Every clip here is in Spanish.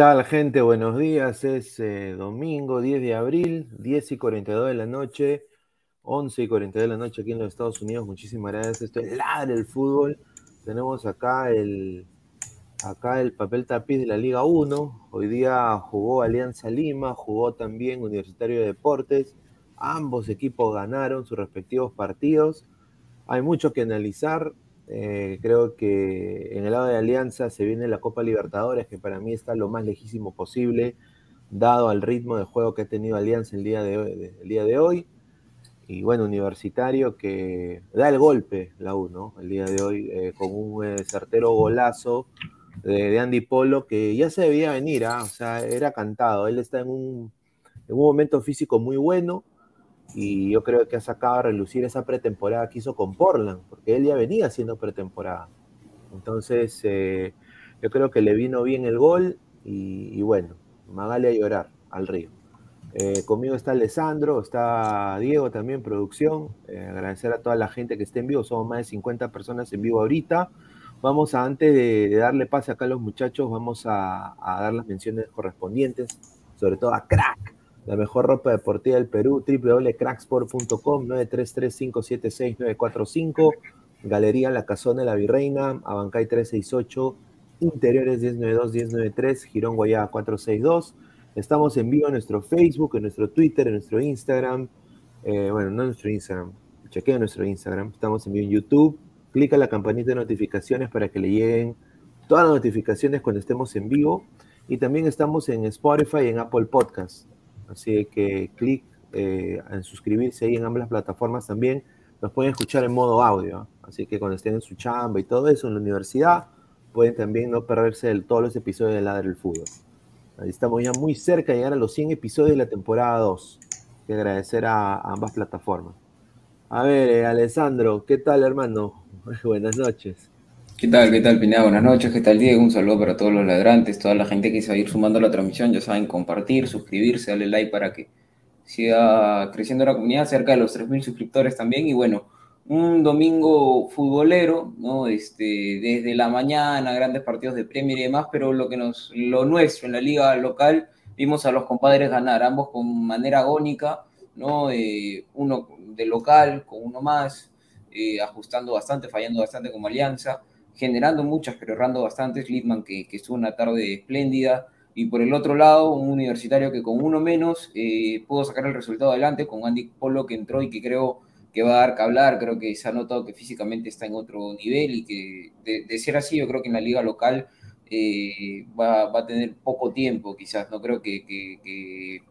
Tal, gente? Buenos días. Es eh, domingo 10 de abril, 10 y 42 de la noche, 11 y 42 de la noche aquí en los Estados Unidos. Muchísimas gracias. Esto es Ladre el Fútbol. Tenemos acá el, acá el papel tapiz de la Liga 1. Hoy día jugó Alianza Lima, jugó también Universitario de Deportes. Ambos equipos ganaron sus respectivos partidos. Hay mucho que analizar. Eh, creo que en el lado de Alianza se viene la Copa Libertadores, que para mí está lo más lejísimo posible, dado al ritmo de juego que ha tenido Alianza el día de hoy. El día de hoy. Y bueno, Universitario que da el golpe, la U. El día de hoy, eh, con un eh, certero golazo de, Andy Polo, que ya se debía venir, ¿ah? o sea, era cantado. Él está en un, en un momento físico muy bueno y yo creo que ha sacado a relucir esa pretemporada que hizo con Portland, porque él ya venía haciendo pretemporada. Entonces, eh, yo creo que le vino bien el gol y, bueno, Magali a llorar al río. Eh, conmigo está Alessandro, está Diego también, producción. Eh, agradecer a toda la gente que esté en vivo, somos más de 50 personas en vivo ahorita. Vamos a, antes de, darle pase acá a los muchachos, vamos a dar las menciones correspondientes, sobre todo a Crack, la mejor ropa deportiva del Perú, www.cracksport.com, 933-576-945, Galería La Casona de la Virreina, Abancay 368, Interiores 1092-1093, Girón Guayaba 462. Estamos en vivo en nuestro Facebook, en nuestro Twitter, en nuestro Instagram. Eh, bueno, no en nuestro Instagram, chequea nuestro Instagram. Estamos en vivo en YouTube. Clica la campanita de notificaciones para que le lleguen todas las notificaciones cuando estemos en vivo. Y también estamos en Spotify y en Apple Podcasts. Así que clic eh, en suscribirse ahí en ambas plataformas también. Nos pueden escuchar en modo audio. Así que cuando estén en su chamba y todo eso en la universidad, pueden también no perderse todos los episodios de Ladre del Fútbol. Ahí estamos ya muy cerca de llegar a los 100 episodios de la temporada 2. Que agradecer a, ambas plataformas. A ver, eh, Alessandro, ¿qué tal, hermano? Buenas noches. ¿Qué tal? ¿Qué tal, Pineda? Buenas noches. ¿Qué tal, Diego? Un saludo para todos los ladrantes, toda la gente que se va a ir sumando a la transmisión. Ya saben, compartir, suscribirse, darle like para que siga creciendo la comunidad, cerca de los 3.000 suscriptores también. Y bueno, un domingo futbolero, ¿no? Este, desde la mañana, grandes partidos de Premier y demás, pero lo que nos, lo nuestro en la liga local, vimos a los compadres ganar, ambos con manera agónica, ¿no? Eh, uno de local, con uno más, eh, ajustando bastante, fallando bastante como alianza generando muchas, pero errando bastantes. Littman, que, que estuvo una tarde espléndida. Y por el otro lado, un universitario que con uno menos eh, pudo sacar el resultado adelante, con Andy Polo que entró y que creo que va a dar que hablar. Creo que se ha notado que físicamente está en otro nivel y que, de, ser así, yo creo que en la liga local eh, va, va, a tener poco tiempo, quizás. No creo que, que,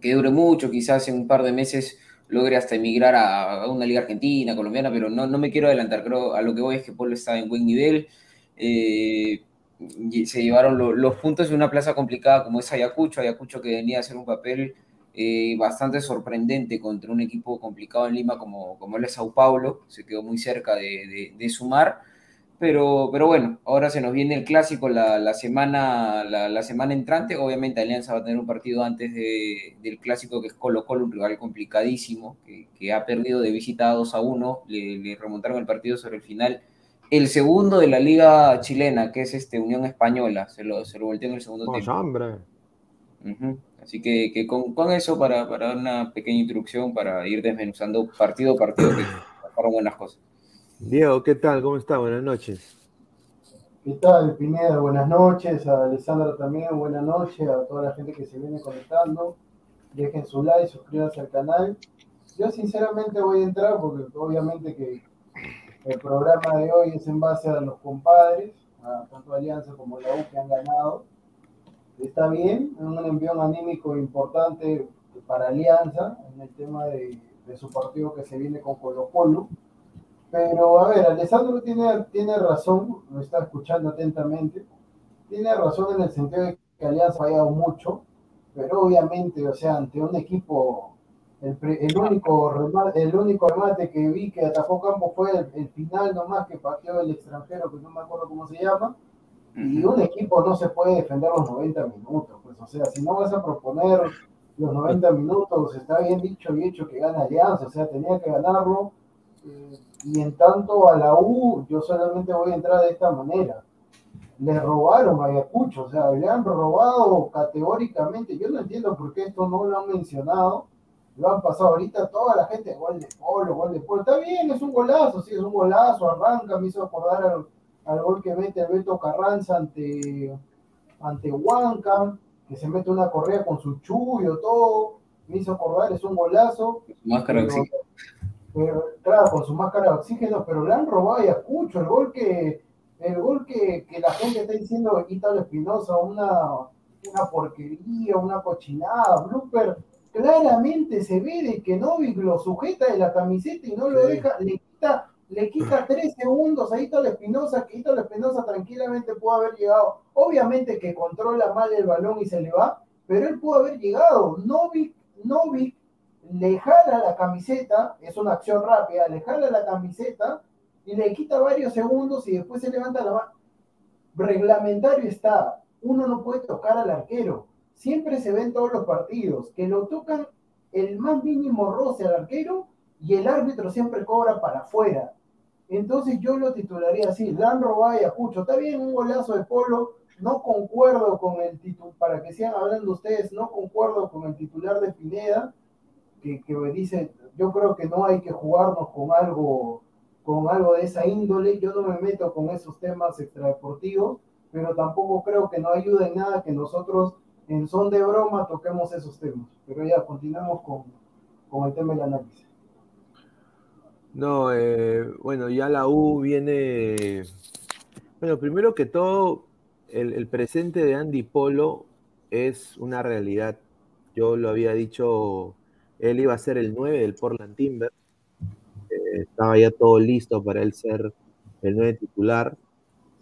que dure mucho, quizás en un par de meses logre hasta emigrar a, una liga argentina, colombiana, pero no, no me quiero adelantar, creo a lo que voy es que Polo está en buen nivel. Eh, se llevaron los puntos de una plaza complicada como es Ayacucho, Ayacucho que venía a hacer un papel eh, bastante sorprendente contra un equipo complicado en Lima como, como es Sao Paulo, se quedó muy cerca de, de sumar pero, pero bueno, ahora se nos viene el clásico la, semana, la, semana entrante. Obviamente Alianza va a tener un partido antes del clásico que es Colo Colo, un rival complicadísimo, que, ha perdido de visita 2 a 1. Le, remontaron el partido sobre el final. El segundo de la liga chilena, que es este Unión Española, se lo, se lo volteó en el segundo tiempo. Hombre. Así que, con, eso para, para, una pequeña introducción, para ir desmenuzando partido a partido, que fueron buenas cosas. Diego, ¿qué tal? ¿Cómo está? Buenas noches. ¿Qué tal, Pineda? Buenas noches. A Alessandra también, buenas noches. A toda la gente que se viene conectando. Dejen su like, suscríbanse al canal. Yo sinceramente voy a entrar porque obviamente que el programa de hoy es en base a los compadres, a tanto Alianza como la U que han ganado. Está bien, es un envío anímico importante para Alianza en el tema de, de su partido que se viene con Colo Colo pero a ver, Alessandro tiene, tiene razón, lo está escuchando atentamente, tiene razón en el sentido de que Alianza ha fallado mucho, pero obviamente, o sea, ante un equipo, el, el único, remate, el único remate que vi que atacó Campo fue el, final nomás que pateó el extranjero, que no me acuerdo cómo se llama, y un equipo no se puede defender los 90 minutos, pues, o sea, si no vas a proponer los 90 minutos, está bien dicho y hecho que gana Alianza, o sea, tenía que ganarlo. Eh, y en tanto a la U, yo solamente voy a entrar de esta manera. Le robaron a Ayacucho, o sea, le han robado categóricamente. Yo no entiendo por qué esto no lo han mencionado. Lo han pasado ahorita toda la gente, gol de polo, gol de polo. Está bien, es un golazo, sí, es un golazo, arranca, me hizo acordar al, gol que mete el Beto Carranza ante, ante Huanca, que se mete una correa con su chullo, todo. Me hizo acordar, es un golazo. Máscara pero, claro, con su máscara de oxígeno, pero le han robado a Ayacucho, el gol que, el gol que, que la gente está diciendo Ítalo Espinosa, una, una porquería, una cochinada, blooper, claramente se ve de que Novik lo sujeta de la camiseta y no lo deja, le quita, le quita tres segundos a Ítalo Espinosa, que Ítalo Espinosa tranquilamente pudo haber llegado, obviamente que controla mal el balón y se le va, pero él pudo haber llegado, Novik, Novik le jala la camiseta, es una acción rápida, le jala la camiseta y le quita varios segundos y después se levanta la mano. Reglamentario está, uno no puede tocar al arquero. Siempre se ve en todos los partidos que lo tocan el más mínimo roce al arquero y el árbitro siempre cobra para afuera. Entonces yo lo titularía así, Dan robado y Acucho. Está bien un golazo de polo, no concuerdo con el titular, para que sigan hablando ustedes, no concuerdo con el titular de Pineda, que, que dice, yo creo que no hay que jugarnos con algo, con algo de esa índole, yo no me meto con esos temas extradeportivos, pero tampoco creo que no ayude en nada que nosotros en son de broma toquemos esos temas. Pero ya, continuamos con, con el tema del análisis. No, eh, bueno, ya la U viene. Bueno, primero que todo, el, el, presente de Andy Polo es una realidad. Yo lo había dicho, él iba a ser el 9 del Portland Timber. Eh, estaba ya todo listo para él ser el 9 titular.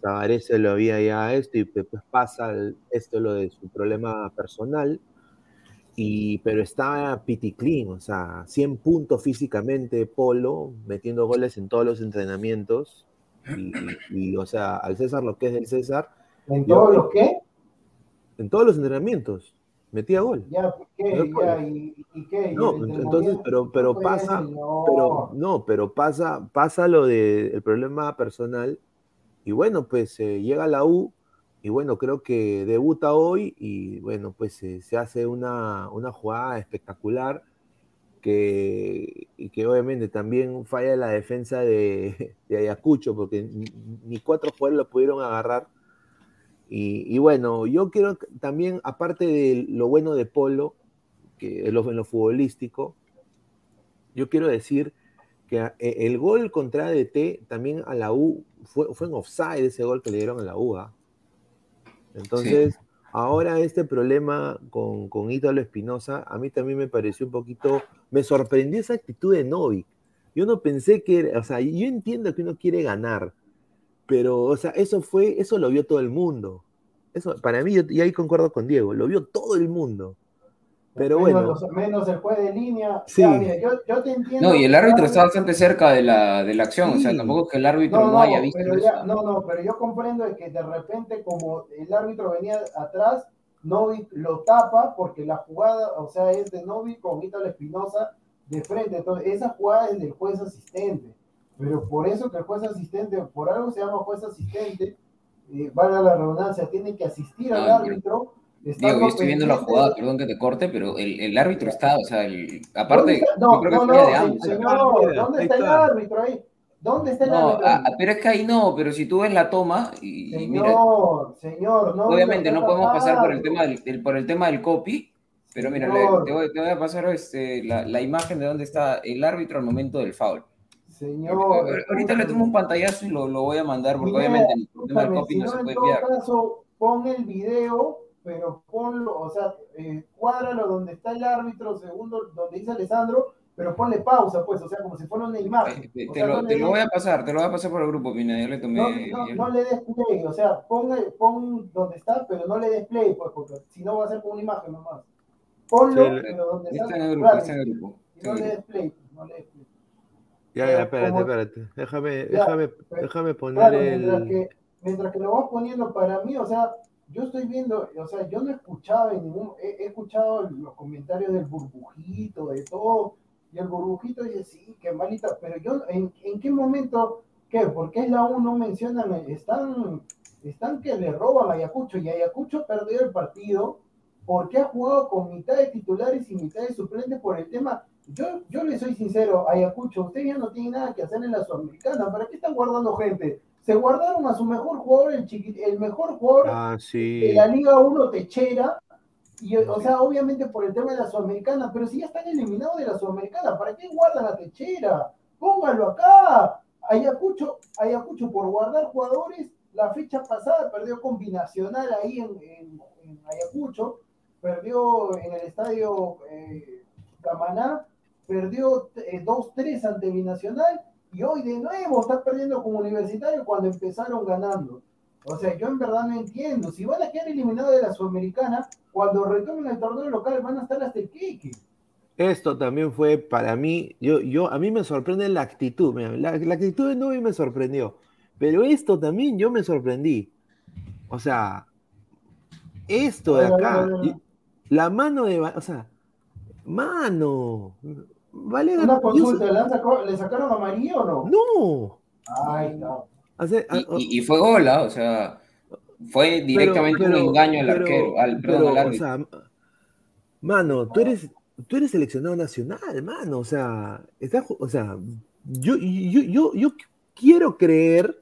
Tabarese lo había ya esto y después pasa el, esto lo de su problema personal. Y, pero está pity clean, o sea, 100 puntos físicamente, Polo, metiendo goles en todos los entrenamientos. Y, y, y o sea, al César lo que es del César. ¿En todos los qué? En todos los entrenamientos. Metía gol. Ya, ¿qué? Ya, ¿y, ¿y, qué? No, entonces, pero, pero pasa, no. pero, no, pero pasa, pasa lo del de problema personal y bueno, pues eh, llega la U y bueno, creo que debuta hoy y bueno, pues eh, se hace una, una, jugada espectacular que, y que obviamente también falla la defensa de, de Ayacucho porque ni, ni, cuatro jugadores lo pudieron agarrar. Y, y, bueno, yo quiero también, aparte de lo bueno de Polo, que en lo, en lo futbolístico, yo quiero decir que eh, el gol contra ADT también a la U fue, fue en offside ese gol que le dieron a la U. ¿ah? Entonces, sí. ahora este problema con, con Ítalo Espinosa, a mí también me pareció un poquito, me sorprendió esa actitud de Novik. Yo no pensé que, o sea, yo entiendo que uno quiere ganar, pero, o sea, eso fue, eso lo vio todo el mundo. Eso, para mí, y ahí concuerdo con Diego, lo vio todo el mundo. Pero menos, bueno. Los, menos el juez de línea. Sí. Ya, mira, yo, yo, te entiendo. No, y el árbitro está bastante cerca de la, de la acción, sí. o sea, tampoco es que el árbitro no, no, no haya visto pero. Ya, no, no, pero yo comprendo que de repente, como el árbitro venía atrás, Novik lo tapa porque la jugada, o sea, es de Novik con Ítalo Espinosa de frente. Entonces, esa jugada es del juez asistente. Pero por eso que el juez asistente, por algo se llama juez asistente, eh, valga la redundancia, tiene que asistir al Ah, árbitro. Digo, yo estoy viendo la jugada, perdón que te corte, pero el, el árbitro está, o sea, el, aparte, no, yo creo no, que no, de ambos. señor, ¿dónde está el árbitro ahí? ¿Dónde está el no, árbitro? a, pero es que ahí no, pero si tú ves la toma y, señor, y mira, señor, no. obviamente no podemos pasar por el tema del, del, por el tema del copy, pero mira, le, te, voy, te, voy, a pasar este, la, la, imagen de dónde está el árbitro al momento del foul. Señor. Ahorita, ahorita le tomo un pantallazo y lo, lo voy a mandar, porque mira, obviamente el tema del copy no, se puede enviar. En todo caso, pon el video pero ponlo, o sea, eh, cuádralo donde está el árbitro, segundo, donde dice Alessandro, pero ponle pausa, pues, o sea, como si fuera una imagen. Te, o te, sea, lo, no te lo, voy a pasar, te lo voy a pasar por el grupo, Pina, yo le tomé. No, no, no le des play, o sea, pon, pon donde está, pero no le des play, pues, porque si no va a ser como una imagen nomás. Ponlo, sí, pero donde está. Está en el grupo, está en el grupo. Y no le des play, no le des play. Ya, ya, espérate, como, espérate. Déjame, ya, déjame, pero, déjame poner claro, el. Mientras que, mientras que lo vas poniendo para mí, o sea, yo estoy viendo, o sea, yo no he escuchado en ningún, he, he, escuchado los comentarios del burbujito, de todo, y el burbujito dice, sí, qué malita, pero yo, ¿en, en qué momento, qué? ¿Por qué es la U no mencionan, están, están que le roban a Ayacucho, y Ayacucho perdió el partido porque ha jugado con mitad de titulares y mitad de suplentes por el tema, yo, yo le soy sincero, Ayacucho, usted ya no tiene nada que hacer en la Sudamericana, ¿para qué están guardando gente? se guardaron a su mejor jugador, el, chiqui, el mejor jugador ah, sí. de la Liga 1 Techera, y, o sea, obviamente por el tema de la Sudamericana, pero si ya están eliminados de la Sudamericana, ¿para qué guardan a Techera? póngalo acá. Ayacucho, Ayacucho por guardar jugadores, la fecha pasada perdió con Binacional ahí en, en- en Ayacucho, perdió en el estadio eh, Camaná, perdió eh, 2-3 ante Binacional y hoy de nuevo está perdiendo como universitario cuando empezaron ganando. O sea, yo en verdad no entiendo. Si van a quedar eliminados de la Sudamericana, cuando retomen el torneo local van a estar hasta el queque. Esto también fue para mí, yo, yo, a mí me sorprende la actitud, mira, la, la actitud de Novi me sorprendió, pero esto también yo me sorprendí. O sea, esto de acá, la mano de, o sea, mano, vale, Una yo- consulta, ¿le, sacado- ¿le sacaron amarilla o no? no, Ay, no. o sea, Y, o- y- y fue gol, ¿ah? o sea, fue directamente pero- un engaño al pero- arquero, al, perdón, pero, al o árbitro. sea, mano, tú eres, tú eres seleccionado nacional, mano, o sea, está ju- o sea, yo, yo, yo, yo quiero creer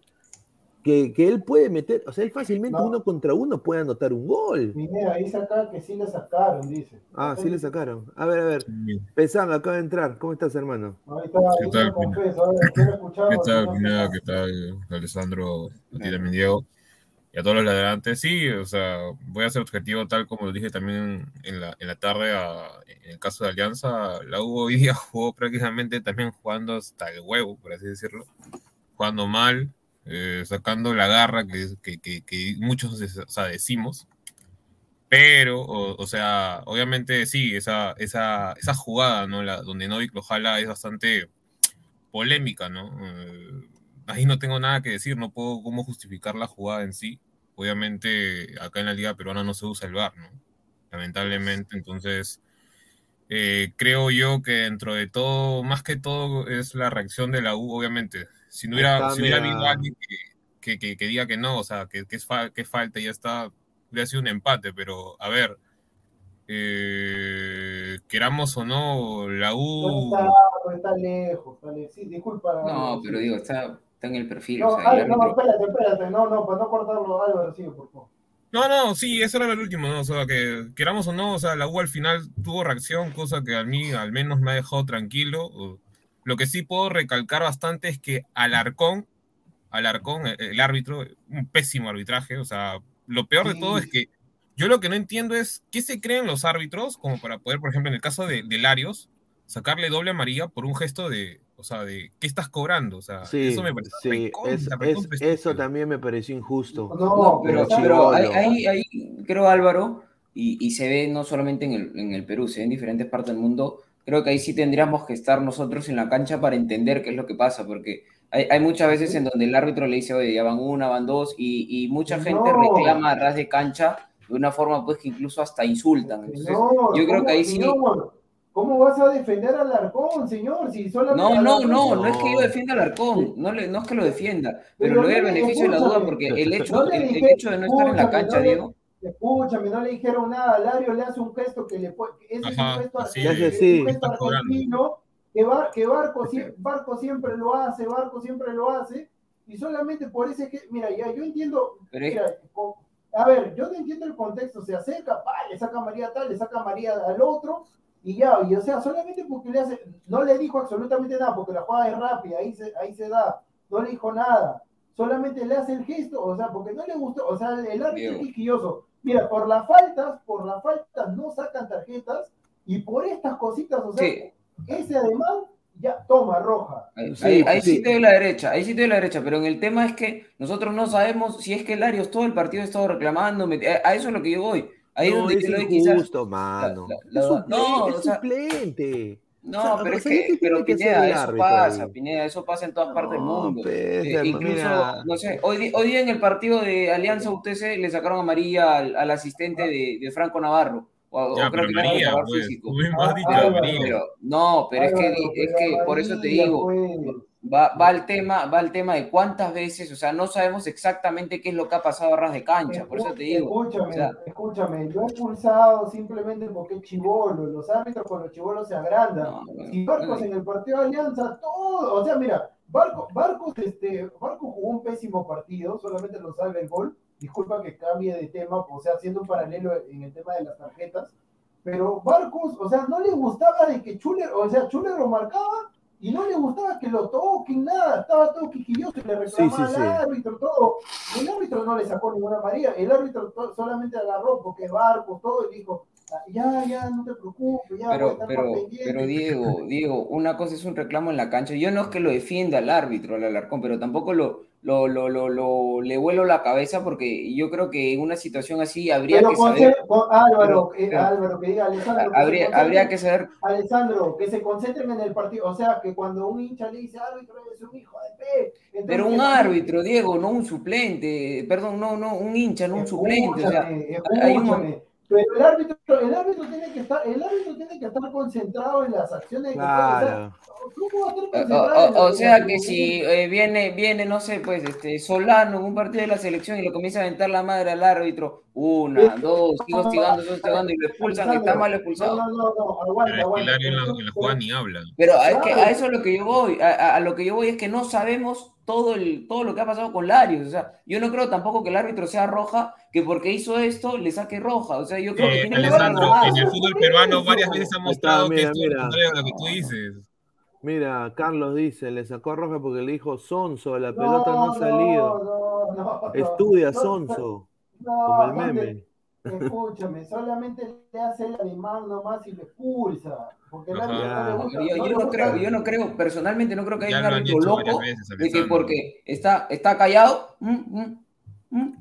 que, que él puede meter, o sea, él fácilmente No. uno contra uno puede anotar un gol. Mira, dice acá que sí le sacaron, dice. Ah, sí le sacaron. A ver, a ver, Sí. Pesán, acaba de entrar, ¿cómo estás, hermano? Ahí está, ¿Qué ahí tal, está, confeso, a ver, quiero escuchar, ¿Qué tal, Pineda? ¿Qué tal, Alessandro? A ti también, Diego. Y a todos los ladrantes. Sí, o sea, voy a ser objetivo tal como lo dije también en la, en la tarde a- en el caso de Alianza. La U hoy día jugó prácticamente también jugando hasta el huevo, por así decirlo. Jugando mal, eh, sacando la garra que, que, que, muchos o sea, decimos. Pero, o, o sea, obviamente sí, esa, esa, esa jugada, ¿no? La, donde Novik lo jala es bastante polémica, ¿no? Eh, ahí no tengo nada que decir, no puedo cómo justificar la jugada en sí. Obviamente acá en la liga peruana no se usa el VAR, ¿no? Lamentablemente, entonces eh, creo yo que dentro de todo, más que todo es la reacción de la U, obviamente. Si no hubiera, Está, si hubiera habido alguien que, que, que- que diga que no, o sea, que, que es fa- que falta y ya está, hubiera sido un empate, pero a ver, eh, queramos o no, la No U... está, no está lejos, está lejos. Sí, disculpa. No, pero digo, está, está en el perfil. No, o sea, ay, no, árbitro- espérate, espérate, no, no, para no cortarlo, Álvaro, sí, por favor. No, no, sí, ese era el último, ¿no? O sea, que queramos o no, o sea, la U al final tuvo reacción, cosa que a mí al menos me ha dejado tranquilo. Lo que sí puedo recalcar bastante es que Alarcón, Alarcón, el, el árbitro, un pésimo arbitraje, o sea, lo peor de Sí. todo es que yo lo que no entiendo es qué se creen los árbitros como para poder, por ejemplo, en el caso de, de Larios, sacarle doble amarilla por un gesto de, o sea, de ¿qué estás cobrando? O sea, Sí, eso me parece sí, recontra, es- es- eso también me pareció injusto. No, No, pero, pero ahí, Chibolo. ahí, ahí creo, Álvaro, y, y se ve no solamente en el, en el Perú, se ve en diferentes partes del mundo. Creo que ahí sí tendríamos que estar nosotros en la cancha para entender qué es lo que pasa, porque hay, hay muchas veces en donde el árbitro le dice, oye, ya van una, van dos, y, y mucha gente No. reclama a ras de cancha de una forma pues que incluso hasta insultan. Entonces, Señor, yo creo ¿cómo, que ahí sí... señor? ¿Cómo vas a defender al Arcón, señor? Si solamente No, no, no, no es que yo defienda al Arcón, no, le, no es que lo defienda, pero Pero le doy el no beneficio de la duda porque el hecho, No el, el hecho de no estar en la cancha, no le- Diego, Escúchame, no le dijeron nada. Lario le hace un gesto que le puede. Ese es un gesto, así argentino, es. un Sí, gesto está cobrando. argentino que, Bar- que Barco, sie- Barco siempre lo hace, Barco siempre lo hace. Y solamente por ese que. Mira, ya yo entiendo. Mira, con- a ver, yo no entiendo el contexto. Se acerca, pa, le saca a María tal, le saca a María al otro. Y ya, y o sea, solamente porque le hace. No le dijo absolutamente nada, porque la jugada es rápida, ahí se, ahí se da. No le dijo nada solamente le hace el gesto, o sea, porque no le gustó, o sea, el árbitro es quisquilloso. Mira, por las faltas, por las faltas no sacan tarjetas y por estas cositas, o sea, Sí. ese además ya toma roja. Ahí, Sí, ahí- ahí sí. sí. te doy la derecha, ahí sí te doy la derecha, pero en el tema es que nosotros no sabemos si es que Larios todo el partido ha estado reclamando, a eso es lo que yo voy. Ahí es no, donde es yo le doy quizás. injusto, mano. la- la- es suplente, no, es o sea, suplente. No, O sea, pero o es que, ¿qué tiene pero que Pineda, el eso pasa, ahí? Pineda, eso pasa en todas partes del No, mundo. pues, Eh, incluso, mira. no sé, hoy, hoy día en el partido de Alianza UTC le sacaron amarilla al, al asistente de, de Franco Navarro. O, o Ya, creo pero que María, preparador pues, físico. Ah, María. Pero, no, pero es que, es que por eso te digo, pues. Va, va el tema, va el tema de cuántas veces, o sea, no sabemos exactamente qué es lo que ha pasado a ras de cancha, por eso te digo. Escúchame, o sea- escúchame, yo he expulsado simplemente porque es chivolo, los árbitros con los chivolos se agrandan. No, no, Y Barcos no, en el partido de Alianza, todo, o sea, mira, Barco, Barcos, este, Barco jugó un pésimo partido, solamente lo salva el gol. Disculpa que cambie de tema, o sea, haciendo un paralelo en el tema de las tarjetas. Pero Barcos, o sea, no le gustaba de que Chuler, o sea, Chuler lo marcaba y no le gustaba que lo toquen, nada, estaba todo quisquilloso y le reclamaba Sí, sí, sí. al árbitro, todo. Y el árbitro no le sacó ninguna María, el árbitro to- solamente agarró porque es barco, todo, y dijo, "Ah, ya, ya, no te preocupes, ya voy a Pero, estar pero, más pendiente". pero Diego, Diego, una cosa es un reclamo en la cancha. Yo no es que lo defienda al árbitro, al Alarcón, pero tampoco lo, lo, lo, lo, lo- le vuelo la cabeza porque yo creo que en una situación así habría Pero que saber, con- Álvaro, pero- eh, pero- Álvaro, que diga Alessandro, que habría, concentren- habría que saber, Alessandro, que se concentren en el partido. O sea, que cuando un hincha le dice árbitro, es un hijo de P. Entonces, pero un que- árbitro, Diego, no un suplente, perdón, no, no, un hincha, no un suplente, o sea, Escúchame, hay un- escúchame. Pero el árbitro, el árbitro tiene que estar, el árbitro tiene que estar concentrado en las acciones que Claro. ¿Cómo va a estar O, sea que si eh, viene, viene, no sé, pues, este, Solano en un partido de la selección y le comienza a aventar la madre al árbitro, una, dos, hostigando, sigue hostigando y lo expulsan, está mal expulsado. no, no, no, aguanta, Pero es que aguanta. Hilario en la, Pero- en la jugada ni habla. Pero es que a eso es lo que yo voy, a, lo que yo voy es que no sabemos todo, el, todo lo que ha pasado con Larios, o sea, yo no creo tampoco que el árbitro sea roja, que porque hizo esto le saque roja, o sea, yo creo que Eh, tiene que haber Alessandro, más. en el fútbol peruano varias veces ha mostrado está, que es lo que tú dices. Mira, Carlos dice, le sacó roja porque le dijo Sonso, la No, pelota no ha salido. No, no, no. Estudia, No, Sonso, no, como el meme. Escúchame, solamente le hace el animal nomás y lo expulsa. Porque le gusta. Yo, yo no creo, yo no creo, personalmente no creo que haya Ya un árbitro loco veces, de que porque está, está callado, mm, mm,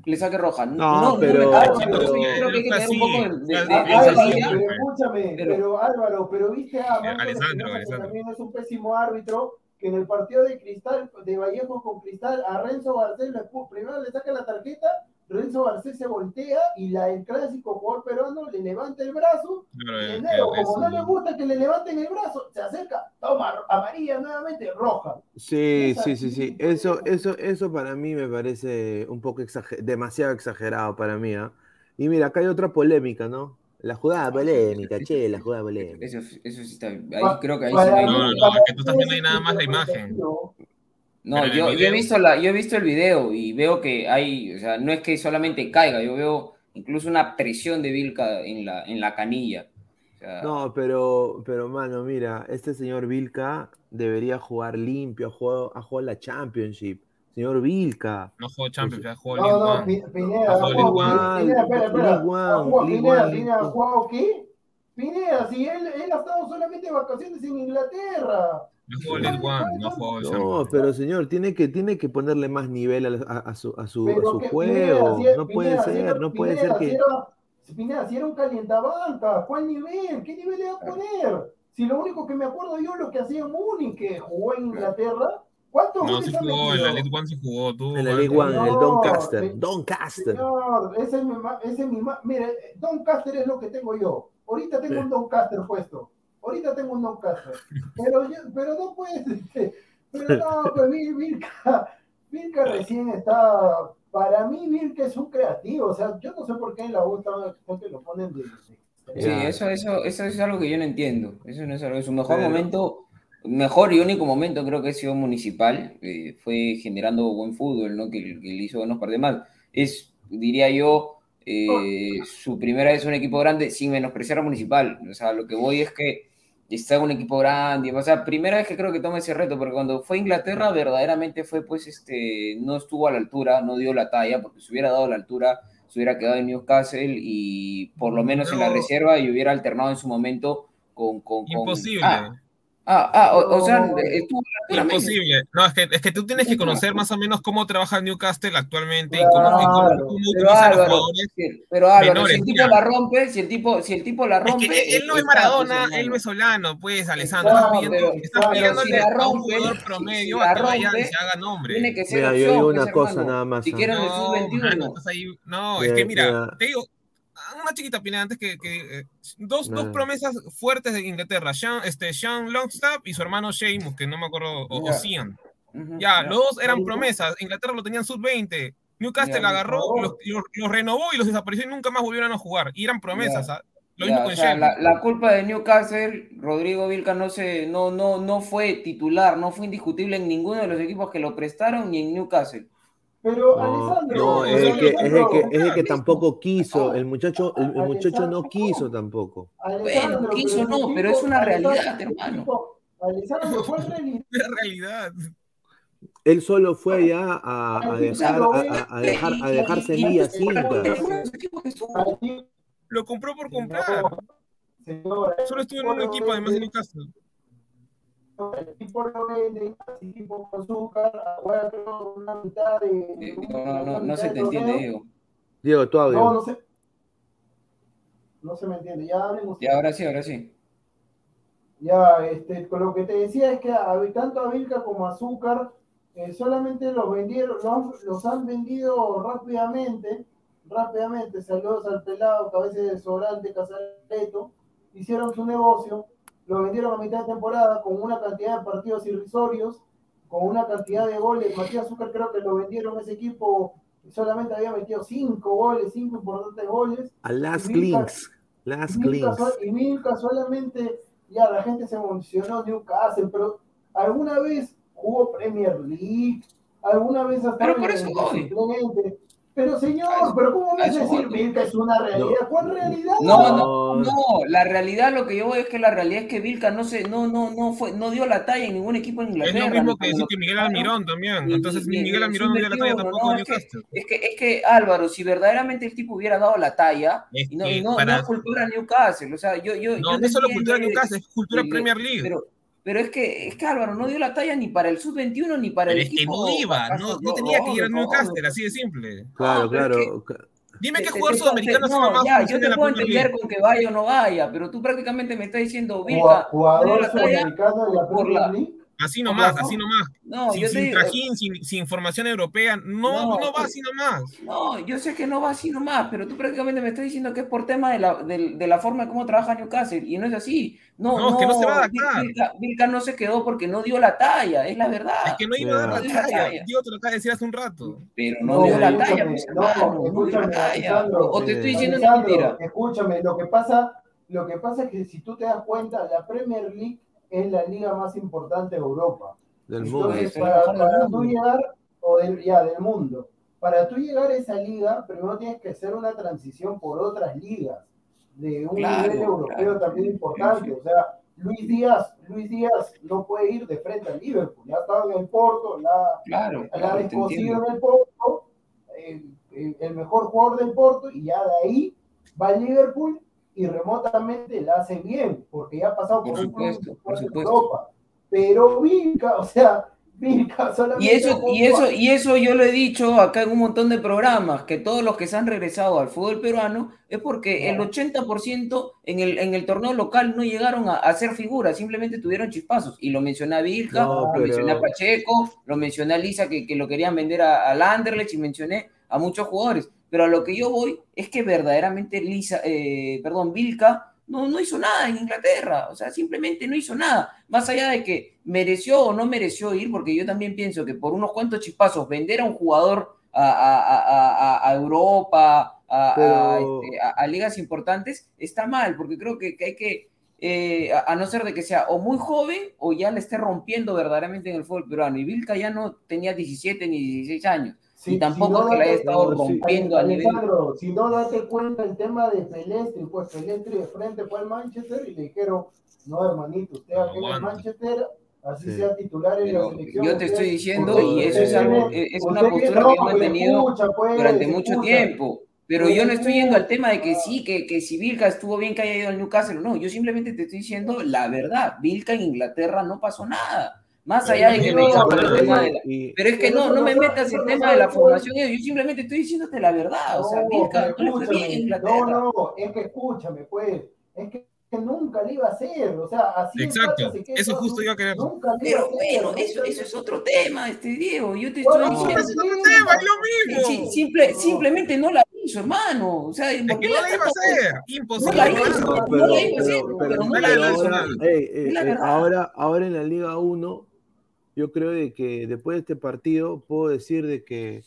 le saque roja. No, me pero- parece, pero- yo creo que hay que tener un poco de, de- de- Ah, de Ah, piensa así, Álvaro, empatía. pero escúchame, Pero- pero Álvaro, pero viste a Marco Alessandro, Alessandro. también es un pésimo árbitro, que en el partido de Cristal, de Vallejo con Cristal, a Renzo expuso. Primero le saca la tarjeta, Renzo Garcés se voltea y la, el clásico jugador peruano le levanta el brazo. Y eh, enero, eh, como no le gusta que le levanten el brazo, se acerca, toma amarilla nuevamente, roja. Sí, sí, sí, sí. Eso, eso, eso para mí me parece un poco exager- demasiado exagerado para mí, ¿ah? Y mira, acá hay otra polémica, ¿no? La jugada polémica, che, la jugada polémica. Eso, eso sí está, ahí creo que ahí sí no No, no, que tú estás viendo ahí nada más la imagen. No, yo, yo he video- visto la, yo he visto el video y veo que hay, o sea, no es que solamente caiga, yo veo incluso una presión de Vilca en la, en la canilla. O sea, No, pero, pero mano, mira, este señor Vilca debería jugar limpio, ha jugado, ha jugado la Championship. Señor Vilca. No jugó Champions, ya jugó No, no, Pineda, Ha ¿ha jugado jugado. Pineda, ¿Ha jugado Pineda, ¿ha jugado qué? Pineda, si él, él ha estado solamente de vacaciones en Inglaterra. No jugó League One, no jugó No, Champions. pero señor, tiene que, tiene que ponerle más nivel a, a- a su, a su, a su juego. Pineda, si- no puede Pineda, si ser, era- no puede Pineda, ser si que. era- Pineda, si era un calientabanca, ¿cuál nivel? ¿Qué nivel le va a poner? Si lo único que me acuerdo yo lo que hacía Múnich, que jugó en Inglaterra, ¿cuántos No, sí ha jugó, en la League One sí jugó. Tuvo En la League One, en el No, Doncaster. se- Doncaster. Señor, ese es mi, ese es mi mire, Doncaster es lo que tengo yo. Ahorita tengo un Doncaster puesto. Ahorita tengo un Doncaster. Pero, yo- pero no puedes, pero no, pues Vilca, Vilca recién está, para mí Vilca es un creativo, o sea, yo no sé por qué en la U que lo ponen de... Sí, eso, eso, eso es algo que yo no entiendo. Eso no es algo. Su mejor Pero- momento, mejor y único momento creo que ha sido municipal. eh, fue generando buen fútbol, ¿no? Que, que le hizo buenos partidos más. Es, diría yo, eh, su primera vez en un equipo grande sin menospreciar a municipal. O sea, lo que voy es que está un equipo grande. O sea, primera vez que creo que toma ese reto, porque cuando fue a Inglaterra, verdaderamente fue, pues, este, no estuvo a la altura, no dio la talla, porque si hubiera dado la altura se hubiera quedado en Newcastle y por lo menos en la reserva y hubiera alternado en su momento con... con, con- Imposible. Ah, ah, ah, o, o sea, No. estuvo a Imposible. No, es que, es que tú tienes que conocer más o menos cómo trabaja Newcastle actualmente y Claro. cómo, y cómo, cómo Pero utilizan los Álvaro, jugadores. pero Álvaro, menores, si el tipo mira. la rompe, si el tipo, si el tipo la Es rompe... que él, no es pues, Maradona, él no es Solano, pues, Alessandro. Estás pidiendo, estás pero si la a un jugador si- promedio si a la que vaya y se haga nombre. Tiene que ser Mira, yo opción, digo pues, una cosa hermano. nada más, Si ¿ah? quieren el No, sub-21. mano, estás ahí- no, es que mira, mira. te digo, una chiquita opinión antes que, que, eh, dos, dos Dale. promesas fuertes de Inglaterra, Sean, este, Sean Longstaff y su hermano Sheamus, que no me acuerdo, o, o Ya. Los dos eran promesas, Inglaterra lo tenían sub-20, Newcastle Ya, agarró, los, favor. los- los renovó y los desapareció y nunca más volvieron a jugar, y eran promesas, Ya. ¿ah? lo Ya, mismo o con sea, la, la culpa de Newcastle, Rodrigo Vilca no se, no, no, no fue titular, no fue indiscutible en ninguno de los equipos que lo prestaron ni en Newcastle. Pero No, Alessandro, no, es el que, es el que, es el que tampoco quiso. El muchacho, el, el muchacho no quiso tampoco. Alessandro, Bueno, quiso pero no, el pero es una realidad, el hermano. tipo- Alessandro, ¿cuál realidad? La realidad. Él solo fue allá a, a dejar, a, a dejar, a dejar semillas. Lo compró por comprar. Señora, Solo estuvo en un equipo además de Newcastle. el tipo lo vende, así tipo con azúcar, ahora creo una mitad de. Eh, No, no, no, no se te entiende. Diego. Diego, tu audio. No, no se. No se me entiende, ya hablen Y ustedes. ahora sí, ahora sí. Ya, este, con lo que te decía es que a- tanto a Vilca como a Azúcar eh, solamente los vendieron, los, los han vendido rápidamente, rápidamente, saludos al pelado, cabeza de sobrante, Casareto, hicieron su negocio, lo vendieron a mitad de temporada con una cantidad de partidos irrisorios, con una cantidad de goles, Matías Azúcar creo que lo vendieron ese equipo, solamente había metido cinco goles, cinco importantes goles, A Las Clinks. Las y Milka, Clinks. so- y Milka solamente, ya la gente se emocionó Newcastle, pero alguna vez jugó Premier League, alguna vez hasta Pero por eso voy. Pero señor, pero ¿cómo vas a decir voy. Milka es una realidad? ¿Cuál realidad? No, no, no, la realidad, lo que yo voy es que la realidad es que Vilca no se, no, no, no fue, no dio la talla en ningún equipo en Es Inglaterra. lo mismo que decir que Miguel Almirón también. Entonces ni- Miguel ni Almirón no dio la talla sub-21, tampoco no, en es que-. Es que, es que Álvaro, si verdaderamente el tipo hubiera dado la talla, Es y no, y no, para- no es cultura Newcastle, o sea, yo, yo, No, yo no es solo cultura Newcastle, es cultura Premier League. Pero, pero es que, es que Álvaro no dio la talla ni para el sub-21 ni para Pero el es que equipo. no iba, no, no tenía que ir a Newcastle, así de simple. Claro, es claro. Dime qué te- jugador sudamericano se va más ya, yo te puedo entender con que vaya o no vaya, pero tú prácticamente me estás diciendo, Vilca, Jugador sudamericano por Premier la- League. Así nomás, así nomás. No, sin sin digo, trajín, sin, sin formación europea. No, No, no, va así nomás. no, yo sé que no va así nomás, pero tú prácticamente me estás diciendo que es por tema de la, de, de la forma de cómo trabaja Newcastle, y no es así. No, No, es que no se va a adaptar. Vilca, Vilca no se quedó porque no dio la talla, es la verdad. Es que no iba a dar No la dio la talla. talla. Yo te lo acabo de decir hace un rato. Pero no, No, dio la talla, pues, no, no escúchame, la talla. Alejandro, O te estoy diciendo una mentira. Escúchame, lo que pasa, lo que pasa es que si tú te das cuenta, la Premier League es la liga más importante de Europa. Del mundo. Entonces, es la para, para mundo. tú llegar, o del, ya, del mundo, para tú llegar a esa liga, primero tienes que hacer una transición por otras ligas, de un Claro, nivel europeo claro. también importante. Sí, sí. O sea, Luis Díaz, Luis Díaz no puede ir de frente al Liverpool, ya estaba en el Porto, la, Claro, la descosido en el Porto, eh, eh, el mejor jugador del Porto, y ya de ahí va al Liverpool y remotamente la hace bien, porque ya ha pasado Por por, un club supuesto, por importante en supuesto. Europa. Pero Vilca, o sea, Vilca solamente. Y eso, y eso, y eso yo lo he dicho acá en un montón de programas, que todos los que se han regresado al fútbol peruano es porque el 80% en el, en el torneo local no llegaron a, a ser figuras, simplemente tuvieron chispazos. Y lo mencioné a Vilca, No, lo pero- mencioné a Pacheco, lo mencioné a Lisa que, que lo querían vender a- al Anderlecht y mencioné a muchos jugadores. Pero a lo que yo voy es que verdaderamente Lisa, eh, perdón, Vilca no, no hizo nada en Inglaterra, o sea, simplemente no hizo nada. Más allá de que mereció o no mereció ir, porque yo también pienso que por unos cuantos chispazos vender a un jugador a, a- a- Europa, a, a, Pero- este, a- ligas importantes, está mal, porque creo que, que hay que, eh, a, a no ser de que sea o muy joven o ya le esté rompiendo verdaderamente en el fútbol peruano. Y Vilca ya no tenía 17 ni 16 años. Si- y tampoco si no que le haya date- estado no, rompiendo a nivel. Alejandro, si no date cuenta el tema de Pelestri, pues Pelestri de frente fue al Manchester y le dijeron, no hermanito, usted aquí en el. Manchester, así Sí. sea titular en Pero la selección. yo te estoy diciendo, usted- y eso es algo, es una postura no, que he pues, mantenido escucha, pues, durante mucho escucha. tiempo. Pero Pues, yo no estoy yendo al tema de que sí, que, que si Vilca estuvo bien que haya ido al Newcastle, no, yo simplemente te estoy diciendo la verdad. Vilca en Inglaterra no pasó nada. Más allá de que me digas por el tema de la- Pero es que no, no no me metas el no tema de la formación, yo simplemente estoy diciéndote la verdad. O sea, No, Vilca no le fue bien Inglaterra. No, no, es que escúchame, pues, es que, que nunca le iba a hacer, o sea, así Exacto, se queda eso todo justo iba a querer. Nunca le iba a Pero hacer, bueno, ¿no? eso, eso es otro tema, este Diego. Yo te Bueno, estoy no, diciendo. es otro tema, es lo mismo. sí, simple- simplemente no la hizo, hermano. O sea, Es ¿por que no la la iba a hacer. No Imposible. la hermano. hizo, No, no la iba a hacer, pero- no la ahora, hizo. Es la ahora en la Liga 1, yo creo de que después de este partido puedo decir de que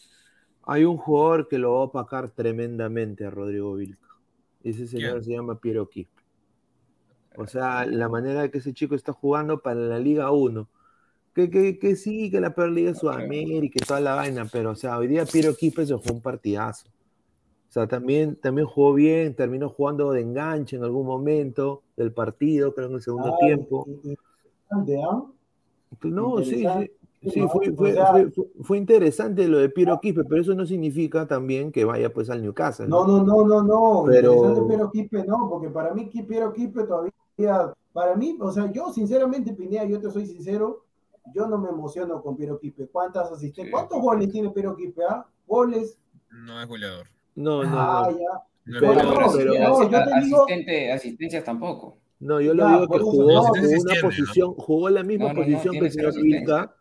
hay un jugador que lo va a opacar tremendamente a Rodrigo Vilca. Ese señor ¿Quién? se llama Piero Quispe. O sea, la manera que ese chico está jugando para la Liga 1. Que, que, que sí, que la peor liga es Sudamérica y toda la vaina, pero o sea, hoy día Piero Quispe se jugó un partidazo. O sea, también, también jugó bien, terminó jugando de enganche en algún momento del partido, creo en el segundo Ay, tiempo. y- y- interesante, ¿ah? No, sí, sí. Sí, fue, fue, fue- fue- interesante lo de Piero Quispe, pero eso no significa también que vaya pues al Newcastle. No, no, no, no, no. Pero- Interesante Piero Quispe no, porque para mí Piero Quispe todavía, para mí, o sea, yo sinceramente, Pineda, yo te soy sincero, yo no me emociono con Piero Quispe. ¿Cuántas asistencias? Sí. ¿Cuántos goles tiene Piero Quispe? Ah? Goles. No es goleador. No, no, Ah, no. ya. No es Pero- pero, pero- no, yo te digo- asistente, asistencias tampoco. No, yo lo Ya, digo que jugó, no, jugó una posición, jugó la misma No, no, no, posición que el señor. Vilca,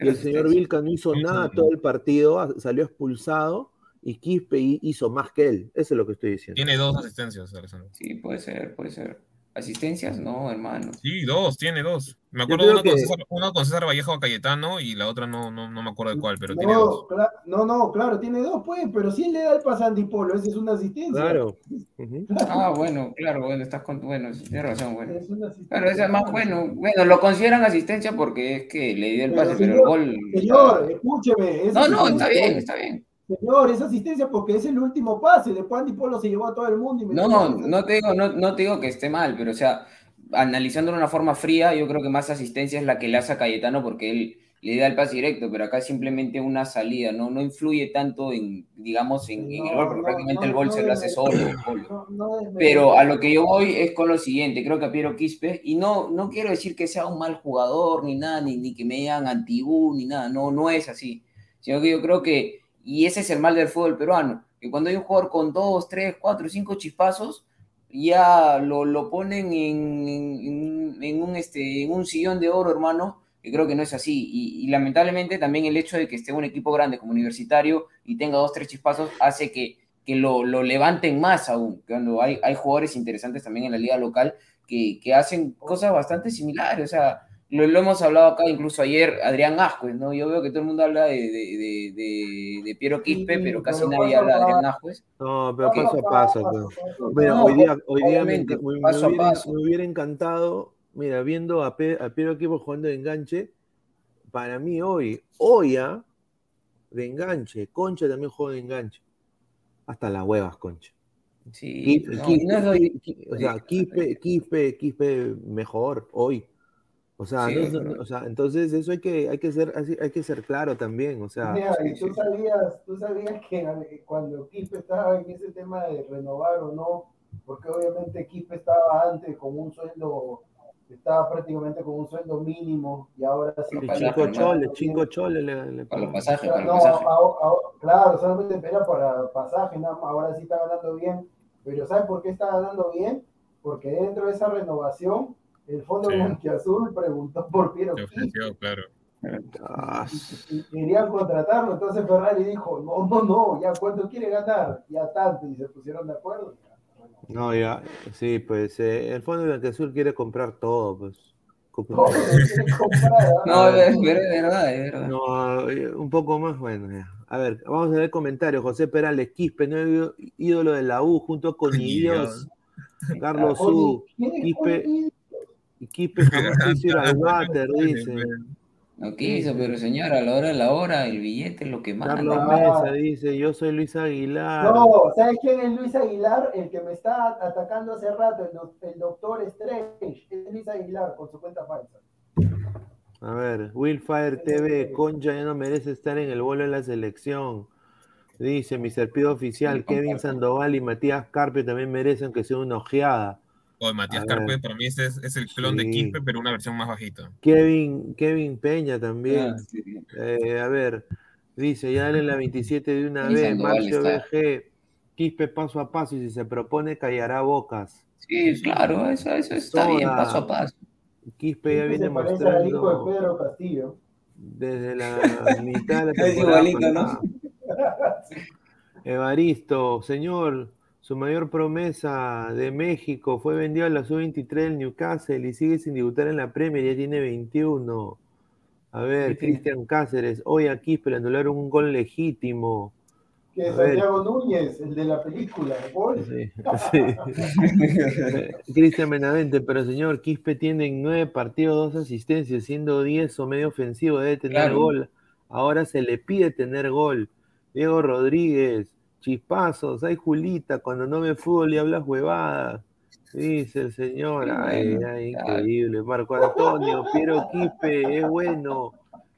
y el señor Vilca no hizo nada todo el partido, salió expulsado, y Quispe hi- hizo más que él. Eso es lo que estoy diciendo. Tiene dos asistencias, Alessandro. Sí, puede ser, puede ser. ¿Asistencias? No, hermano. Sí, dos, tiene dos. Me acuerdo creo una, con que- César, una con César Vallejo Cayetano y la otra no, no, no me acuerdo de cuál, pero tiene No, dos. cla- no, no, claro, tiene dos, pues, pero él le da el pase a Antipolo, esa es una asistencia. Claro. Ah, bueno, claro, bueno, estás con. Bueno, sí, tienes razón, bueno. Es una asistencia. Claro, esa es más bueno. Bueno, lo consideran asistencia porque es que le dio el Pero, pase, pero el señor, gol. Señor, escúcheme. es No, no, está bien, está bien. Señor, es asistencia porque es el último pase. Después Antipolo se llevó a todo el mundo. Y No, goles. no te digo, no, no te digo que esté mal, pero o sea, analizándolo de una forma fría, yo creo que más asistencia es la que le hace a Cayetano porque él le da el pase directo, pero acá es simplemente una salida, no, no influye tanto en, digamos, en, en el gol, porque No, prácticamente no, el gol no se lo hace solo. No, no Pero a lo que yo voy es con lo siguiente, creo que a Piero Quispe, y no, no quiero decir que sea un mal jugador, ni nada, ni, ni que me digan antiguo, ni nada, no, no es así, sino que yo creo que, y ese es el mal del fútbol peruano, que cuando hay un jugador con dos, tres, cuatro, cinco chispazos, ya lo, lo ponen en, en- un, este, en un sillón de oro, hermano, que creo que no es así. Y, y lamentablemente también el hecho de que esté un equipo grande como universitario y tenga dos, tres chispazos hace que, que lo, lo levanten más aún. Cuando hay, hay jugadores interesantes también en la liga local que, que hacen cosas bastante similares. O sea, lo, lo hemos hablado acá incluso ayer, Adrián Ascuez, ¿no? Yo veo que todo el mundo habla de, de, de, de- de Piero Quispe, Sí, pero casi pero nadie habla de Adrián. Ascuez. No, pero paso a paso. pues. paso. Mira, No, hoy día, hoy día me, paso hubiera, paso. me hubiera encantado, mira, viendo a, Pe- a Piero Equipo jugando de enganche, para mí hoy, hoy, ¿ah? de enganche, Concha también juega de enganche. Hasta las huevas, Concha. Sí, Quispe, no, Quispe, no es doy- Qui- o sea, Quispe, Quispe, Quispe mejor hoy. O sea, Sí, no- no- o sea, entonces eso hay que, hay que ser, así- hay que ser claro también. O sea, Mira, sí, y tú sí. sabías, tú sabías que eh, cuando Quispe estaba en ese tema de renovar o no, porque obviamente Quispe estaba antes con un sueldo, estaba prácticamente con un sueldo mínimo y ahora sí. Y cinco pasajes, choles, cinco choles le, le Para los pasajes, para No, los pasajes. a- a- claro, solamente era para pasaje, nada más, ahora sí está ganando bien. Pero ¿sabes por qué está ganando bien? Porque dentro de esa renovación, el Fondo Sí. Blanquiazul preguntó por Piero ofreció, claro. Y querían contratarlo, entonces Ferrari dijo, no, no, no, ya cuánto quiere ganar, ya tanto, y se pusieron de acuerdo. no, ya, sí, pues eh, el Fondo Blanqueazul quiere comprar todo, pues. No, lo quiere comprar. No, es, pero es verdad, es verdad. No, eh, un poco más, bueno, ya. A ver, vamos a ver comentarios. José Perales, Quispe, nuevo ídolo de la U, junto con Dios, Carlos Oye, Su, ¿quién es Quispe, Quispe jamás ir al water, dice. No quiso, pero señora, a la hora de la hora, el billete es lo que manda. Carlos. Mesa dice, yo soy Luis Aguilar. No, ¿sabes quién es Luis Aguilar? El que me está atacando hace rato, el, el doctor Strange, es Luis Aguilar con su cuenta falsa. A ver, Willfire TV, Concha ya no merece estar en el vuelo de la selección. Dice, mi serpido oficial, Kevin. Sandoval y Matías Carpio también merecen que sea una ojeada. O Matías A Carpe, para mí ese es, es el clon de. Quispe, pero una versión más bajita. Kevin, Kevin Peña también. Ah, sí. Eh, a ver, dice, ya dale la 27 de una Y vez, Marcio. BG, Quispe paso a paso y si se propone callará bocas. Sí, claro, eso, eso está bien, paso a paso. Quispe ya viene al hijo mostrando de Pedro Castillo. desde la mitad de la Es temporada igualito, ¿no? Evaristo, señor, su mayor promesa de México fue vendido a la sub-23 del Newcastle y sigue sin debutar en la Premier, ya tiene 21. A ver. Cristian Cáceres, hoy aquí pero anularon un gol legítimo. Que es. Santiago Núñez, el de la película. ¿Gol? Sí, sí. Cristian Benavente, pero señor, Quispe tiene en nueve partidos dos asistencias, siendo 10 o medio ofensivo, debe tener Claro. gol. Ahora se le pide tener gol. Diego Rodríguez, chispazos, hay Julita, cuando no ve fútbol y hablas huevadas. Dice el señor, ay, ay, increíble. Marco Antonio, Piero Quispe, es bueno.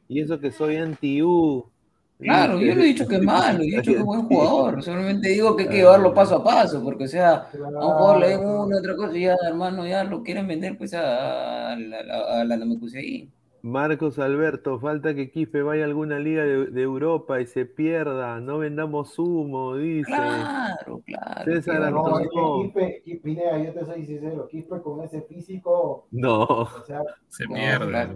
Y eso que soy anti-U. Claro, yo no he dicho que es malo, yo he dicho que es buen jugador. Solamente digo que hay que llevarlo paso a paso, porque o sea, a un jugador le den una otra cosa y ya, hermano, ya lo quieren vender pues a, la, a, a la Namekusei. Marcos Alberto, falta que Quispe vaya a alguna liga de, de Europa y se pierda. No vendamos humo, dice. Claro, claro. César claro. No. Quispe, Quispe, Pineda, yo te soy sincero, Quispe con ese físico, No. o sea, Se No, pierde,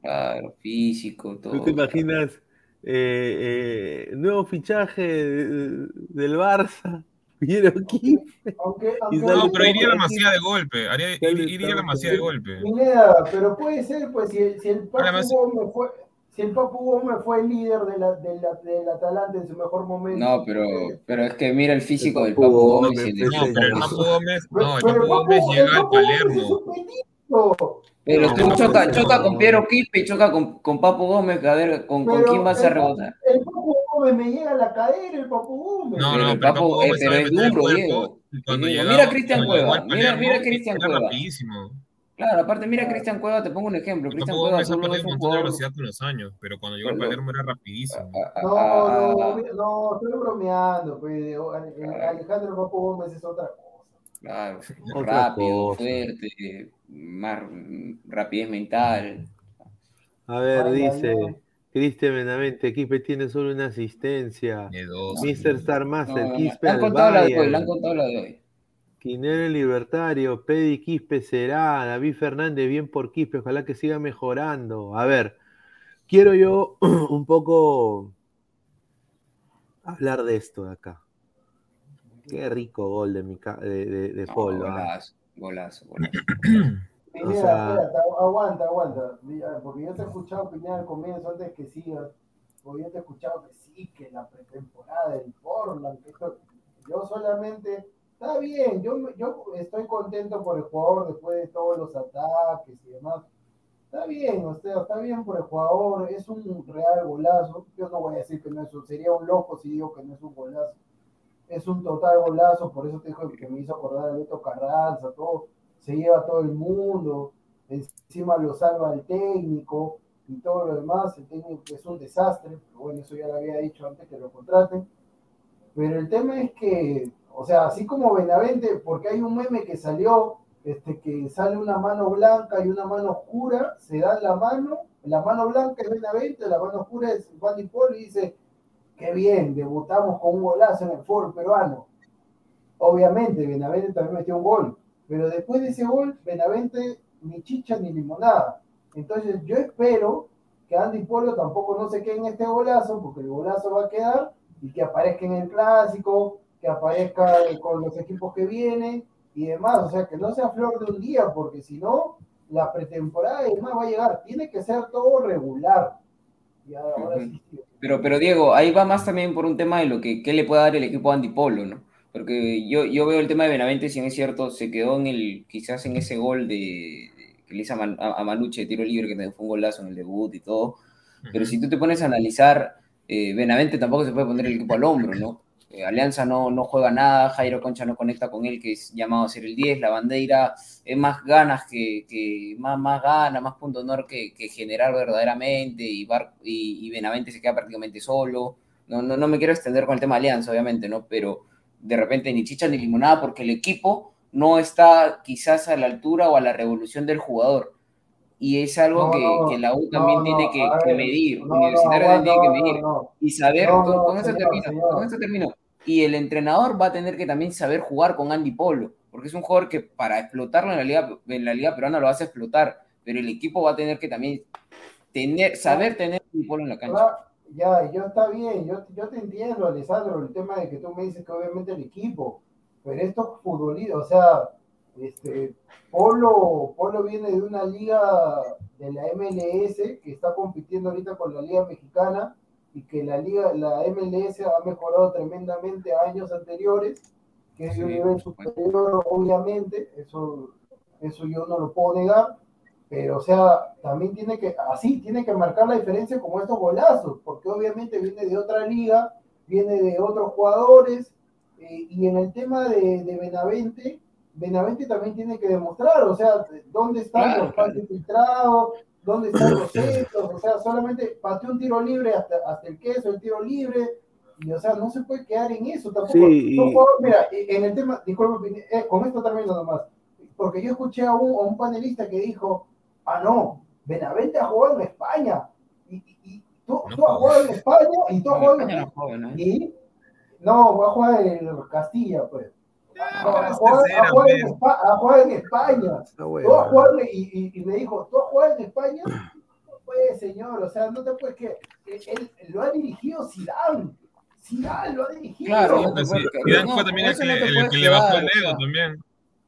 claro, físico, todo. ¿Tú te imaginas eh, eh, nuevo fichaje de- del Barça? Piero Quispe. aunque, aunque No, pero iría la masía de golpe. Haría, iría la masía de golpe. Pineda, pero puede ser, pues, si, el- si el Papu Gómez fue, si el Papu Gómez fue el líder de la, de la, del Atalanta en su mejor momento. No, pero, pero es que mira el físico del Papu Papu Gómez, Gómez. y el- No, pero el. Papu Gómez, no, el Papu Gómez llega el al Palermo. Pero tú No, choca, no. choca con Piero Quispe y choca con, con Papu Gómez, a ver, ¿con, con quién vas a el- rebotar? El Papu Gómez me llega a la cadera, el Papu Gómez. No, no, el pero el Papu- Papu eh, Gómez pero es duro, Diego. Mira a Cristian Cueva, mira- mira a Cristian Cueva. rapidísimo. Claro, aparte, mira a Cristian Cueva, te pongo un ejemplo. Cristian Cueva es un jugador. velocidad con los años, pero cuando llegó al Palermo era rapidísimo. a- a- No, no, no, estoy bromeando. Pues, el- el Alejandro Papu Gómez es otra cosa. Claro, Otra rápido, cosa. fuerte, más rapidez mental. A ver, dice. Cristian Benavente, Quispe tiene solo una asistencia. Mr. Star Master. Quispe Le han al contado la de hoy, Bayern. le han contado la de hoy. Quinero Libertario, Pedi Quispe será, David Fernández, bien por Quispe, ojalá que siga mejorando. A ver, quiero yo un poco hablar de esto de acá. Qué rico gol de, mi de, de- de No, Polo. ¿ah? golazo, golazo, golazo. Pineda, O sea- espérate, agu- aguanta, aguanta. Porque yo te he escuchado Pineda al comienzo antes que sigas. Porque yo te he escuchado que sí, que la pretemporada del Portland, que esto- yo solamente. Está bien, yo, yo estoy contento por el jugador después de todos los ataques y demás. Está bien, o sea, está bien por el jugador, es un real golazo. Yo no voy a decir que no es un, sería un loco si digo que no es un golazo. Es un total golazo, por eso te digo que me hizo acordar a Beto Carranza, todo, se lleva todo el mundo, encima lo salva el técnico y todo lo demás. El técnico es un desastre, pero bueno, eso ya lo había dicho antes que lo contraten. Pero el tema es que, o sea, así como Benavente, porque hay un meme que salió, este, que sale una mano blanca y una mano oscura, se dan la mano, la mano blanca es Benavente, la mano oscura es Juan Polo y dice, qué bien, debutamos con un golazo en el fútbol peruano. Obviamente, Benavente también metió un gol, pero después de ese gol, Benavente ni chicha ni limonada. Entonces yo espero que Andy Polo tampoco no se quede en este golazo, porque el golazo va a quedar, y que aparezca en el clásico, que aparezca con los equipos que vienen y demás. O sea, que no sea flor de un día, porque si no, la pretemporada y demás va a llegar. Tiene que ser todo regular. Y ahora sí. Pero, pero Diego, ahí va más también por un tema de lo que qué le puede dar el equipo a Andy Polo, ¿no? Porque yo, yo veo el tema de Benavente, si es cierto, se quedó en el, quizás en ese gol de, de- que le hizo a, Man- a- a Manuche de tiro libre, que fue un golazo en el debut y todo. Pero si tú te pones a analizar, eh, Benavente tampoco se puede poner el equipo al hombro, ¿no? Eh, Alianza no, no juega nada, Jairo Concha no conecta con él, que es llamado a ser el 10, la bandera es más ganas que, que más, más ganas, más punto de honor que, que generar verdaderamente, y, Bar- y, y Benavente se queda prácticamente solo. No, no, no me quiero extender con el tema de Alianza, obviamente, ¿no? Pero de repente ni chicha ni limonada porque el equipo no está quizás a la altura o a la revolución del jugador. Y es algo No, que, no, que la U también no, tiene que, medir, Universitario tiene que y saber, con, con eso termino, señor. con eso termino. Y el entrenador va a tener que también saber jugar con Andy Polo, porque es un jugador que para explotarlo en la liga, en la liga peruana lo vas a explotar, pero el equipo va a tener que también tener, saber tener a Andy Polo en la cancha. Ya, yo está bien, yo, yo te entiendo, Alessandro, el tema de que tú me dices que obviamente el equipo, pero estos futbolistas, o sea, este, Polo, Polo viene de una liga de la MLS que está compitiendo ahorita con la liga mexicana y que la liga, la MLS ha mejorado tremendamente a años anteriores, que es de un Sí, nivel superior, obviamente, eso, eso yo no lo puedo negar, pero o sea, también tiene que, así, tiene que marcar la diferencia como estos golazos, porque obviamente viene de otra liga, viene de otros jugadores, eh, y en el tema de, de Benavente, Benavente también tiene que demostrar, o sea, dónde están Claro, los pases filtrados, dónde están los centros, o sea, solamente pateó un tiro libre hasta, hasta el queso, el tiro libre, y o sea, no se puede quedar en eso tampoco. Sí, y- jugadores- mira, en el tema, disculpa, eh, con esto termino nomás, porque yo escuché a un, a un panelista que dijo, ah, no, Benavente ha jugado en España, y, y- y tú, No tú has jugado en España, y tú has jugado en España no ¿no? y no, va a jugar en Castilla, pues. No, pero a es jugar, tercera, a jugar en España. Tú has jugado en- y, y, y me dijo, ¿tú has jugado en España? No puede, señor, o sea, no te puedes que él, él- lo ha dirigido Zidane. Zidane lo ha dirigido. Claro, no te sí, puedes- Zidane no, fue también el eso que, el que le bajó el o dedo sea, también.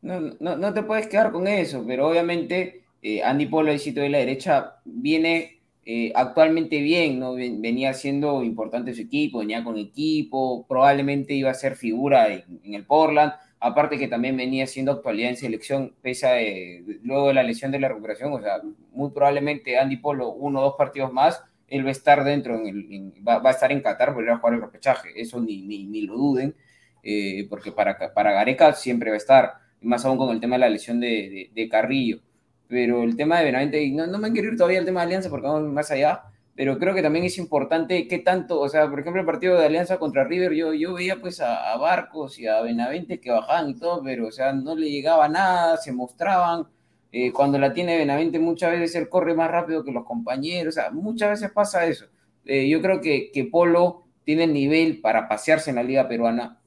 No, no, no te puedes quedar con eso, pero obviamente eh, Andy Polo, el sitio de la derecha, viene eh, actualmente bien, ¿no? Ven- Venía siendo importante su equipo, venía con equipo, probablemente iba a ser figura en, el Portland, aparte que también venía siendo actualidad en selección, pese a, eh, luego de la lesión de la recuperación, o sea, muy probablemente Andy Polo, uno o dos partidos más, él va a estar dentro, va, a estar en Qatar ir a jugar el repechaje, eso ni, ni, lo duden, porque para, para Gareca siempre va a estar más aún con el tema de la lesión de, de Carrillo. Pero el tema de Benavente, y no, no me quiero ir todavía al tema de Alianza porque vamos más allá, pero creo que también es importante qué tanto, o sea, por ejemplo, el partido de Alianza contra River, yo, yo veía pues a, a Barcos y a Benavente que bajaban y todo, pero o sea, no le llegaba nada, se mostraban. eh, cuando la tiene Benavente muchas veces él corre más rápido que los compañeros, o sea, muchas veces pasa eso. Eh, yo creo que, que Polo tiene el nivel para pasearse en la liga peruana,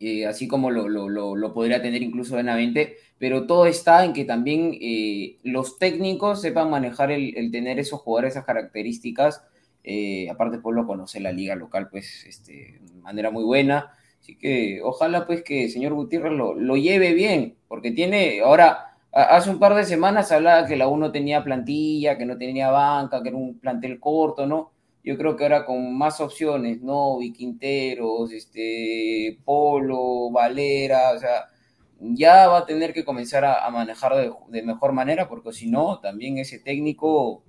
eh, así como lo, lo, lo, lo podría tener incluso Benavente, pero todo está en que también eh, los técnicos sepan manejar el, tener esos jugadores, esas características. Eh, aparte, Polo conoce la liga local, pues, este, de manera muy buena. Así que ojalá, pues, que el señor Gutiérrez lo, lleve bien, porque tiene, ahora, hace un par de semanas hablaba que la U no tenía plantilla, que no tenía banca, que era un plantel corto, ¿no? Yo creo que ahora con más opciones, Novi, Quinteros, este, Polo, Valera, o sea, ya va a tener que comenzar a, manejar de, de, mejor manera, porque si no, también ese técnico,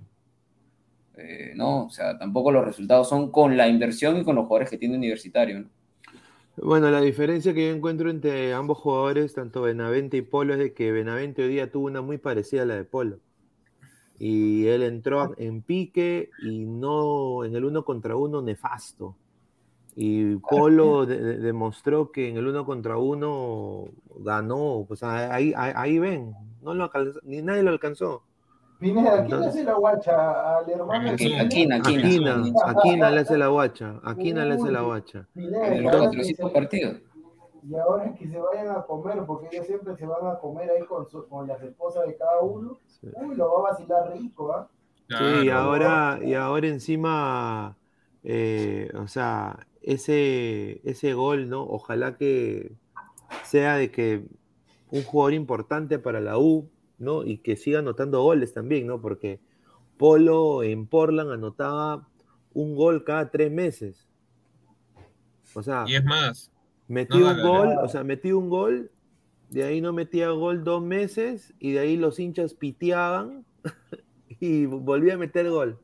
eh, no, o sea, tampoco los resultados son con la inversión y con los jugadores que tiene Universitario, ¿no? Bueno, la diferencia que yo encuentro entre ambos jugadores, tanto Benavente y Polo, es de que Benavente hoy día tuvo una muy parecida a la de Polo. Y él entró en pique y no en el uno contra uno nefasto. Y Polo de, de, demostró que en el uno contra uno ganó. Pues ahí, ahí, ahí ven, no lo alcanzó, ni nadie lo alcanzó. Pineda, ¿quién le hace la guacha al hermano? Aquina, Aquina, Aquina, Aquina le hace la guacha. Aquina le hace la guacha. En los cuatro cinco partidos. Y ahora que se vayan a comer, porque ellos siempre se van a comer ahí con, su, con las esposas de cada uno. Sí. Uy, lo va a vacilar rico, ¿ah? ¿eh? Sí, y ahora, y ahora encima, eh, o sea, ese, ese gol, ¿no? Ojalá que sea de que un jugador importante para la U, ¿no? Y que siga anotando goles también, ¿no? Porque Polo en Portland anotaba un gol cada tres meses. O sea, y es más, metí no, un no, gol, no. o sea, metí un gol, de ahí no metía gol dos meses, y de ahí los hinchas piteaban y volvía a meter gol.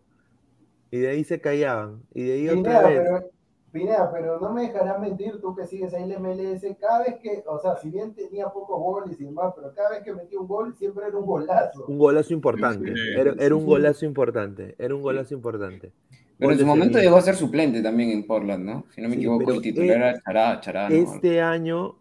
Y de ahí se callaban. Y de ahí otra vez. Pero, Pineda, pero no me dejarás mentir tú que sigues ahí en MLS, cada vez que, o sea, si bien tenía pocos goles y demás, pero cada vez que metía un gol siempre era un golazo. Un golazo importante. Era, era un golazo importante. Era un golazo importante. Pero en su momento llegó a ser suplente también en Portland, ¿no? Si no me sí, equivoco, el titular era Chará, Chará. Este ¿no? año,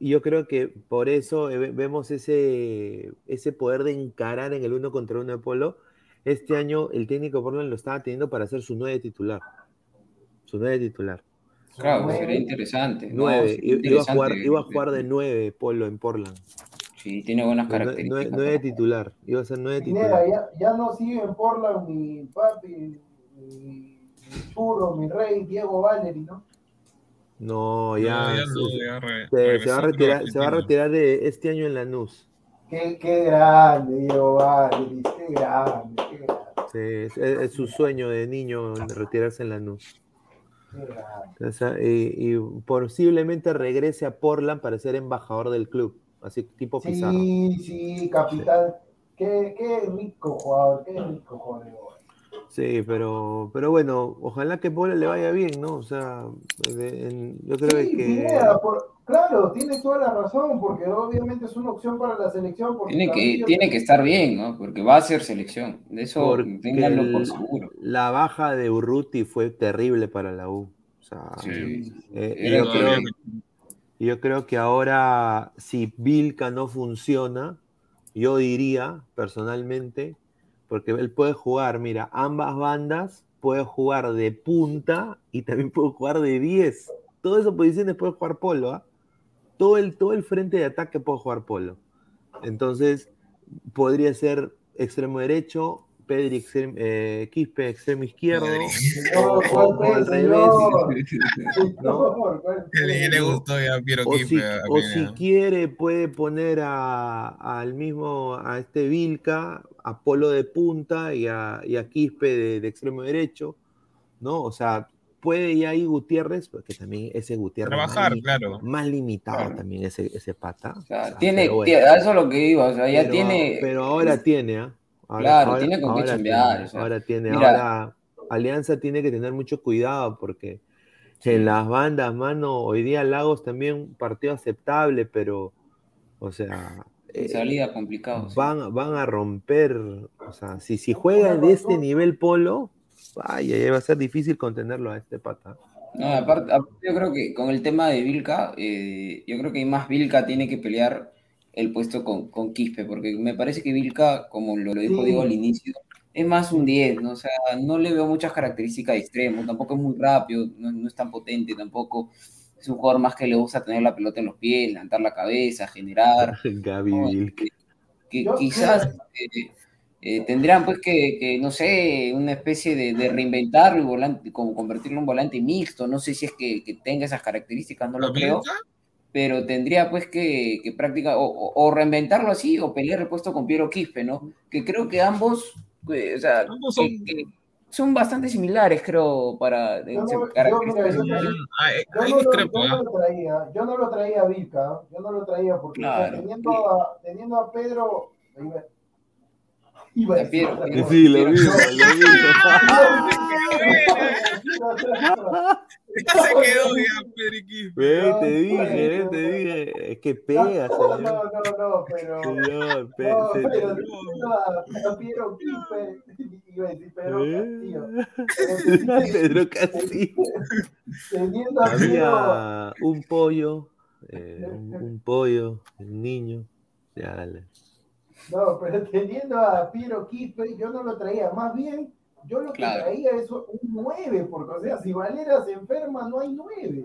yo creo que por eso vemos ese, ese poder de encarar en el uno contra uno de Polo. Este año el técnico Portland lo estaba teniendo para hacer su nueve titular. Su nueve titular. Claro, sería interesante. Nueve. No, iba, a jugar, iba a jugar de nueve Polo en Portland. Sí, tiene buenas características. Nueve, nueve titular. Iba a ser nueve Pineda, titular. Ya, ya no sigue en Portland mi papi, mi, churro, mi rey, Diego Valeri, ¿no? No, ya, no, ya, no, ya re, se, se, va a retirar, se va a retirar de este año en Lanús. Qué, qué grande, Diego Valeri, qué grande, qué grande. Sí, es, es, es, su sueño de niño retirarse en Lanús. O y, y, posiblemente regrese a Portland para ser embajador del club, así tipo sí, Pizarro. Sí, sí, capitán. Sí. Qué, qué rico jugador, qué rico jugador. Sí, pero, pero bueno, ojalá que Polo le vaya bien, ¿no? O sea, de- en- yo creo Sí, que... Pineda, por- claro, tiene toda la razón, porque obviamente es una opción para la selección. porque Tiene que, tiene que estar bien, ¿no? Porque va a ser selección. De eso Porque ténganlo por seguro. la baja de Urruti fue terrible para la U. O sea, Sí. eh, Era yo, creo, yo creo que ahora, si Vilca no funciona, yo diría personalmente, porque él puede jugar, mira, ambas bandas, puede jugar de punta y también puede jugar de 10. Todas esas posiciones puede jugar Polo, ¿ah? Todo el, todo el frente de ataque puede jugar Polo. Entonces, podría ser extremo derecho, Pedri extrem- eh, Quispe extremo izquierdo, No, o, ¿cuál o al fue, revés. señor? ¿no? Señor, ¿cuál ¿Qué le, qué le fue? gustó ya a Piero O Quispe? si, a o si quiere, puede poner a- al mismo, a este Vilca, a Polo de punta y a, y a Quispe de, de extremo derecho, ¿no? O sea, puede ya ahí Gutiérrez, porque también ese Gutiérrez más, Trabajar, li- claro. más limitado Claro. también ese, ese pata. O sea, O sea, tiene, bueno. eso es lo que iba, o sea, ya pero, tiene. pero ahora tiene, ¿ah? Ahora- Claro, ahora- tiene con qué ahora chambear, tiene, o sea, ahora tiene, mira. ahora Alianza tiene que tener mucho cuidado porque en las bandas, mano, hoy día Lagos también un partido aceptable, pero, o sea, eh, salida complicado. sí. van, van a romper, o sea, si, si juega de este nivel polo, vaya, ya va a ser difícil contenerlo a este pata. No, aparte, aparte yo creo que con el tema de Vilca, eh, yo creo que más Vilca tiene que pelear el puesto con, con Quispe, porque me parece que Vilca, como lo, lo dijo Sí. Diego al inicio, es más un 10, ¿no? O sea, no le veo muchas características de extremo, tampoco es muy rápido, no, no es tan potente, tampoco es un jugador más que le gusta tener la pelota en los pies, levantar la cabeza, generar, Gaby que quizás eh, eh, tendrían pues que, que, no sé, una especie de, de reinventarlo y volante, como convertirlo en volante mixto, no sé si es que, que tenga esas características, no lo ¿A creo, pero tendría pues que, que practicar, o, o- o reinventarlo así, o pelear el puesto con Piero Quispe, ¿no? Que creo que ambos, eh, o sea, Ambos son- que- que son bastante similares, creo, para Yo no- se- yo, características. mira, yo- Yo ahí no, lo, discrepo, yo no lo traía, yo no lo traía a Vilca, yo no lo traía porque o sea, Claro. teniendo, a, teniendo a Pedro, iba, a decir. Sí, lo mismo, Ya se quedó ya, Pedri Quispe. Ve, te dije, ve, te dije, es que pega, No, señor. no, no, no, pero. Señor, pe- No, se- pero a Piero iba a decir Pedro Castillo. Pero Pedro Castillo. Teniendo a Piero, Había un pollo, eh, un, un pollo, un niño. Ya, dale. No, pero teniendo a Piero Quispe, yo no lo traía, más bien. Yo lo que Claro. traía es un 9, porque, o sea, si Valera se enferma, no hay 9.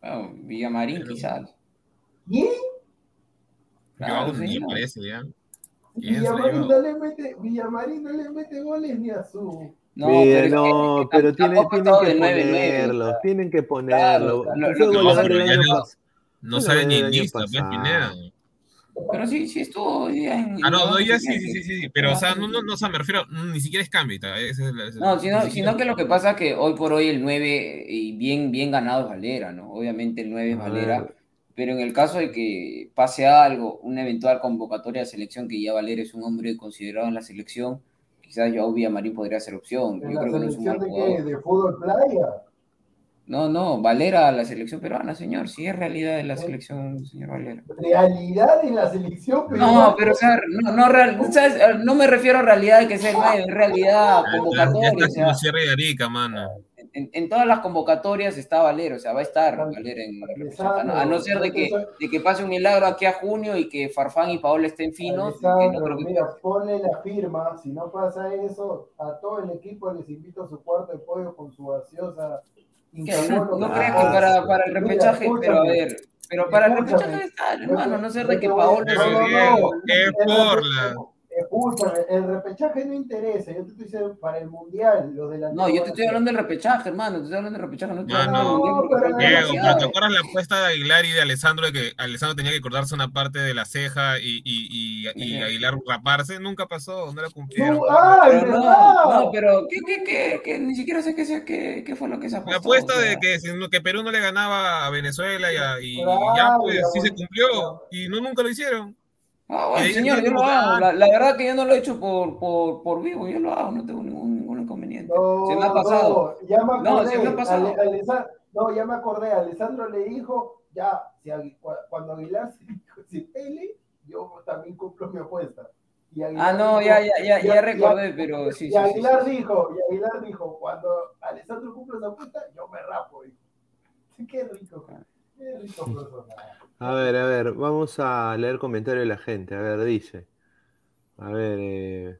Bueno, Villamarín quizás. ¿Quién? Claro, ni señor. parece ya. ¿Quién se Villamarín no, le mete, Villamarín no le mete goles ni a su. No, Mira, pero que- no, que pero tienen estado que de 9-9, ponerlo, tienen que ponerlo. Lo que que ya no- No sabe ni lista, pues. Pineda. Pero sí, sí estuvo hoy día en. Ah, no, ya la sí, sí, sí, sí, pero, o sea, no, no, no, o sea, me refiero, ni siquiera es es No, sino, sino que lo que pasa es que hoy por hoy el 9 y bien, bien ganado es Valera, ¿no? Obviamente el 9 es A Valera, pero en el caso de que pase algo, una eventual convocatoria de selección, que ya Valera es un hombre considerado en la selección, quizás Joao Villamarín podría ser opción. ¿En Yo creo que no es un mal de qué? jugador. ¿De fútbol playa? No, no, Valera a la selección peruana, señor. Sí es realidad de la selección, señor Valera. ¿Realidad en la selección No, peruana? pero o sea, no, no, real- ¿sabes? no me refiero a realidad de que sea el 9, es realidad ya- ya convocatoria. está o sea, como cierre de Arica, mano. en, en todas las convocatorias está Valera, o sea, va a estar Valera en no- a no ser de que, de que pase un milagro aquí a junio y que Farfán y Paola estén finos, que no Alessandro, creo que mira, ponle la firma. Si no pasa eso, a todo el equipo les invito a su cuarto de pollo con su gaseosa. ¿No crees que para, para el repechaje? Pero a ver, pero para el repechaje está, hermano, no ser de que. Pero no, no, no, es el por repe- la- Escúchame, el repechaje no interesa. Yo te estoy diciendo para el mundial, los delanteros. No, yo te estoy hablando del repechaje, hermano, te estoy hablando del repechaje, no estoy Mano, hablando del mundial pero- Diego, pero ¿te acuerdas la apuesta de Aguilar y de Alessandro de que Alessandro tenía que cortarse una parte de la ceja y, y, y, y. Aguilar raparse? Nunca pasó, no lo cumplieron. No, ¡Ay, Pero no, no, pero ¿qué, qué, qué, qué? Ni siquiera sé qué, qué, qué fue lo que se La apostó. apuesta o sea. de que, no- que Perú no le ganaba a Venezuela y, a- y Claro, ya pues la sí se cumplió y no nunca lo hicieron. Ah, Y bueno, señor, yo lo hago. ah. La, la verdad que yo no lo he hecho por, por, por vivo, yo lo hago, no tengo ningún, ningún inconveniente. No, se me ha pasado. No, ya me No, se me ha pasado. Ale- no, ya me acordé. Alessandro le dijo, ya, si cuando Aguilar se, se pele, yo también cumplo mi apuesta. Y Aguilar Ah, no, dijo- ya, ya, ya, y- ya y- recordé, pero sí, Y sí, Aguilar sí. dijo, y Aguilar dijo, cuando Alessandro cumple esa apuesta, yo me rapo. qué rico. Personaje. A ver, a ver, vamos a leer comentarios de la gente. A ver, dice. A ver, eh,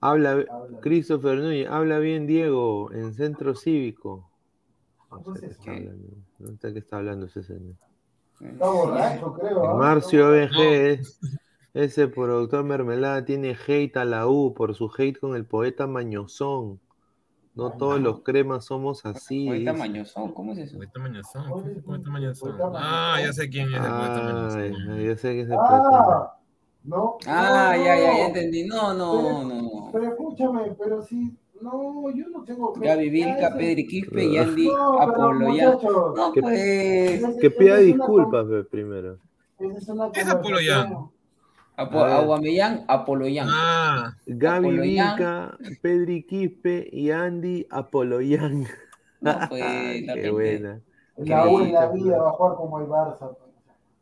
habla. Christopher Núñez, habla bien Diego en Centro Cívico. No ¿Cómo sé qué está hablando. Ese señor. Está borracho, creo. ¿ah? Marcio BG, es- ese productor mermelada tiene hate a la U por su hate con el poeta Mañozón. No todos los cremas somos así. Poeta dice. mañosón, ¿cómo es eso? Poeta Mañazón. Oye, ¿quién es el poeta el Mañazón? poeta Ah, ya sé quién es el ay, yo sé que es el. Ah, no. Ah, no, ya, ya, ya entendí. No, no, no. Pero escúchame, pero sí, no, yo no tengo. Gaby Vilca, ese- Pedri Quispe y Andy No, pero No, Que- pues. Que pida es una disculpas pe, primero. esa es una ¿Qué es Apoloyan? conversación. Apo- A. Aguamellán, Apoloyan. Ah, Gaby. Vilca, Pedri Quispe y Andy Apoloyan. No, pues, qué buena. La U la vida va a jugar como el Barça. pues.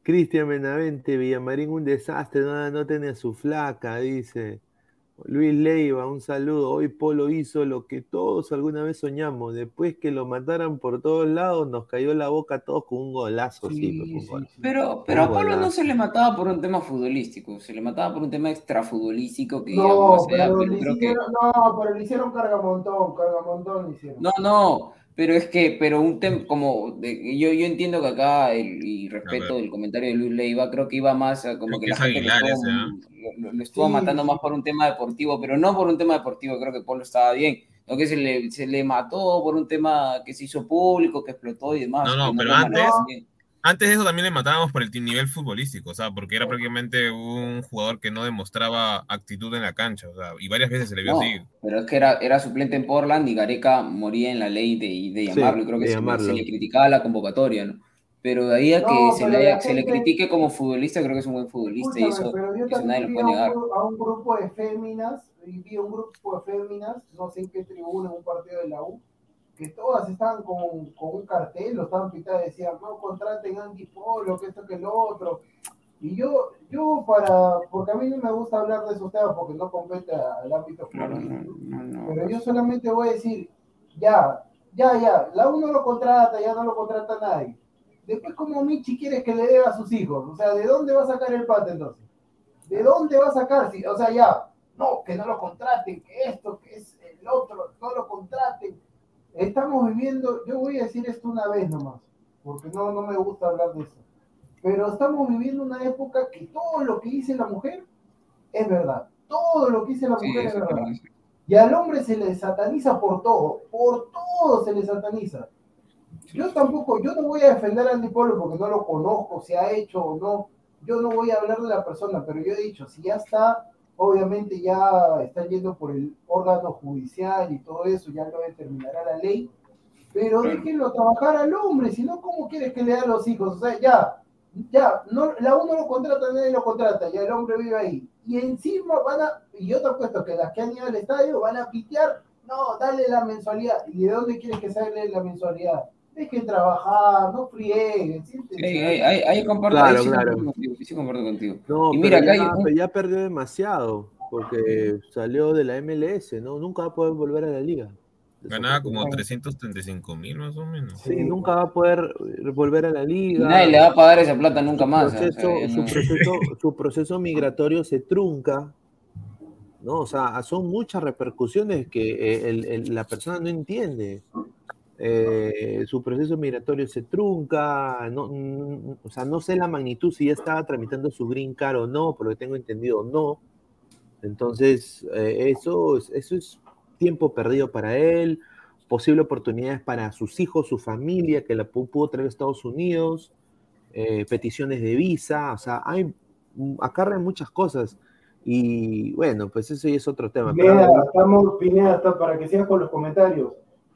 Cristian Benavente, Villamarín, un desastre, no, no tenía su flaca, dice. Luis Leiva, un saludo. Hoy Polo hizo lo que todos alguna vez soñamos. Después que lo mataran por todos lados, nos cayó la boca a todos con un golazo. Sí, Sí, un sí, gol. sí. Pero, pero a Polo no se le mataba por un tema futbolístico, se le mataba por un tema extrafutbolístico que No, pero pero le creo que hicieron, no, pero le hicieron cargamontón, cargamontón le hicieron. No, no, pero es que, pero un tema como, de- yo, yo entiendo que acá, el- y respeto el comentario de Luis Leiva, creo que iba más a como Creo que que la gente lo Aguilar estuvo, ese, lo- lo- lo estuvo Sí, matando más por un tema deportivo, pero no por un tema deportivo, creo que Polo estaba bien, no que se le, se le mató por un tema que se hizo público, que explotó y demás. No, no, pero antes-. Antes de eso también le matábamos por el nivel futbolístico, o sea, porque era prácticamente un jugador que no demostraba actitud en la cancha, o sea, y varias veces se le vio No, así. pero es que era, era suplente en Portland y Gareca moría en la ley de, de Sí, llamarlo, y creo que se, se le criticaba la convocatoria, ¿no? Pero de ahí a que No, se, le, la se le gente- critique como futbolista, creo que es un buen futbolista y eso, pero yo eso nadie lo puede a un, negar. a un grupo de féminas, vi a un grupo de féminas, no sé en qué tribuna, en un partido de la U, que todas estaban con, con un cartel, lo estaban pintando, decían, no contraten a Andy Polo, que esto, que lo otro. Y yo, yo para, porque a mí no me gusta hablar de esos temas porque no compete al ámbito no, no, no. Pero yo solamente voy a decir, ya, ya, ya, la U no lo contrata, ya no lo contrata nadie. Después, como Michi quiere que le dé a sus hijos? O sea, ¿de dónde va a sacar el pate entonces? ¿De dónde va a sacar? Si, o sea, ya, no, que no lo contraten, que esto, que es el otro, no lo contraten. Estamos viviendo, yo voy a decir esto una vez nomás, porque no, no me gusta hablar de eso. Pero estamos viviendo una época que todo lo que dice la mujer es verdad. Todo lo que dice la Sí, mujer es verdad. Y al hombre se le sataniza por todo, por todo se le sataniza. Yo tampoco, yo no voy a defender al Dipolo porque no lo conozco, si ha hecho o no. Yo no voy a hablar de la persona, pero yo he dicho, si ya está, obviamente ya está yendo por el órgano judicial y todo eso, ya lo determinará la ley. Pero déjenlo trabajar al hombre, si no, ¿cómo quieres que le dé a los hijos? O sea, ya, ya, no, la uno lo contrata, nadie lo contrata, ya el hombre vive ahí. Y encima van a, y yo te apuesto que las que han ido al estadio van a pitear, no, dale la mensualidad. ¿Y de dónde quieres que salga la mensualidad? Dejen trabajar, no frieguen, siéntense. Ahí, ahí, ahí comparto, Claro, ahí sí claro. comparto contigo, sí comparto contigo. No, Y mira, pero acá ya, hay perdió demasiado, porque salió de la MLS, ¿no? Nunca va a poder volver a la liga. Ganaba como Bueno. 335 mil más o menos. Sí, nunca va a poder volver a la liga. nadie le va a pagar esa plata nunca su más. o sea, su, no- proceso, su proceso migratorio se trunca, ¿no? O sea, son muchas repercusiones que eh, el- el- la persona no entiende. Eh, su proceso migratorio se trunca, no, mm, o sea, no sé la magnitud si ya estaba tramitando su green card o no, por lo que tengo entendido, no. Entonces, eh, eso, es- tiempo perdido para él, posible oportunidades para sus hijos, su familia, que la pu- pudo traer a Estados Unidos, eh, peticiones de visa, o sea, hay, acarrean muchas cosas. Y bueno, pues eso ya es otro tema. pero Pineda, ahora- estamos, Pineda, para que sigas con los comentarios,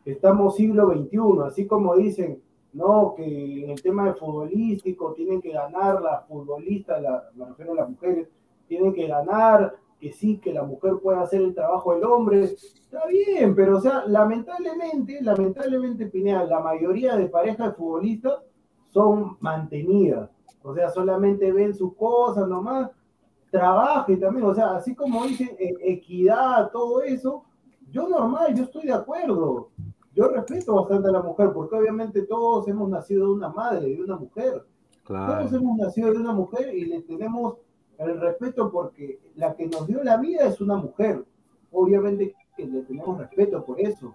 estamos siglo XXI, así como dicen, no, que en el tema de futbolístico tienen que ganar las futbolistas, la, me refiero las mujeres, tienen que ganar que sí, que la mujer puede hacer el trabajo del hombre, está bien, pero o sea, lamentablemente, lamentablemente, Pineda, la mayoría de parejas de futbolistas son mantenidas, o sea, solamente ven sus cosas nomás, trabaje también, o sea, así como dicen e- equidad, todo eso, yo normal, yo estoy de acuerdo, yo respeto bastante a la mujer, porque obviamente todos hemos nacido de una madre, de una mujer, Claro. todos hemos nacido de una mujer y le tenemos el respeto porque la que nos dio la vida es una mujer. Obviamente que le tenemos respeto por eso.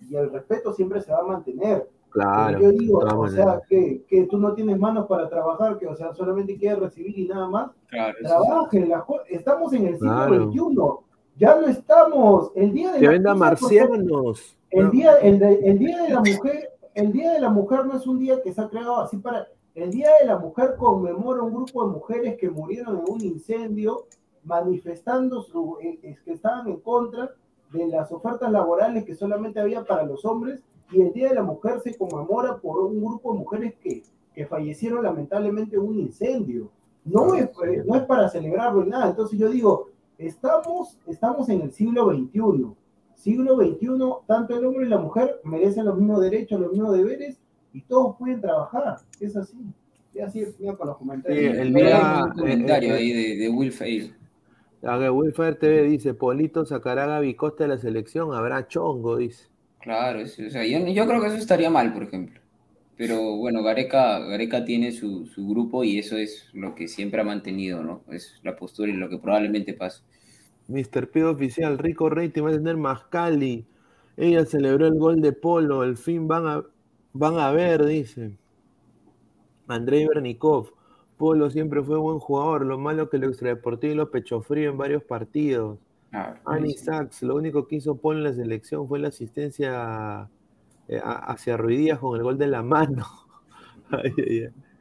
Y el respeto siempre se va a mantener. Claro. Pero yo digo, o sea, que, que tú no tienes manos para trabajar, que o sea, solamente quieres recibir y nada más. Claro. Trabajen, co- estamos en el siglo Claro. XXI. Ya lo estamos. El día de Que la vendan marcianos. El día, el, de- el día de la mujer, el día de la mujer no es un día que se ha creado así para. El día de la mujer conmemora un grupo de mujeres que murieron en un incendio, manifestando su, eh, es que estaban en contra de las ofertas laborales que solamente había para los hombres. Y el día de la mujer se conmemora por un grupo de mujeres que, que fallecieron lamentablemente en un incendio. No es, eh, no es para celebrarlo ni nada. Entonces yo digo, estamos, estamos en el siglo XXI siglo XXI, tanto el hombre y la mujer merecen los mismos derechos, los mismos deberes y todos pueden trabajar. Es así. Y así es mira, con los comentarios. Sí, el Mira, día- un comentario eh, eh, ahí de, de Will Fail. TV dice, Polito sacará a Gaby Costa de la selección, habrá chongo, dice. Claro, es- o sea, yo, yo creo que eso estaría mal, por ejemplo. Pero bueno, Gareca, Gareca tiene su, su grupo y eso es lo que siempre ha mantenido, ¿no? Es la postura y lo que probablemente pase. Mr. P oficial, Rico Rating va a tener Mascali. Ella celebró el gol de Polo, al fin van a, van a ver, dice. Andrei Bernikov, Polo siempre fue buen jugador, lo malo que lo extradeportivo y lo pecho frío en varios partidos. Ah, Annie. Sachs, lo único que hizo Polo en la selección fue la asistencia eh, hacia Ruidías con el gol de la mano. Ay, ay, ay.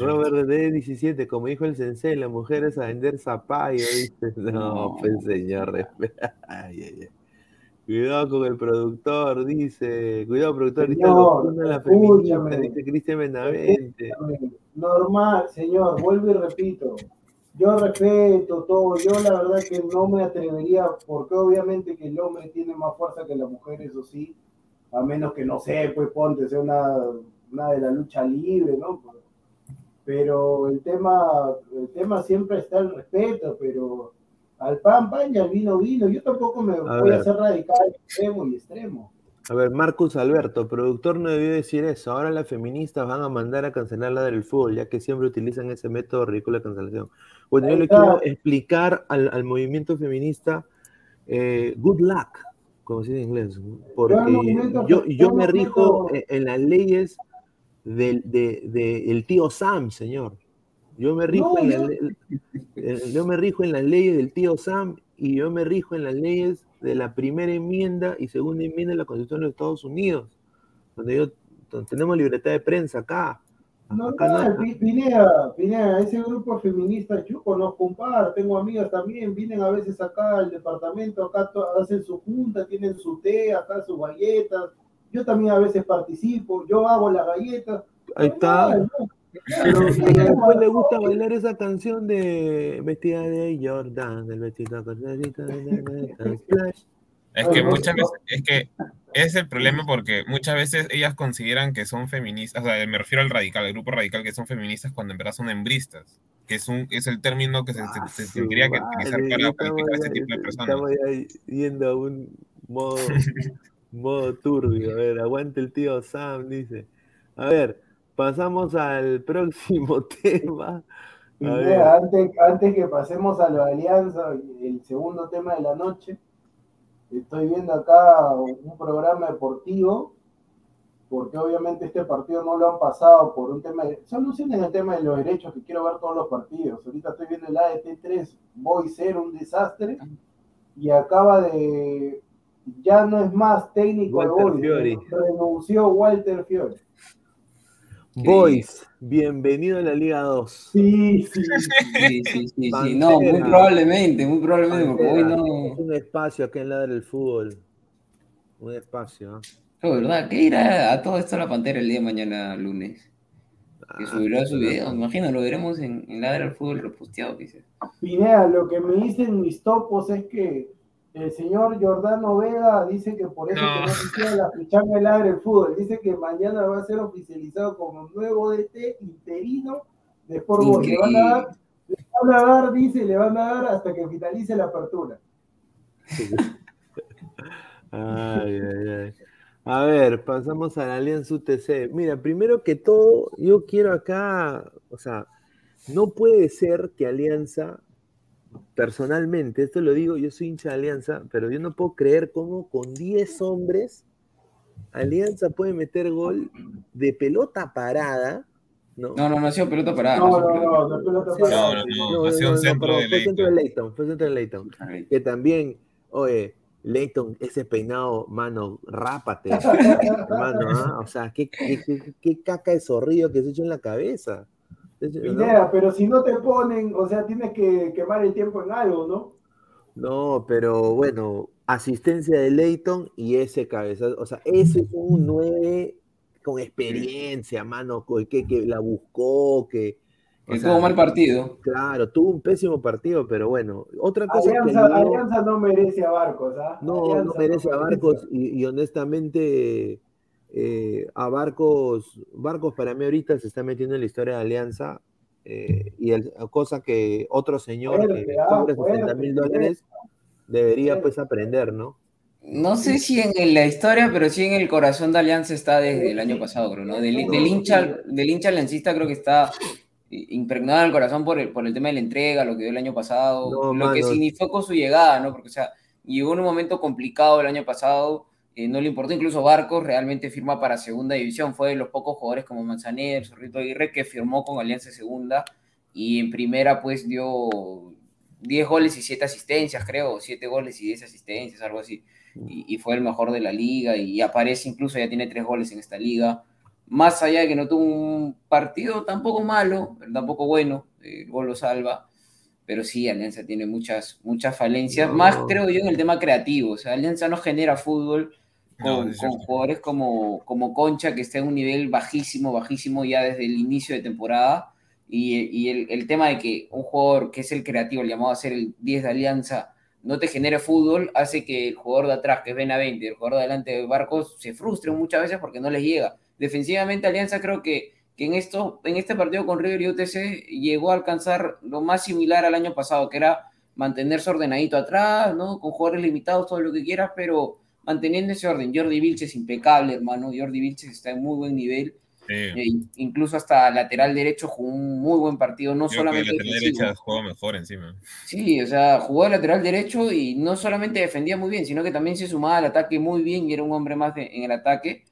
Robert D 17, como dijo el sensei, las mujeres a vender zapallo, dice. No, No. pues señor. Ay, ay, ay. Cuidado con el productor, dice. Cuidado, productor, Señor, la feminista, dice Cristian Benavente. Normal, señor, vuelvo y repito. Yo respeto todo, yo la verdad que no me atrevería, porque obviamente que el hombre tiene más fuerza que la mujer, eso sí, a menos que no sé, pues ponte, sea una, una de la lucha libre, ¿no? Pero el tema, el tema siempre está el respeto, pero al pan, pan y al vino, vino. Yo tampoco me voy ver. a hacer radical extremo y extremo. A ver, Marcus Alberto, productor no debió decir eso. Ahora las feministas van a mandar a cancelar la del fútbol, ya que siempre utilizan ese método ridículo de cancelación. Bueno, yo le quiero explicar al, al movimiento feminista eh, good luck, como se dice en inglés, porque Yo yo, me rijo en, en las leyes del de, de- el tío Sam, señor. Yo me rijo No, en la yo- le- eh, yo me rijo en las leyes del tío Sam y yo me rijo en las leyes de la primera enmienda y segunda enmienda de la Constitución de los Estados Unidos, donde yo donde tenemos libertad de prensa acá. Acá no Normal, Pi- Pineda, Pineda, ese grupo feminista, yo conozco un par, tengo amigas también, vienen a veces acá al departamento, acá hacen su junta, tienen su té, acá sus galletas, yo también a veces participo, yo hago las galletas. Ahí está. Normal, ¿no? Claro, después le gusta bailar esa canción de vestida de Jordan, del vestido Splash. Es que muchas veces, es que es el problema porque muchas veces ellas consideran que son feministas, o sea, me refiero al radical, al grupo radical que son feministas cuando en verdad son hembristas, que es un es el término que se, se- se Su tendría que utilizar para calificar a ese tipo de personas. Estamos ya yendo a un modo, modo turbio. A ver, aguante el tío Sam, dice. A ver, pasamos al próximo tema. Antes, antes que pasemos a la alianza, el segundo tema de la noche, estoy viendo acá un programa deportivo, porque obviamente este partido no lo han pasado por un tema de... Solucionen el tema de los derechos, que quiero ver todos los partidos. Ahorita estoy viendo el ADT3, voy ser un desastre, y acaba de... Ya no es más técnico Walter Fiori. renunció Walter Fiori. Boys, bienvenido a la Liga 2. Sí, sí, Sí, sí, sí, sí. No, muy probablemente, muy probablemente, porque hoy no. Es un espacio acá en la del fútbol. Un espacio. ¿ah? Oh, ¿verdad? ¿Qué irá a todo esto la pantera el día de mañana, lunes? que subirá su video. Me imagino, lo veremos en, en Ladra del Fútbol reposteado, dice. Pineda, lo que me dicen mis topos es que el señor Jordano Vega dice que por eso No. que no quisiera la fichanga del Ladre el fútbol. Dice que mañana va a ser oficializado como nuevo DT interino de Sport Boys. Le van a dar, le van a dar, dice, le van a dar hasta que finalice la apertura. Ay, ay, ay. A ver, pasamos a la Alianza UTC. Mira, primero que todo, yo quiero acá, o sea, no puede ser que Alianza, personalmente, esto lo digo, yo soy hincha de Alianza, pero yo no puedo creer cómo con 10 hombres Alianza puede meter gol de pelota parada, ¿no? No, no, no ha sido pelota parada. No, ha sido no, pelota no, de pelota parada. No, no, no, ha sido un centro de fue centro de Leighton. Fue centro de Leighton. Que también, oye, Leighton, ese peinado, mano, rápate, hermano, ¿ah? O sea, ¿qué, qué, qué- qué caca de zorrillo que se echó en la cabeza. ¿No? Pineda, pero si no te ponen, o sea, tienes que quemar el tiempo en algo, ¿no? No, pero bueno, asistencia de Leighton y ese cabezazo, o sea, ese es un 9 con experiencia, mano, que, que la buscó, que... Que tuvo mal partido. Claro, tuvo un pésimo partido, pero bueno, otra cosa que Alianza, yo- Alianza no merece a Barcos, ¿ah? No, Alianza no merece a merece. Barcos y, y honestamente eh, a Barcos, Barcos para mí ahorita se está metiendo en la historia de Alianza eh, y el- cosa que otro señor que cobra fuerte, 60 mil dólares debería pues aprender, ¿no? No sé si en, la historia, pero sí en el corazón de Alianza está desde el año pasado, creo, ¿no? Del, del hincha, del hincha aliancista creo que está impregnado en el corazón por el, por el tema de la entrega, lo que dio el año pasado, No, lo que mano. significó su llegada, ¿no? Porque, o sea, llegó en un momento complicado el año pasado, eh, no le importó, incluso Barcos realmente firma para segunda división, fue de los pocos jugadores como Manzanero, Zorrito Aguirre, que firmó con Alianza Segunda, y en primera pues dio 10 goles y 7 asistencias, creo, 7 goles y 10 asistencias, algo así y, y fue el mejor de la liga y aparece incluso, ya tiene tres goles en esta liga. Más allá de que no tuvo un partido tampoco malo, tampoco bueno, eh, el gol lo salva, pero sí, Alianza tiene muchas, muchas falencias, No. más creo yo en el tema creativo, o sea, Alianza no genera fútbol con, es con jugadores como, como Concha, que está en un nivel bajísimo, bajísimo ya desde el inicio de temporada, y, y el, el tema de que un jugador que es el creativo, el llamado a ser el 10 de Alianza, no te genere fútbol, hace que el jugador de atrás, que es Benavente, el jugador de delante de Barcos, se frustren muchas veces porque no les llega. Defensivamente, Alianza creo que, que en, esto, en este partido con River y UTC llegó a alcanzar lo más similar al año pasado, que era mantenerse ordenadito atrás, ¿no? Con jugadores limitados, todo lo que quieras, pero manteniendo ese orden. Jordi Vilches impecable, hermano. Jordi Vilches está en muy buen nivel. Sí. Eh, incluso hasta lateral derecho jugó un muy buen partido, no Creo que solamente lateral derecha mejor encima. Sí, o sea, jugó de lateral derecho y no solamente defendía muy bien, sino que también se sumaba al ataque muy bien y era un hombre más de- en el ataque.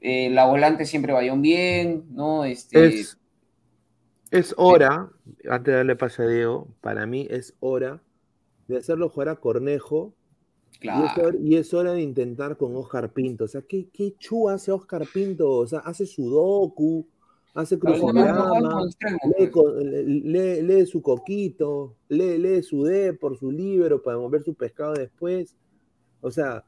Eh, la volante siempre Bayón bien, ¿no? Este, Es, es hora, antes de darle pase a Diego, para mí es hora de hacerlo jugar a Cornejo y, es claro. hora, y es hora de intentar con Oscar Pinto. O sea, ¿qué, qué chu hace Oscar Pinto? O sea, hace sudoku, hace crucigrama, lee, lee- lee su coquito, lee, lee su D por su libro para mover su pescado después. O sea,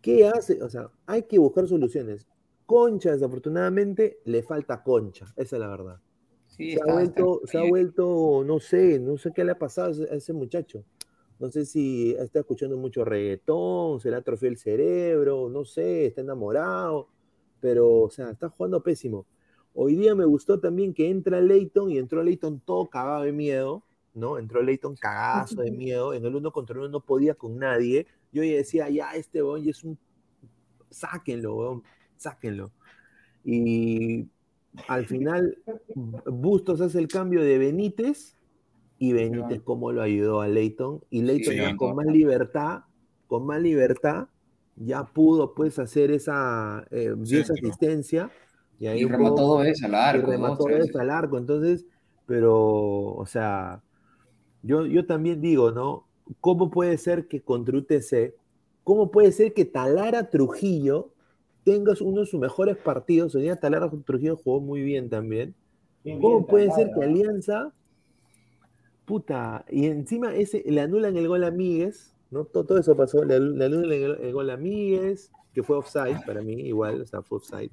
¿qué hace? O sea, hay que buscar soluciones. Concha, desafortunadamente, le falta concha, esa es la verdad. Sí, Se está- ha, vuelto, se ha vuelto, no sé, no sé qué le ha pasado a ese muchacho. No sé si está escuchando mucho reggaetón, se le atrofió el cerebro, no sé, está enamorado, pero, o sea, está jugando pésimo. Hoy día me gustó también que entra Leighton y entró Leighton todo cagado de miedo, ¿no? Entró Leighton cagazo de miedo, en el uno contra uno no podía con nadie. Yo ya decía, ya, este weón es un... Sáquenlo, weón, sáquenlo. Y al final, Bustos hace el cambio de Benítez y Benítez cómo lo ayudó a Leighton. Y Leighton Sí, ya con más libertad, con más libertad, ya pudo pues hacer esa eh, esa Centro. asistencia. Y, ahí Y remató poco- dos veces al arco. remató dos veces. al arco. Entonces, pero, o sea, yo, yo también digo, ¿no? ¿Cómo puede ser que contra UTC, cómo puede ser que Talara Trujillo tenga uno de sus mejores partidos? Hoy día Talara Trujillo jugó muy bien también. Bien, ¿Cómo bien, puede Talara, ser que. Alianza, puta, y encima ese, le anulan el gol a Míguez, ¿no? Todo, todo eso pasó, le, le anulan el, el gol a Míguez, que fue offside para mí, igual, o sea, fue offside.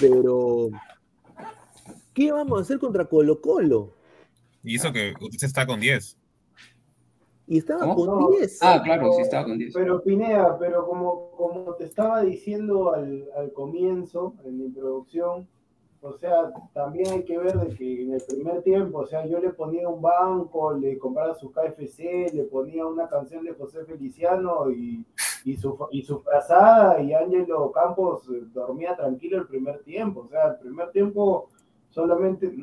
Pero ¿Qué vamos a hacer contra Colo Colo? Y eso que usted está con 10. Y estaba ¿Cómo? con No, 10. Ah, claro, sí estaba con 10. Pero Pineda, pero como, como te estaba diciendo al, al comienzo, en mi introducción, o sea, también hay que ver de que en el primer tiempo, o sea, yo le ponía un banco, le compraba su KFC, le ponía una canción de José Feliciano y, y su y su frazada y Ángelo Campos dormía tranquilo el primer tiempo, o sea, el primer tiempo solamente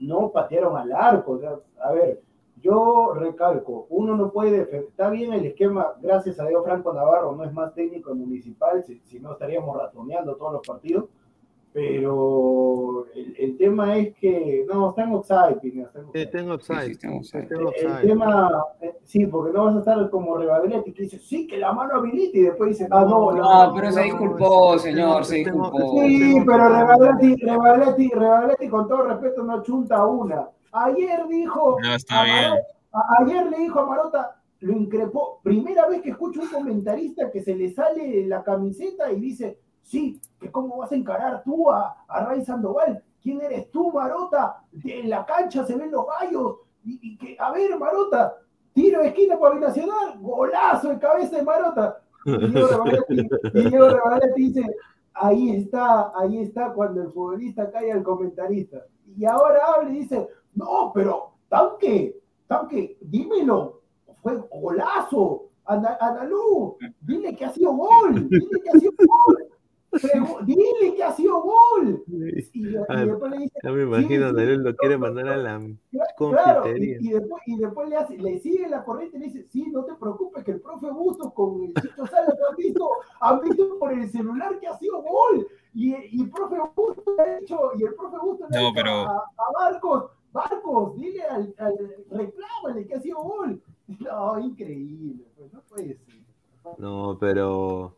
no patearon al arco, o sea, a ver, yo recalco, uno no puede defender, está bien el esquema, gracias a Dios Franco Navarro no es más técnico en municipal, si, si no estaríamos ratoneando todos los partidos, pero el, el tema es que, no, está en offside, Pina, está en offside. El tema, eh, sí, porque no vas a estar como Rivadeletti que dice, sí, que la mano habilita y después dice, ah, no, No, no, pero no, se disculpó, no, señor, se disculpó. Sí, pero Revaletti, Revaletti, Revaletti, con todo respeto, no chunta una. Ayer dijo. No, está a bien. Marota- a- ayer le dijo a Marota, lo increpó. Primera vez que escucho un comentarista que se le sale la camiseta y dice: Sí, que cómo vas a encarar tú a, a Ray Sandoval. ¿Quién eres tú, Marota? En la cancha se ven los gallos. Y, y que, a ver, Marota, tiro de esquina para Binacional, golazo de cabeza de Marota. Y Diego Revaletti dice: ahí está, ahí está cuando el futbolista cae al comentarista. Y ahora habla y dice, no, pero tanque, tanque, dímelo, fue golazo, Ana- Analú, dile que ha sido gol, dile que ha sido gol, Dile que ha sido gol. Y, y Ah, después le dice, Ya me imagino, sí, Daniel sí, lo quiere no, mandar a la Cla- Claro, y, confitería. y después, y después le, hace, le sigue la corriente y le dice, sí, no te preocupes, que el profe Bustos con el Chicho Salas han visto, han visto por el celular que ha sido gol. Y, y el profe Bustos le ha dicho, y el profe Bustos le ha No, pero- a, a Barcos, Barcos, dile al, al reclámale que ha sido gol. No, increíble, pues no puede ser. No, pero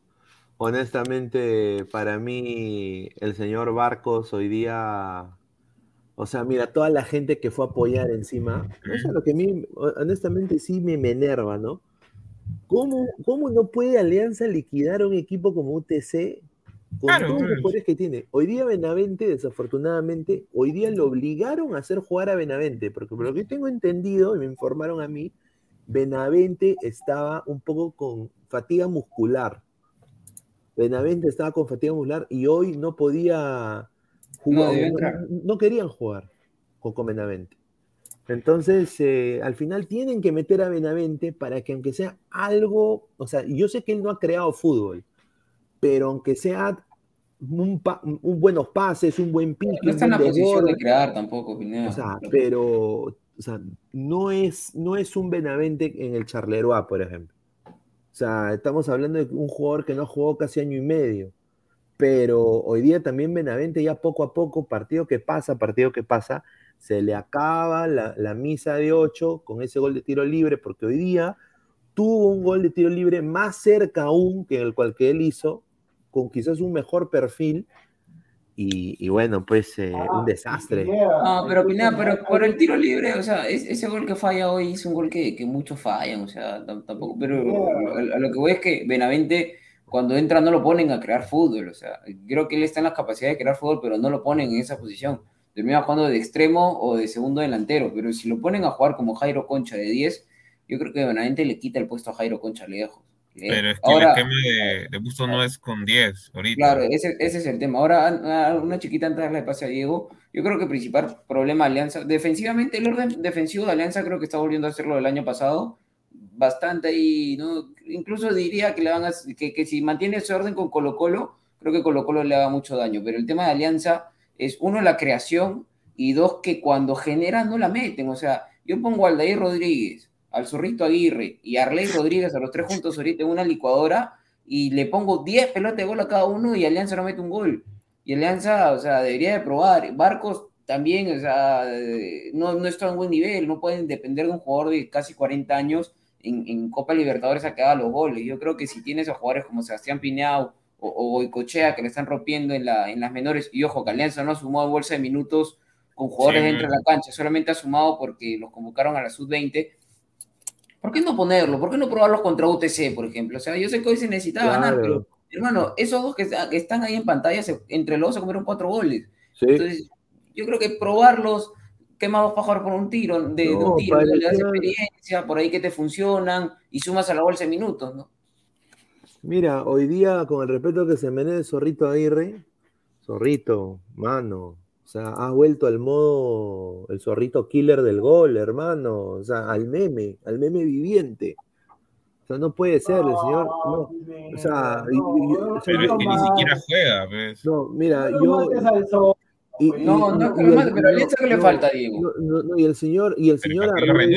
honestamente, para mí, el señor Barcos hoy día, o sea, mira, toda la gente que fue a apoyar encima, eso es lo que a mí, honestamente, sí me, me enerva, ¿no? ¿Cómo, ¿Cómo no puede Alianza liquidar a un equipo como UTC con Claro, todos los poderes que tiene? Hoy día Benavente, desafortunadamente, hoy día lo obligaron a hacer jugar a Benavente, porque por lo que tengo entendido, y me informaron a mí, Benavente estaba un poco con fatiga muscular. Benavente estaba con fatiga muscular y hoy no podía jugar, no, querían jugar con, con Benavente. Entonces, eh, al final tienen que meter a Benavente para que aunque sea algo, o sea, yo sé que él no ha creado fútbol, pero aunque sea un, pa- un buenos pases, un buen pique, No está en la posición de crear tampoco, Pineda. o sea, pero o sea, no, es, no es un Benavente en el Charleroi, por ejemplo. O sea, estamos hablando de un jugador que no jugó casi año y medio. Pero hoy día también Benavente ya poco a poco, partido que pasa, partido que pasa, se le acaba la, misa de ocho con ese gol de tiro libre, porque hoy día tuvo un gol de tiro libre más cerca aún que el cual que él hizo, con quizás un mejor perfil, y, y bueno, pues eh, Ah, un desastre. No, pero Pineda, pero por el tiro libre, o sea, es- ese gol que falla hoy es un gol que, que muchos fallan, o sea, tam- tampoco, pero a, a lo que voy es que Benavente cuando entra no lo ponen a crear fútbol, o sea, creo que él está en la capacidad de crear fútbol, pero no lo ponen en esa posición. Termina jugando de extremo o de segundo delantero, pero si lo ponen a jugar como Jairo Concha de 10, yo creo que Benavente le quita el puesto a Jairo Concha lejos. Lejos. Pero es que Ahora, el esquema de, de Busto no es con 10 ahorita. Claro, ese, ese es el tema. Ahora, una chiquita antes de darle pase a Diego. Yo creo que el principal problema de Alianza, defensivamente, el orden defensivo de Alianza creo que está volviendo a hacerlo del año pasado. Bastante ahí, ¿no? Incluso diría que, le van a, que, que si mantiene ese orden con Colo Colo, creo que Colo Colo le haga mucho daño. Pero el tema de Alianza es, uno, la creación y dos, que cuando generan no la meten. O sea, yo pongo a Aldair Rodríguez, al Zorrito Aguirre y a Arley Rodríguez a los tres juntos ahorita en una licuadora y le pongo 10 pelotas de gol a cada uno y Alianza no mete un gol. Y Alianza, o sea, debería de probar. Barcos también, o sea, eh, no, no está en buen nivel, no pueden depender de un jugador de casi 40 años en, en Copa Libertadores a que haga los goles. Yo creo que si tienes a jugadores como Sebastián Pineau o, o Goicochea que le están rompiendo en, la, en las menores, y ojo, que Alianza no ha sumado bolsa de minutos con jugadores Sí, dentro de la cancha, solamente ha sumado porque los convocaron a la sub-20. ¿Por qué no ponerlo? ¿Por qué no probarlos contra UTC, por ejemplo? O sea, yo sé que hoy se necesitaba ganar, pero hermano, esos dos que, está- que están ahí en pantalla, se- entre los dos se comieron cuatro goles. Sí. Entonces, yo creo que probarlos, ¿qué más vas a jugar por un tiro? De, de un tiro, le das experiencia, por ahí que te funcionan y sumas a la bolsa de minutos, ¿no? Mira, hoy día, con el respeto que se merece el Zorrito Aguirre, Zorrito, mano, o sea, ha vuelto al modo, el Zorrito killer del gol, hermano, o sea, al meme, al meme viviente. O sea, no puede ser, el señor, no, o sea, y- y- o sea, Pero es yo- que ni siquiera juega, pues. no, mira, yo... y- y- No, y- no, y pero el- Alianza, ¿qué le no, falta, Diego? no, no, no, y el señor, y el señor ¿para qué lo Arley,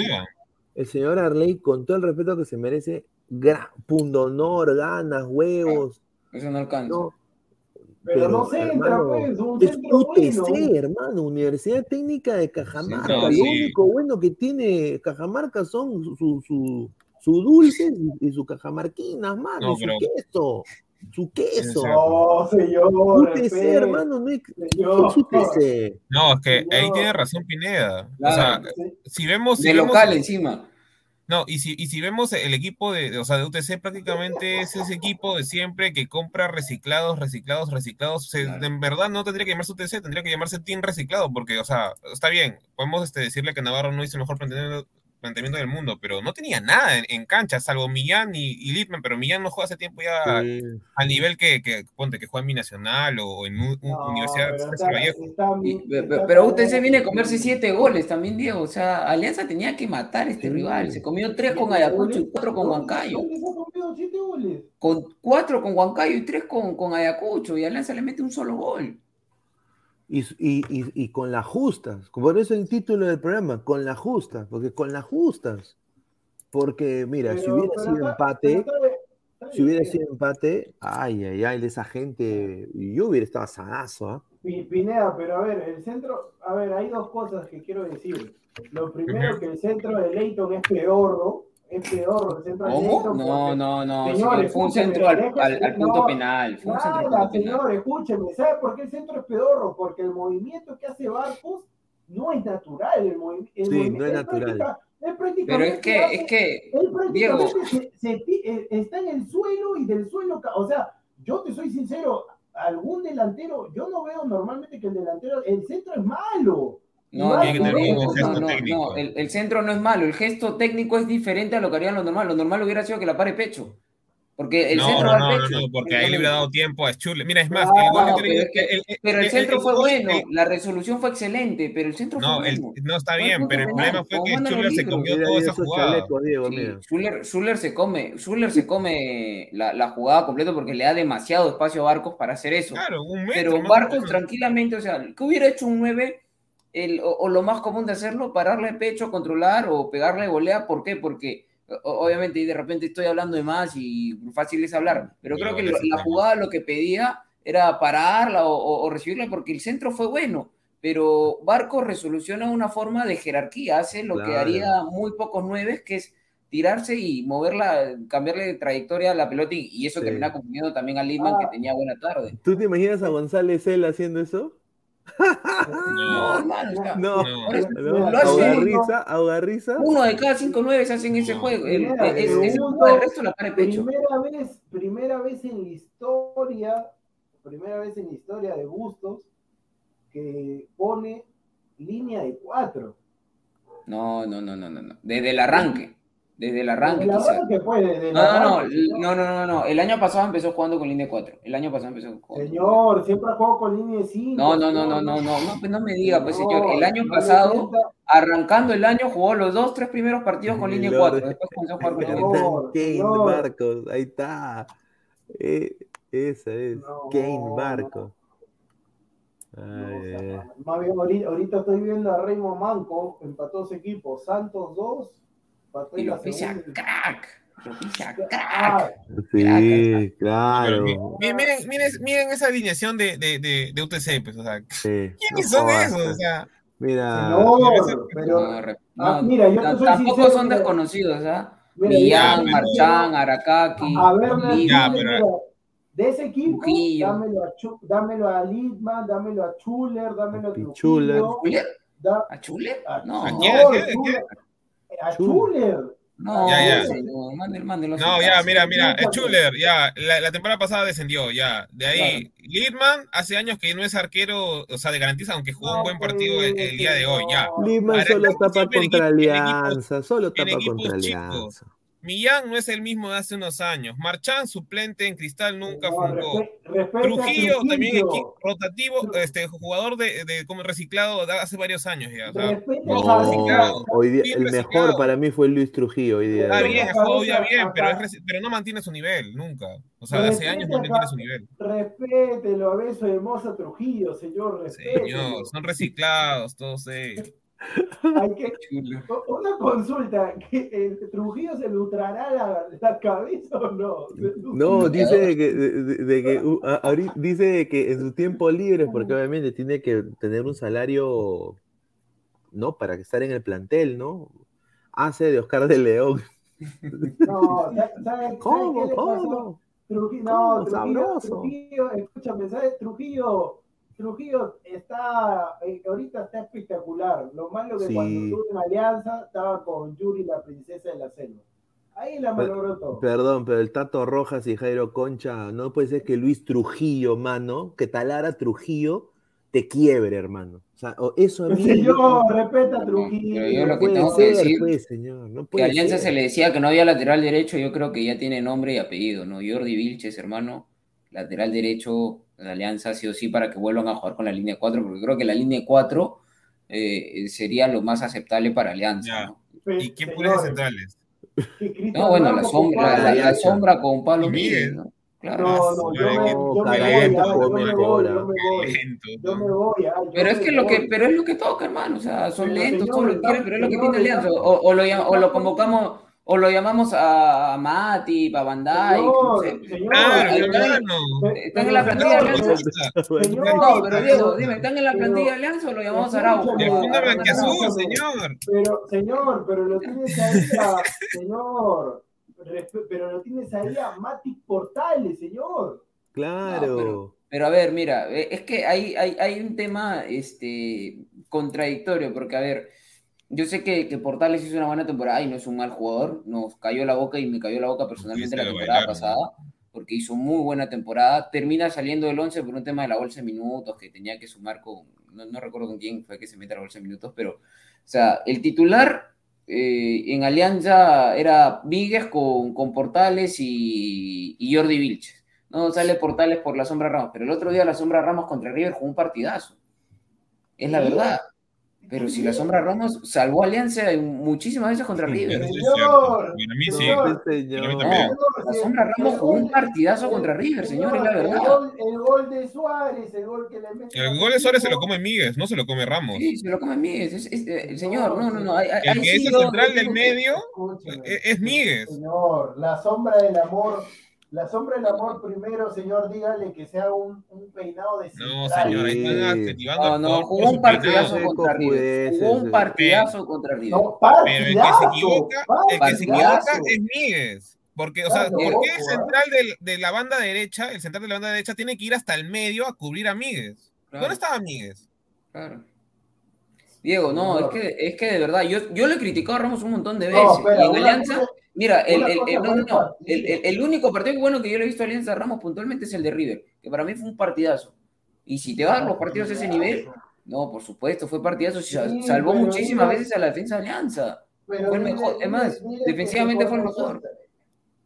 el señor Arley, con todo el respeto que se merece, gran, pundonor, ganas, huevos, Eso no alcanza. No, Pero no centra, hermano, pues, un es centro UTC, bueno. hermano, Universidad Técnica de Cajamarca. No, Lo sí. único bueno que tiene Cajamarca son su, su, su, su dulce y, y su cajamarquinas, mano, No, su pero- queso, su queso. No, señor. UTC, hermano, no es, señor. ¿qué es UTC? No, es que ahí tiene razón Pineda. O sea, si vemos. Si de vemos local encima. No, y si, y si vemos el equipo de, de- o sea, de UTC prácticamente es ese equipo de siempre que compra reciclados, reciclados, reciclados. Claro. En verdad no tendría que llamarse UTC, tendría que llamarse Team Reciclado, porque, o sea, está bien, podemos este, decirle que Navarro no hizo el mejor planteamiento, planteamiento del mundo, pero no tenía nada en, en cancha, salvo Millán y, y Littman, pero Millán no juega hace tiempo ya Sí. al nivel que, que, ponte, que juega en Binacional o en No, Universidad pero está- Vallejo. está Y- mi- pe- pe- está pero todo- UTC viene a comerse siete goles también, Diego. O sea, Alianza tenía que matar a este Sí. rival. Se comió tres ¿Siete con Ayacucho y cuatro con ¿Dónde- Huancayo. ¿Dónde se ha comido siete goles? Con cuatro con Huancayo y tres con, con Ayacucho. Y Alianza le mete un solo gol. Y, y, y, con las justas, por eso el título del programa, con las justas, porque con las justas. Porque, mira, si hubiera pero sido empate, pero si hubiera sido empate, ay, ay, ay, de esa gente, yo hubiera estado asadazo, ¿ah? Pi- Pineda, pero a ver, el centro, a ver, hay dos cosas que quiero decir. Lo primero, que el centro de Leighton es peor, ¿no? Es peor el centro de ¿Cómo? No, no, no. Señor, señor, fue un centro al, al- al punto no, penal. Fue un centro penal. señor, escúcheme, ¿sabe por qué el centro es pedorro? Porque el movimiento que hace Barcos no es natural. El, movi- el Sí, movimiento no es natural. práctica- él Pero es que, hace- es que, él Diego, se- se eh, está en el suelo y del suelo, o sea, yo te soy sincero, algún delantero, yo no veo normalmente que el delantero, el centro es malo. No, no, Tiene que no, tener un gesto no, no, técnico. no, el, el centro no es malo, el gesto técnico es diferente a lo que harían los normales. Lo normal hubiera sido que la pare pecho. Porque el no, centro no, va al pecho. no, porque ahí le hubiera dado tiempo a Schürrle. Mira, es más, que pero, el- centro fue bueno, la resolución fue excelente, pero el centro No, fue bueno. no está bien, pero el problema fue que Schürrle se comió toda esa jugada. Schuller, se come, Schuller se come la, jugada completa porque le da demasiado espacio a Barcos para hacer eso. Claro, un metro. Pero Barcos tranquilamente, o sea, ¿qué hubiera hecho un 9? El, o, o lo más común de hacerlo, pararle el pecho, controlar o pegarle volea. ¿Por qué? Porque obviamente y de repente estoy hablando de más y fácil es hablar, pero creo que lo- la jugada lo que pedía era pararla o, o- o recibirla porque el centro fue bueno. Pero Barcos resoluciona una forma de jerarquía, hace lo que haría muy pocos nueves, que es tirarse y moverla, cambiarle de trayectoria a la pelota y, y eso Sí. termina confundiendo también a Lima Ah. que tenía buena tarde. ¿Tú te imaginas a González él haciendo eso? No, hermano, No, No. no, uno de cada cinco nueve se hacen ese No, juego. El, primera, es, es- segundo, el resto la de pecho. Primera vez, primera vez en la historia, primera vez en la historia de Bustos que pone línea de cuatro. No, no, no, no, no, no. Desde el arranque. Desde el arranque, La quizás. verdad que puede, de No, la no, no, arranque, l- no, no, no, no. El año pasado empezó jugando con línea 4. El año pasado empezó con. Señor, siempre juego con línea de cinco. No, no, no, no, no, no, no, pues no me diga, pues No, señor. El año no pasado, arrancando el año, jugó los dos, tres primeros partidos con línea Lord. 4. Después comenzó a jugar con línea No. 3. Kane señor. Barcos, ahí está. Eh, esa es, No, Kane no. Barcos. No, o sea, más bien ahorita, ahorita estoy viendo a Raymond Manco, empató ese equipo, Santos 2, empató Y lo pisa crack. Lo pisa crack. Sí, Pero claro. mi- mi- miren, miren, miren esa alineación de, de, de, de UTC, pues, o sea, Sí, ¿quiénes no son jodas, esos? O sea, Mira, pero No, re- Ah, mira, yo tampoco sincero, son mira. desconocidos, ¿ah? Millán, Marchán, Arakaki, a ver. Ya, pero- mira, de ese equipo, Trujillo. dámelo a, Chu- dámelo a Lidman, dámelo a Chuller, dámelo a. Trujillo, ¿Chuller? da- ¿A Chuller? a- No. ¿A no, quién? ¿A quién? ¿A Chuller, a Chuller. Chuller, No, Ya, ya. señor, mándelo, mándelo No, ya, mira, mira, es Chuler, ya, la, la temporada pasada descendió, ya. De ahí, Lidman hace años que no es arquero, o sea, de garantiza, aunque jugó un buen partido el, el día de hoy, ya. Ahora solo tapa contra equipo- Alianza, solo tapa contra chicos. Millán no es el mismo de hace unos años. Marchán, suplente en Cristal, nunca No, a Trujillo, también Trujillo. equi- rotativo, este jugador de, de como reciclado de hace varios años ya. o sea, no, reciclado. Hoy día, el mejor para mí fue Luis Trujillo hoy día. Está de bien, jugado ya bien, pero, es reci- pero no mantiene su nivel, nunca. O sea, Pero hace años no mantiene su nivel. Respételo a beso de moza Trujillo, señor. Respételo. Señor, son reciclados, todos ellos. Hay que, una consulta, ¿que el Trujillo se lustrará la, la cabeza o no? No, dice de que, de, que uh, a- ahorita- dice de que en su tiempo libre, porque obviamente tiene que tener un salario, ¿no? Para estar en el plantel, ¿no? Hace de Oscar de León. No, ¿sabe- sabe- ¿Cómo? qué le pasó? ¿Cómo? Trujillo, ¿Cómo? no, Trujillo, Sabroso. Trujillo, escúchame, ¿sabes? Trujillo, Trujillo está, eh, ahorita está espectacular. Lo malo que Sí. cuando estuvo en Alianza estaba con Yuri, la princesa de la selva. Ahí la malogró todo. Perdón, pero el Tato Rojas y Jairo Concha, no puede ser que Luis Trujillo, mano, que Talara Trujillo te quiebre, hermano. O sea, eso a mí. Señor, respeta a pero Trujillo. yo lo no que puede tengo que decir- pues, señor. No Que puede a Alianza ser. se le decía que no había lateral derecho, yo creo que ya tiene nombre y apellido, ¿no? Jordi Vilches, hermano, lateral derecho de Alianza, sí o sí, para que vuelvan a jugar con la línea 4, porque creo que la línea 4 eh, sería lo más aceptable para Alianza. ¿no? ¿Y quién pone de centrales? No, bueno, la sombra, la, la- la sombra con Pablo Y Miguel. Miguel, ¿no? Claro. No, no, yo me, No, yo me voy, Caraguento ah, yo me voy, yo me voy. Lento, Yo ¿no? me voy, ah, yo Pero es que lo que, pero es lo que toca, hermano. O sea, son lentos, todo lo que quieren, pero es lo que tiene Alianza. O, o lo, o lo convocamos, o lo llamamos a, Mati, a Bandai, no Señor, sé. Claro. Están en la plantilla de Alianza. Señor, No, pero Diego, dime, ¿están en la pero- plantilla de Alianza o lo llamamos a Araujo? blanquiazul, señor. Pero, señor, pero lo tienes ahí a, señor, pero lo tienes ahí a Mati Portales, señor. Claro. No, pero- Pero a ver, mira, eh, es que hay, hay, hay un tema este, contradictorio, porque a ver, yo sé que, que Portales hizo una buena temporada y no es un mal jugador, nos cayó la boca y me cayó la boca personalmente la temporada pasada, porque hizo muy buena temporada, termina saliendo del 11 por un tema de la bolsa de minutos, que tenía que sumar con, no, no recuerdo con quién fue que se mete a la bolsa de minutos, pero, o sea, el titular eh, en Alianza era Víguez con, con Portales y, y Jordi Vilches. No sale Portales por la sombra Ramos, pero el otro día la sombra Ramos contra River jugó un partidazo. Es la Sí. verdad. Pero si la sombra Ramos salvó a Alianza muchísimas veces contra River. Sí, Señor. Para mí sí. señor. No, también. la sombra Ramos jugó un partidazo contra River, señor, es la El verdad. gol, el gol de Suárez, el gol que le mete. El gol de Suárez se lo come Miguel, no se lo come Ramos. Sí, se lo come Míguez. Es, es- eh, señor, no, no, no. Hay, hay- El que es el central del medio es, es Miguel. Señor, la sombra del amor, la sombra del amor primero, señor, dígale que sea un, un peinado de No, señor, ahí están adjetivando No, al no, jugador jugó un partidazo peinado. contra River. Jugó un partidazo contra River. No, Pero el que se equivoca, el que se equivoca es Miguel. Porque, o sea, Claro, ¿por qué el central del- de, la banda derecha, el central de la banda derecha tiene que ir hasta el medio a cubrir a? Claro. ¿Dónde estaba Miguel? Claro. Diego, no, es que, es que de verdad, yo, yo le he criticado a Ramos un montón de No, veces. espera, y en Alianza, mira, el, el- el- no, no, el único partido bueno que yo le he visto a Alianza Ramos puntualmente es el de River, que para mí fue un partidazo. Y si te vas a dar los partidos a ese nivel, no, por supuesto, fue partidazo, Sí, salvó muchísimas mira- veces a la defensa de Alianza. Pero Fue el mejor, es dile- más, dile que defensivamente fue el mejor.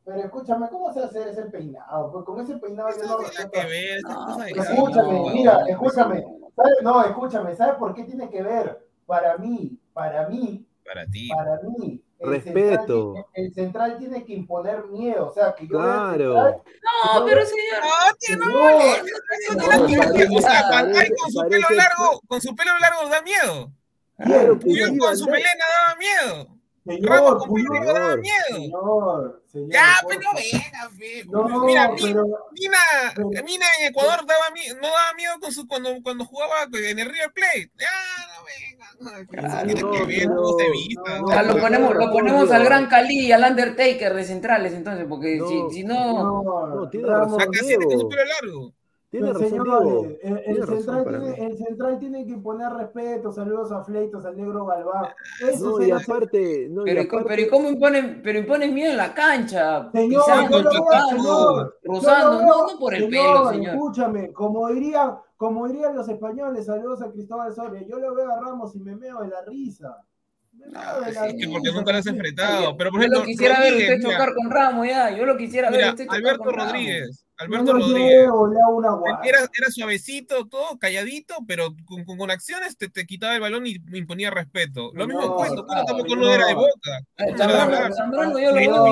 Pero escúchame, ¿cómo se hace ese peinado? Pues con ese peinado yo no que ver, No, Escúchame, mira, escúchame. ¿Sabe? No, escúchame, ¿sabes por qué tiene que ver? Para mí, para mí, Para ti. para mí. Respeto. central el central tiene que imponer miedo, o sea, que yo Claro. central, No, pero señor. No, no, no no, tiene que ver. O sea, con su pelo largo, con su pelo largo da miedo. Claro que con su melena daba miedo. señor, Ramos con Puyol, pelo largo daba miedo. señor, señor, Ya, por pero venga, fe. No, Mira, pero Mina, Mina en Ecuador daba miedo, no daba miedo con su, cuando, cuando jugaba en el River Plate. Ya, no venga. No, Claro, tiene que no, ver, pero- cómo se vista. no, O sea, lo ponemos, lo ponemos al Gran Cali y al Undertaker de centrales, entonces, porque No, si, si no. no, No, tiene razón. Con su pelo largo. Tiene razón, señores, Diego. el, el Tiene razón central tiene, mí. el central tiene que poner respeto, saludos a Fleitos, al negro Galván. Eso No, y aparte, no, Pero, ¿y cómo- aparte- pero ¿y cómo imponen, pero imponen miedo en la cancha? Señor, pisando, señor, rozando, no, no por el pelo, señor. Escúchame, como dirían, como dirían los españoles, saludos a Cristóbal Soria, yo lo veo a Ramos y me meo de la risa. Me meo de la Es que porque nunca lo has enfrentado. Pero por Yo ejemplo, lo quisiera ver Rodríguez, usted mira, chocar con Ramos ya, yo lo quisiera ver mira, usted chocar Alberto con Ramos. Rodríguez. Yo Alberto lo Rodríguez. Era, era suavecito, todo calladito, pero con, con- con acciones te, te quitaba el balón y me imponía respeto. Lo mismo No, cuento, Cuento tampoco no era de boca. Eh, No Zambrano. Zambrano yo lo veo no,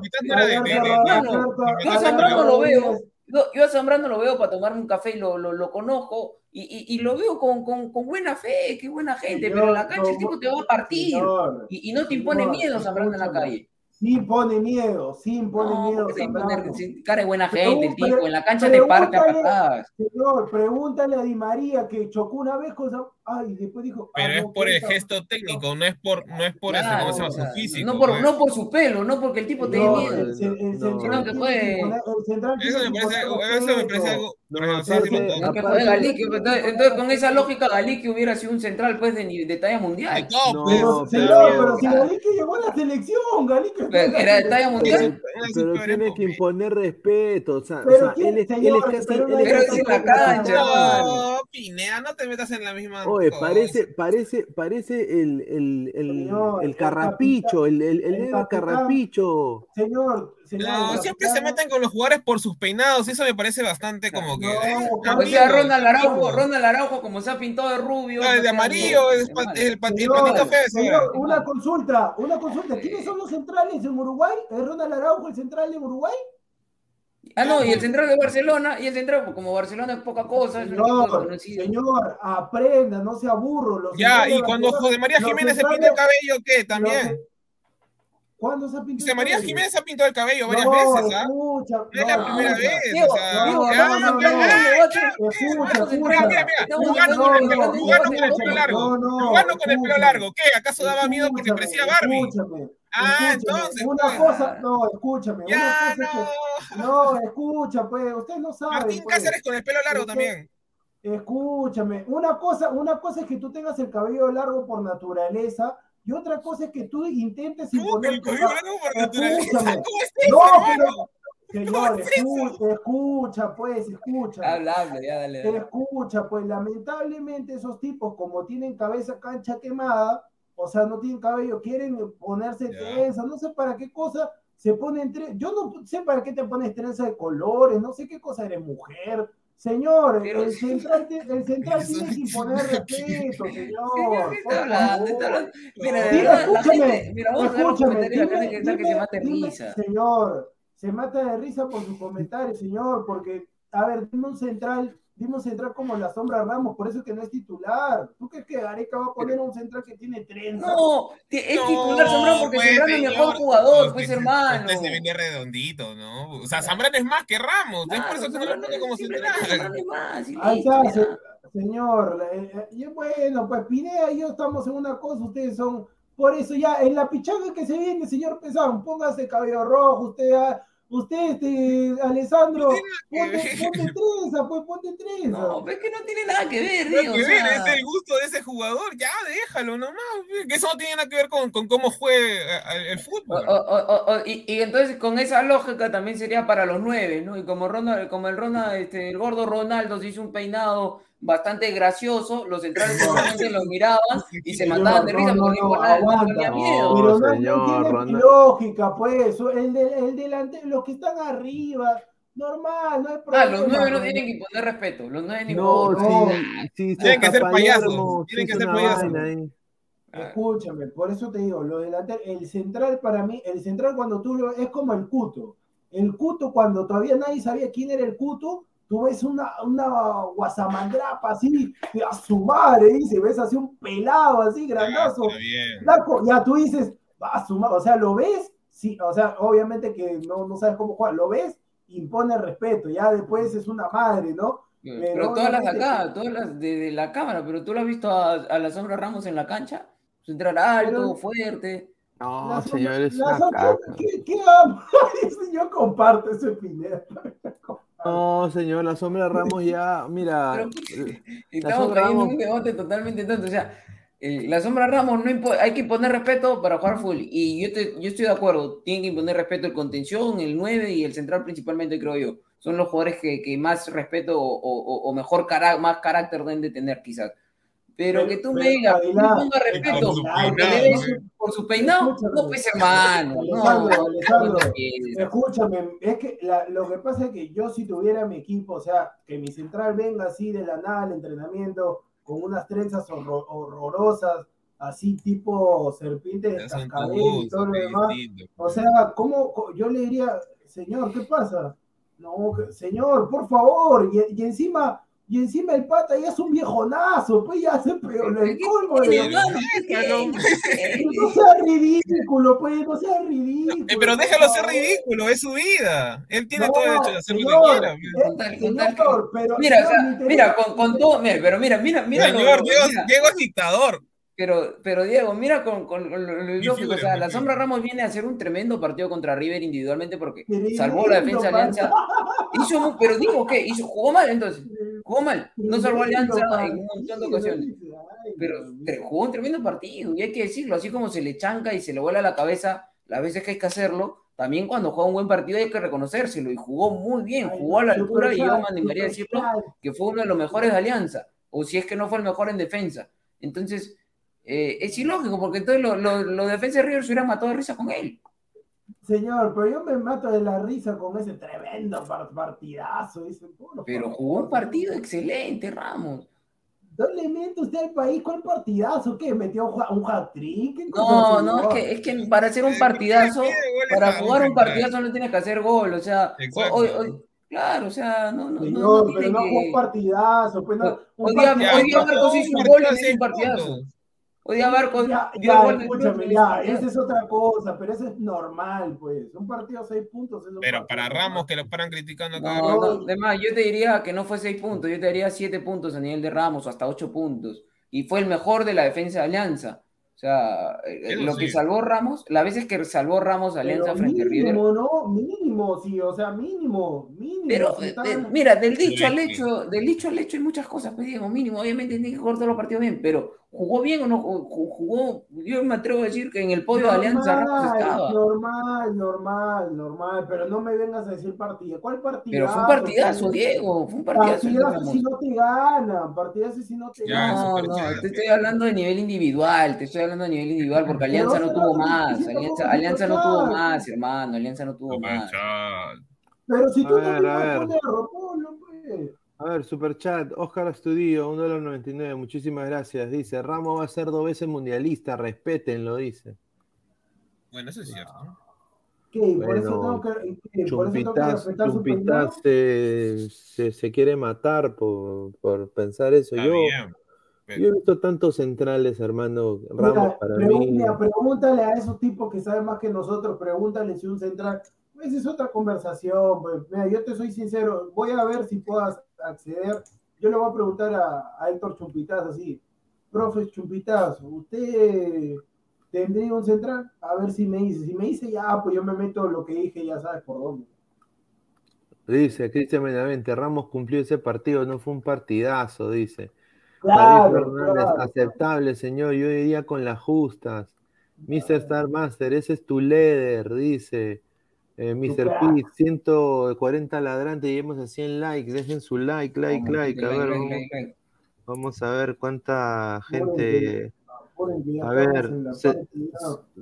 Pitas no era de- yo Zambrano lo veo, yo, yo a Zambrano lo veo para tomarme un café y lo, lo, lo conozco y, y, y lo veo con, con, con buena fe, qué buena gente, Señor, pero en la cancha el tipo te va a partir señor, y, y no te impone señor, miedo Zambrano en la calle. Sí impone miedo, sí impone No, miedo. impone cara de buena gente el tipo, en la cancha te parte a patadas. Señor, pregúntale a Di María que chocó una vez con Después dijo. Pero ah, es no, por el gesto técnico, no es por, no es por este, Claro, ¿cómo se llama? o sea, Su físico. no, por, pues. no por su pelo, no porque el tipo te dé No, miedo. el, el No, central que Eso me parece, eso me algo. No, No, entonces, con esa lógica Galí que hubiera sido un central pues de, ni- de talla mundial. No, pues. Pero, pero- si claro. Galique llegó a la selección, Galique. Pero Era de talla mundial. Pero tiene que imponer respeto. O sea, o Pero sea, ¿quién- él, es, él señor, es casi. pero él no es en la cancha. No, Pineda, no te metas en la misma. Oye, parece, parece, parece el, el, el, Señor, el carrapicho, el, el, el el negro carrapicho. Señor, señor. No, siempre se meten con los jugadores por sus peinados, y eso me parece bastante como que. No, eh, o sea, Ronald Araujo. Ronald Araujo, como se ha pintado de rubio. No, el de amarillo es, pa- el, patito feo. señor, una consulta, una consulta. ¿Quiénes son los centrales en Uruguay? ¿Es Ronald Araujo el central de Uruguay? Ah, no, y el central de Barcelona, y el central, como Barcelona es poca cosa, es Señor, conocido. señor, aprenda, no sea burro. Los Ya, y cuando José María Jiménez se pinta el cabello, ¿qué? los- También. ¿Cuándo se ha pintado? José María? Jiménez se ha pintado el cabello varias no, veces, ¿ah? escucha, No es la no, primera vez. Mira, mira, mira, hablando con el pelo- largo. No, no, Lugano con el pelo largo. ¿Qué? ¿Acaso daba miedo porque Escúchame, parecía Barbie? Escúchame. Ah, entonces, Una pues. cosa, no, escúchame. Ya, una cosa no. es que, no, escucha, pues, usted no sabe. Martín pues. Cáceres con el pelo largo Usted- también. Escúchame, una cosa, una cosa es que tú tengas el cabello largo por naturaleza y otra cosa es que tú intentes ¿Cómo que imponer el cabello largo por naturaleza? Escúchame. ¿Cómo es eso, No, hermano? pero ¿Cómo señor, escucha, escucha, pues, escucha. Habla, habla, ya, dale, dale. Escucha, pues lamentablemente esos tipos, como tienen cabeza cancha quemada, o sea, no tienen cabello, quieren ponerse Ya. trenza, no sé para qué cosa se ponen trenza. Yo no sé para qué te pones trenza de colores, no sé qué cosa eres mujer. Señor, Pero el central, el tiene que imponer respeto, señor. Señor, ¿qué por está hablando? Está favor. hablando. Mira, Dime, escúchame, gente, mira, vamos gente dime, que se dime, mata de dime, risa. Señor, se mata de risa por sus comentarios, señor, porque, a ver, dime un central, dime un central como la sombra Ramos, por eso es que no es titular. ¿Tú crees que Gareca va a poner un central que tiene trenza? No, es No, titular Zambrano porque pues, Zambrano es el mejor jugador, pues Usted- hermano. Usted se viene redondito, ¿no? O sea, Zambrano es más que Ramos. es por eso que no lo pone como central. Es más, Ahí listo, está, ya. se- señor. eh, eh, y bueno, pues Pineda y yo estamos en una cosa, ustedes son. Por eso ya, en la pichanga que se viene, señor Pesán, póngase cabello rojo, usted, ah, usted, este, Alessandro, No ponte, ponte trenza, pues ponte trenza. No, pero es que no tiene nada que ver, Nada Diego. que o ver, sea, es el gusto de ese jugador, ya déjalo nomás. Que eso no tiene nada que ver con, con cómo juegue eh, el o- fútbol. o- o- o- y, y entonces con esa lógica también sería para los nueve, ¿no? Y como Ronald, como el Ronald, este, el gordo Ronaldo se hizo un peinado bastante gracioso, los centrales seguramente lo miraban y se mataban de risa no, porque no, no, no No, miedo. Pero no, no señor, tiene Ronald- lógica, pues. El, de, el delante, los que están arriba, normal, no hay Ah, problema. los nueve no tienen que imponer respeto, los nueve ni No, no. sí, sí, Tienen que ser payasos, tienen que ser payasos. ahí. Escúchame, por eso te digo, lo delanteros, el central para mí, el central cuando tú lo es como el Cuto. El Cuto, cuando todavía nadie sabía quién era el Cuto, tú ves una, una guasamandrapa así, a su madre, dice, ves así un pelado así, grandazo, Está bien. flaco, ya tú dices, va a su madre, o sea, lo ves, sí, o sea, obviamente que no, no sabes cómo jugar, lo ves, impone respeto, ya después es una madre, ¿no? Pero, Pero todas las de acá, todas las de, de la cámara, pero tú lo has visto a, a la sombra Ramos en la cancha, central alto, Pero- fuerte. No, La señor, sombra- es la una sombra- caca. ¿Qué, qué? Yo comparto ese Pineda. No, señor, la sombra Ramos ya, mira. Pero, eh, Estamos cayendo en un debate totalmente tonto. O sea, eh, la sombra Ramos no hay que imponer respeto para jugar full. Y yo, te- yo estoy de acuerdo, tienen que imponer respeto el contención, el 9 y el central principalmente, creo yo. Son los jugadores que, que más respeto o, o- o mejor cara, más carácter deben de tener, quizás. Pero, Pero- que tú pero, me digas, no ponga respeto por su porque peinado, le ¿no? su- por su peinado, Escúchame. no, pues hermano. No, Alejandro, Alejandro, no. Escúchame, es que la- lo que pasa es que yo si tuviera mi equipo, o sea, que mi central venga así de la nada al entrenamiento con unas trenzas horror- horrorosas, así tipo serpiente de cascabel y todo lo demás. O sea, ¿cómo yo le diría, señor, qué pasa? No, que- señor, por favor, y, y encima, y encima el pata ya es un viejonazo, pues ya se peor el colmo de Pero, no sea ridículo, pues, no sea ridículo. Eh, pero déjalo ser ridículo, es su vida. Él tiene No, todo el derecho de hacer lo que quiera. Con tal- con tal señor, pero Mira, o sea, mira, con, con todo, mira, pero mira, mira, mira, lo- Señor, Diego, mira, Diego es dictador. Pero, pero Diego, mira con, con- con lo, lo Mi lógico, figura, o sea, mi la. Sombra Ramos viene a hacer un tremendo partido contra River individualmente porque salvó la defensa de. Alianza. Hizo, pero digo, ¿qué? Hizo, jugó mal entonces, jugó mal, no salvó Alianza en un montón de ocasiones. Pero, pero jugó un tremendo partido, y hay que decirlo, así como se le chanca y se le vuela la cabeza las veces que hay que hacerlo, también cuando juega un buen partido hay que reconocérselo, y jugó muy bien, jugó a la altura, y yo me animaría a decirlo, que fue uno de los mejores de Alianza, o si es que no fue el mejor en defensa. Entonces, eh, es ilógico, porque entonces los lo, los defensas de River se hubieran matado de risa con él. Señor, pero yo me mato de la risa con ese tremendo par- partidazo. Dice, por Pero jugó un partido excelente, Ramos. No le miente usted al país, ¿cuál partidazo? ¿Qué? ¿Metió un ha- un hat-trick? ¿Qué cosa, No, no, es que, es que para hacer un partidazo, para jugar un partidazo no tienes que hacer gol, o sea, hoy, hoy- claro, o sea, no, no, no, Señor, no pero tiene no que- jugó un partidazo. Pues no, un Hoy día, partidazo- hoy día Marcos hizo un gol y un partidazo. Hoy día Marcos Ya, ya, escúchame, ya, esa es otra cosa, pero eso es normal, pues. Un partido a seis puntos es Pero para. Ramos, que lo paran criticando. No, no, además, yo te diría que no fue seis puntos, yo te diría siete puntos a nivel de Ramos, o hasta ocho puntos. Y fue el mejor de la defensa de Alianza. O sea, eh, Eso lo que salvó Ramos, las veces que salvó Ramos a Alianza Pero frente a River. mínimo, ¿no? Mínimo, sí, o sea, mínimo, mínimo. Pero, si eh, está- eh, mira, del dicho al Sí. hecho, del dicho al hecho hay muchas cosas, pues Diego, mínimo, obviamente tiene que jugar todos los partidos bien, pero ¿jugó bien o no? Ju- Jugó, yo me atrevo a decir que en el podio de Alianza Ramos estaba. Normal, normal, normal, pero no me vengas a decir partido. ¿Cuál partido? Pero fue un partidazo, Diego, fue un partidazo. si no te ganan, partidazo si no te Ya, ganan. No, no, te estoy hablando de nivel individual, te estoy hablando de nivel individual, porque Alianza no tuvo más, Alianza, Alianza no tuvo más, hermano, Alianza no tuvo más. Pero si A tú ver, también a vas a ver. poner Ropolo, pues. A ver, Superchat, Oscar Astudillo, 1.99, muchísimas gracias. Dice, Ramos va a ser dos veces mundialista, respétenlo, dice. Bueno, eso es cierto. ¿no? ¿Qué? Por eso tengo que, ¿qué? Por eso tengo que Chumpitas, respetar su se, se, se quiere matar por, por pensar eso. Está Yo, bien. yo he visto tantos centrales, hermano. Ramos Mira, para pregun- mí. pregúntale a esos tipos que saben más que nosotros, pregúntale si un central. Esa es otra conversación. Pues. Mira, yo te soy sincero, voy a ver si puedas acceder. Yo le voy a preguntar a, a Héctor Chumpitaz así, profe Chumpitaz, ¿usted tendría un central? A ver si me dice. Si me dice ya, pues yo me meto lo que dije, ya sabes por dónde. Dice Cristian Benavente, Ramos cumplió ese partido, no fue un partidazo, dice. David Claro, Fernández, claro. aceptable, señor, yo iría con las justas. Mr. Star Master, ese es tu líder, dice. Eh, Mr. P, 140 ladrantes, lleguemos a 100 likes, dejen su like, like, Vamos, like. A like, ver, like, vamos, like, like. vamos a ver cuánta gente. A ver, se-.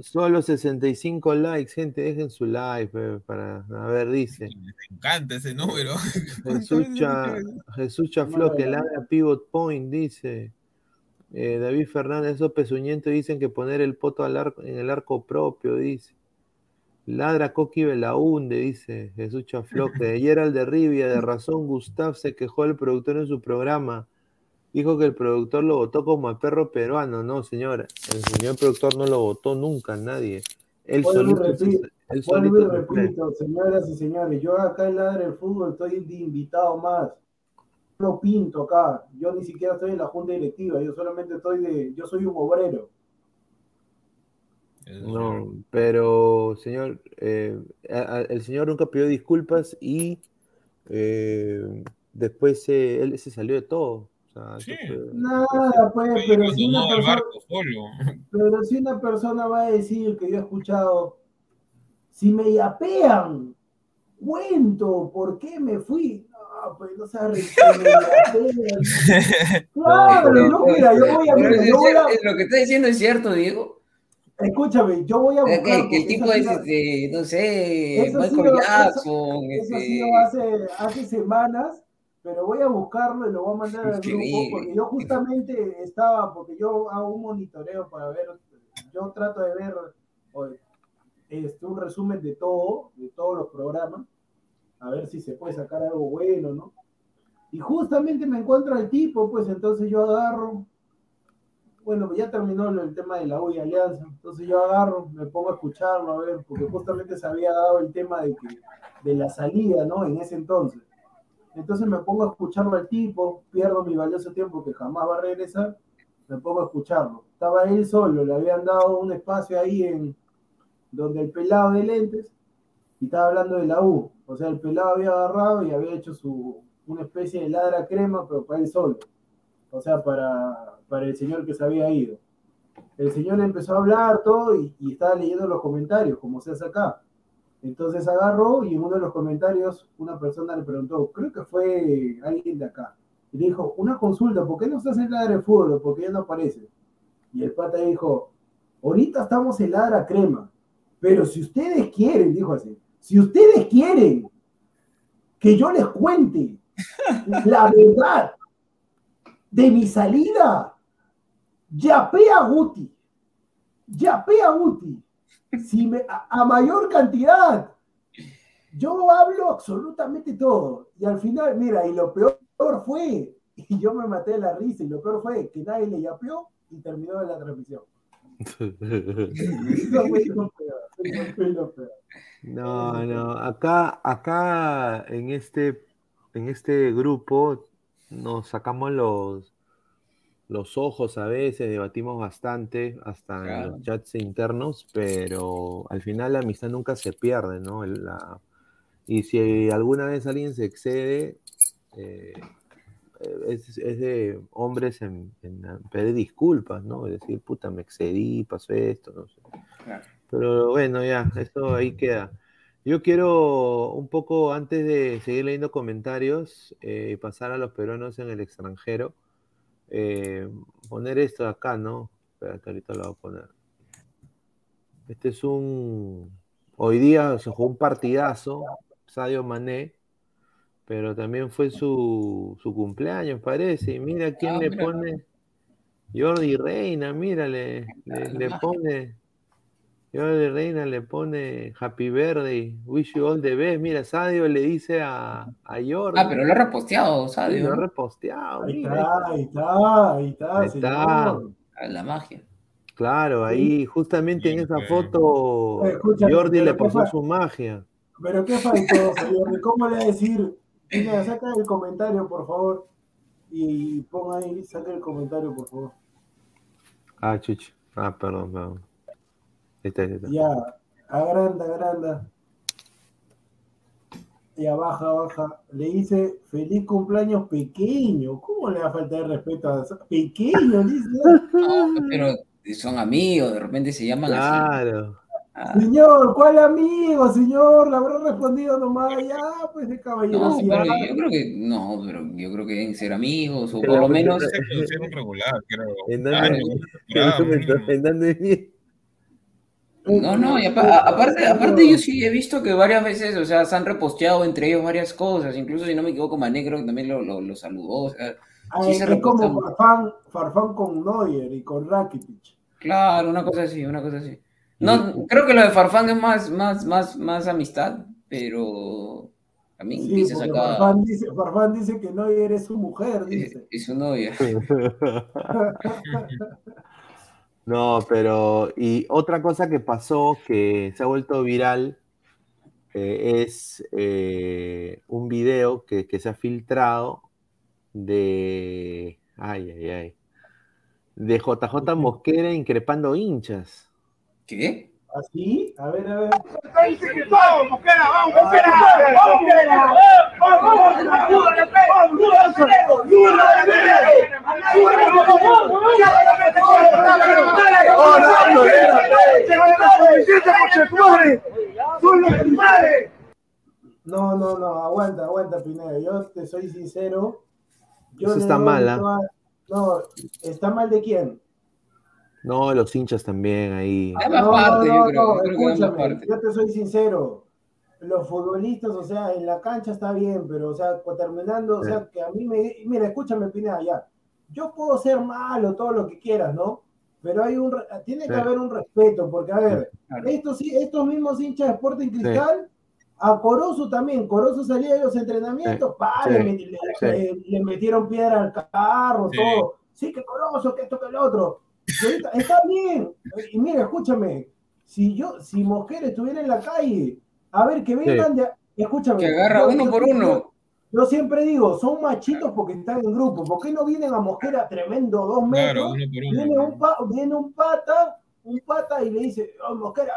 Solo 65 likes, gente, dejen su like, para, a ver, dice. Me encanta ese número. Jesucha, Jesucha Flo, que ladra pivot point, dice. Eh, David Fernández, esos pezuñentos dicen que poner el poto al arco, en el arco propio, dice. Ladra Coqui Belaunde, dice Jesús Chafloque. Ayer al de Rivia, de razón, Gustav se quejó del productor en su programa. Dijo que el productor lo votó como al perro peruano. No, señora. El señor productor no lo votó nunca, nadie. Él solito, repito, él y solito repito, señoras y señores, yo acá en Ladre del Fútbol estoy de invitado más. No pinto acá, yo ni siquiera estoy en la junta directiva, yo solamente estoy de, yo soy un obrero. No, pero señor, eh, a- a- el señor nunca pidió disculpas y eh, después eh, él se salió de todo. O sea, Sí. fue- Nada, pues, pero si, una persona, pero si una persona va a decir que yo he escuchado, si me yapean, cuento por qué me fui. No, pues no se Claro, no, mira, yo voy a, Pero mira, yo voy a- Lo que está diciendo es cierto, Diego. Escúchame, yo voy a buscar. que el porque tipo eso es, este, no sé, Eso ha Michael sido- eso- Jackson, Eso ha este, sido hace, hace semanas, pero voy a buscarlo y lo voy a mandar al grupo Increíble. porque yo justamente estaba, porque yo hago un monitoreo para ver, yo trato de ver o- este, un resumen de todo, de todos los programas, a ver si se puede sacar algo bueno, ¿no? Y justamente me encuentro al tipo, pues entonces yo agarro, bueno, ya terminó el tema de la U y Alianza, entonces yo agarro, me pongo a escucharlo, a ver, porque justamente se había dado el tema de, que, de la salida, ¿no? En ese entonces. Entonces me pongo a escucharlo al tipo, pierdo mi valioso tiempo que jamás va a regresar, me pongo a escucharlo. Estaba él solo, le habían dado un espacio ahí en donde el pelado de lentes y estaba hablando de la U. O sea, el pelado había agarrado y había hecho su, una especie de ladra crema, pero para él solo. O sea, para, para el señor que se había ido. El señor empezó a hablar todo y, y estaba leyendo los comentarios, como se hace acá. Entonces agarró y en uno de los comentarios una persona le preguntó, creo que fue alguien de acá, y le dijo, una consulta, ¿por qué no estás en ladra de fútbol? ¿Por qué ya no aparece? Y el pata dijo, ahorita estamos en ladra crema, pero si ustedes quieren, dijo así, si ustedes quieren que yo les cuente la verdad de mi salida, yapé a Guti, yapé a Guti, si me, a, a mayor cantidad, yo hablo absolutamente todo. Y al final, mira, y lo peor fue, y yo me maté de la risa, y lo peor fue que nadie le yapeó y terminó la transmisión. No, no, acá, acá en este, en este grupo nos sacamos los, los ojos a veces, debatimos bastante, hasta en los chats internos, pero al final la amistad nunca se pierde, ¿no? La- y si alguna vez alguien se excede, eh, es, es de hombres en, en pedir disculpas, ¿no? Es decir, puta, me excedí, pasó esto, no sé. Claro. Pero bueno, ya, eso ahí queda. Yo quiero un poco, antes de seguir leyendo comentarios eh, pasar a los peruanos en el extranjero, eh, poner esto de acá, ¿no? Espérate, ahorita lo voy a poner. Este es un... Hoy día se jugó un partidazo, Sadio Mané, pero también fue su, su cumpleaños, parece. Y mira quién Ah, le mira. pone... Jordi Reina, mira, le, le- le pone... Jordi Reina le pone Happy Birthday, Wish you all the best. Mira, Sadio le dice a, a Jordi. Ah, pero lo ha reposteado, Sí, ¿sabes? lo ha reposteado. Ahí mira, está, ahí está, ahí está, Ahí está. La magia. Claro, ahí justamente en esa foto Eh, Jordi le pero ¿qué pasó su magia. Pero qué faltó, señor. ¿Cómo le va a decir? Mira, saca el comentario, por favor. Y ponga ahí, saca el comentario, por favor. Ah, chucho. Ah, perdón, perdón. Ahí está, ahí está. Ya, agranda, agranda. Ya, baja, baja. Le dice, feliz cumpleaños pequeño. ¿Cómo le va a faltar de respeto a eso? Pequeño, dice. No, pero son amigos, de repente se llaman así. Claro. Ah, Señor, ¿cuál amigo, señor? Le habrá respondido nomás. Ya, pues de no, caballerosidad. pero yo creo que no, pero yo creo que deben ser amigos o Pero por lo porque- menos regular, creo. En dónde- temporada, mínimo. No, no, y aparte, aparte yo sí he visto que varias veces, o sea, se han reposteado entre ellos varias cosas, incluso si no me equivoco, que también lo, lo, lo saludó, o sea, Ah, sí es se es como. Farfán, Farfán con Neuer y con Rakitic. claro, una cosa así, una cosa así. No, creo que lo de Farfán es más, más, más, más amistad, pero también Sí, dices acá, Farfán dice, Farfán dice que Neuer es su mujer, es, dice. es su novia. No, pero y otra cosa que pasó que se ha vuelto viral eh, es eh, un video que, que se ha filtrado de ay ay ay de JJ Mosquera increpando hinchas. ¿Qué? ¿Así? A ver, a ver. ¡Vamos, Mosquera! ¡Vamos, Mosquera! ¡Vamos, Mosquera! No, no, no, aguanta, aguanta, Pineda. Yo te soy sincero. Yo Eso está mal, toda- No, ¿está mal de quién? No, los hinchas también ahí. Ambas No, partes, no, yo creo. no, que escúchame, partes. yo te soy sincero. Los futbolistas, o sea, en la cancha está bien, pero, o sea, terminando, o sea, que a mí me. Mira, escúchame, Pineda, ya. Yo puedo ser malo, todo lo que quieras, ¿no? Pero hay un, tiene que Sí. haber un respeto, porque, a ver, Claro. estos, sí- estos mismos hinchas de Sporting Cristal, a Corozo también, Corozo salía de los entrenamientos, pa, Sí. le, met- le- Sí. le- le metieron piedra al carro, Sí. todo. Sí, que Corozo, que esto, que el otro. Está bien. Y mira, escúchame, si yo, si Mosquera estuviera en la calle, a ver, que vengan de. Escúchame. Que agarra yo- uno yo por siempre- uno. Yo siempre digo, son machitos porque están en grupo. ¿Por qué no vienen a Mosquera tremendo dos metros? Claro, uno por Viene un, pa- viene un pata, un pata y le dice, oh, Mosquera.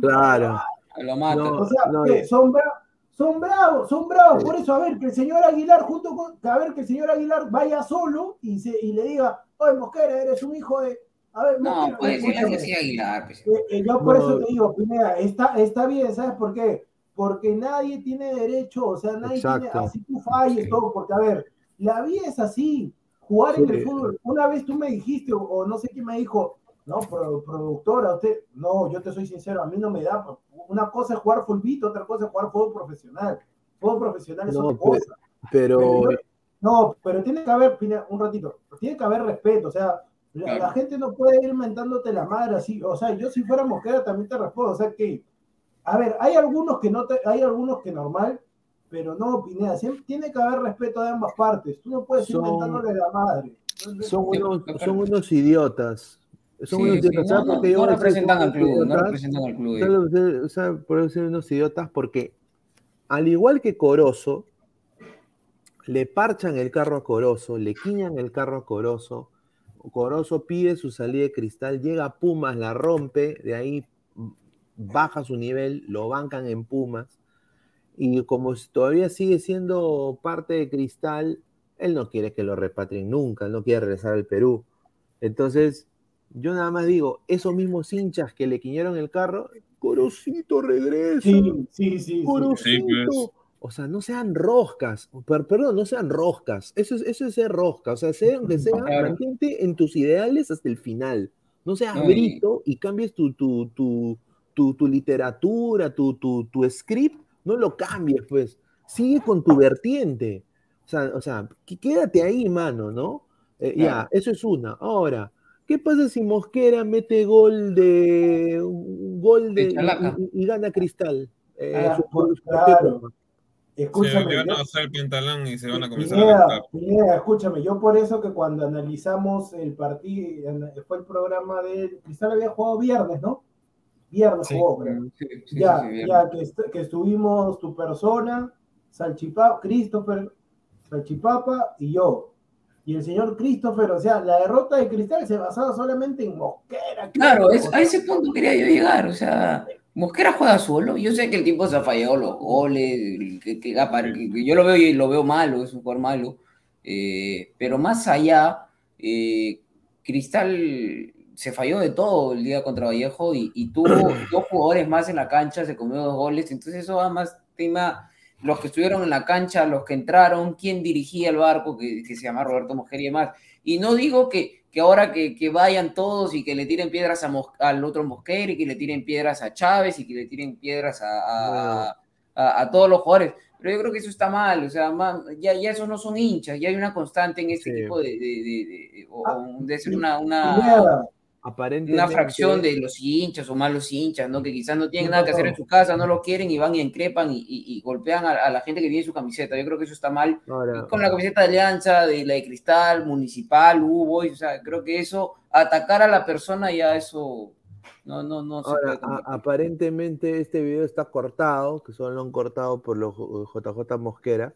Claro. Lo mata. No. O sea, No, ¿qué? y- son, bra- son bravos, son bravos. Sí. Por eso, a ver, que el señor Aguilar, junto con, a ver, que el señor Aguilar vaya solo y, se, y le diga, oye, Mosquera, eres un hijo de. A ver, No, Mosquera, puede escúchame". así Aguilar. pues. Eh, eh, yo por No. eso te digo, Pineda, está, está bien, ¿sabes por qué? Porque nadie tiene derecho, o sea, nadie tiene, Exacto. así tú falles, todo, porque a ver, la vida es así, jugar en Sí. el fútbol. Una vez tú me dijiste, o, o no sé quién me dijo, no, pro- productora, usted, no, yo te soy sincero, a mí no me da, una cosa es jugar fulbito, otra cosa es jugar fútbol profesional. Fútbol profesional es No, otra pues, cosa. Pero Pero yo- no, pero tiene que haber, un ratito, tiene que haber respeto, o sea, la, Claro. la gente no puede ir mentándote la madre así, o sea, yo si fuera Mosquera también te respondo, o sea que, a ver, hay algunos que no te, hay algunos que normal, pero no, Pineda, siempre tiene que haber respeto de ambas partes, tú no puedes ir Son- mentándole la madre. son unos, son unos idiotas. Son Sí, unos sí, idiotas. no, ¿Sabes no, representan al club, no representan al club. eh. ¿Sabes lo que- ¿sabes por qué ser unos idiotas? Porque al igual que Corozo, le parchan el carro a Corozo, le quiñan el carro a Corozo, Corozo pide su salida de cristal, llega a Pumas, la rompe, de ahí baja su nivel, lo bancan en Pumas, y como todavía sigue siendo parte de cristal, él no quiere que lo repatrien nunca, él no quiere regresar al Perú. Entonces, yo nada más digo, esos mismos hinchas que le quiñaron el carro, Corocito regresa. Sí, sí, sí. sí. Corocito. Sí, pues. O sea, no sean roscas, per- perdón, no sean roscas. Eso es, eso es ser rosca. O sea, sea aunque sea, Claro. mantente en tus ideales hasta el final. No seas No, y- cambies tu, tu, tu, tu, tu literatura, tu, tu, tu script, no lo cambies, pues. Sigue con tu vertiente. O sea, o sea qu- quédate ahí, mano, ¿no? Eh, Ya, eso es una. Ahora, ¿qué pasa si Mosquera mete gol de un gol de, y, gana Cristal? Eh, Ah, su- pues, su- claro. Escúchame, le van yo- a bajar el pantalón y se van a comenzar a Pineda, gastar. Pineda, escúchame, yo por eso que cuando analizamos el partido, fue el programa de Cristal había jugado viernes, ¿no? Viernes Sí. jugó. Sí, sí, ya, sí, sí, bien. ya que, est- que estuvimos tu persona, Salchipapa, Christopher, Salchipapa y yo. Y el señor Christopher, o sea, la derrota de Cristal se basaba solamente en Mosquera. Claro, es, a ese punto quería yo llegar. O sea, Mosquera juega solo. Yo sé que el tipo se ha fallado los goles, que, que yo lo veo y lo veo malo, es un jugador malo. eh, pero más allá, eh, Cristal se falló de todo el día contra Vallejo y, y tuvo dos jugadores más en la cancha, se comió dos goles. Entonces, eso va más tema. Los que estuvieron en la cancha, los que entraron, quién dirigía el barco, que, que se llama Roberto Mosquera y demás. Y no digo que, que ahora que, que vayan todos y que le tiren piedras a Mos- al otro Mosquera y que le tiren piedras a Chávez y que le tiren piedras a, a- a- a todos los jugadores. Pero yo creo que eso está mal, o sea, ya, ya esos no son hinchas, ya hay una constante en este Sí. tipo de, de, de- de- o- Ah, de ser una, una, Aparentemente. una fracción de los hinchas o malos hinchas, ¿no? Que quizás no tienen nada que hacer en su casa, no lo quieren y van y increpan y, y- y golpean a, a la gente que tiene su camiseta. Yo creo que eso está mal. Ahora, con la camiseta de Alianza, de la de Cristal, Municipal, Boys, o sea, creo que eso, atacar a la persona ya eso no, no, no se ahora, a- aparentemente este video está cortado, que solo lo han cortado por los JJ Mosquera,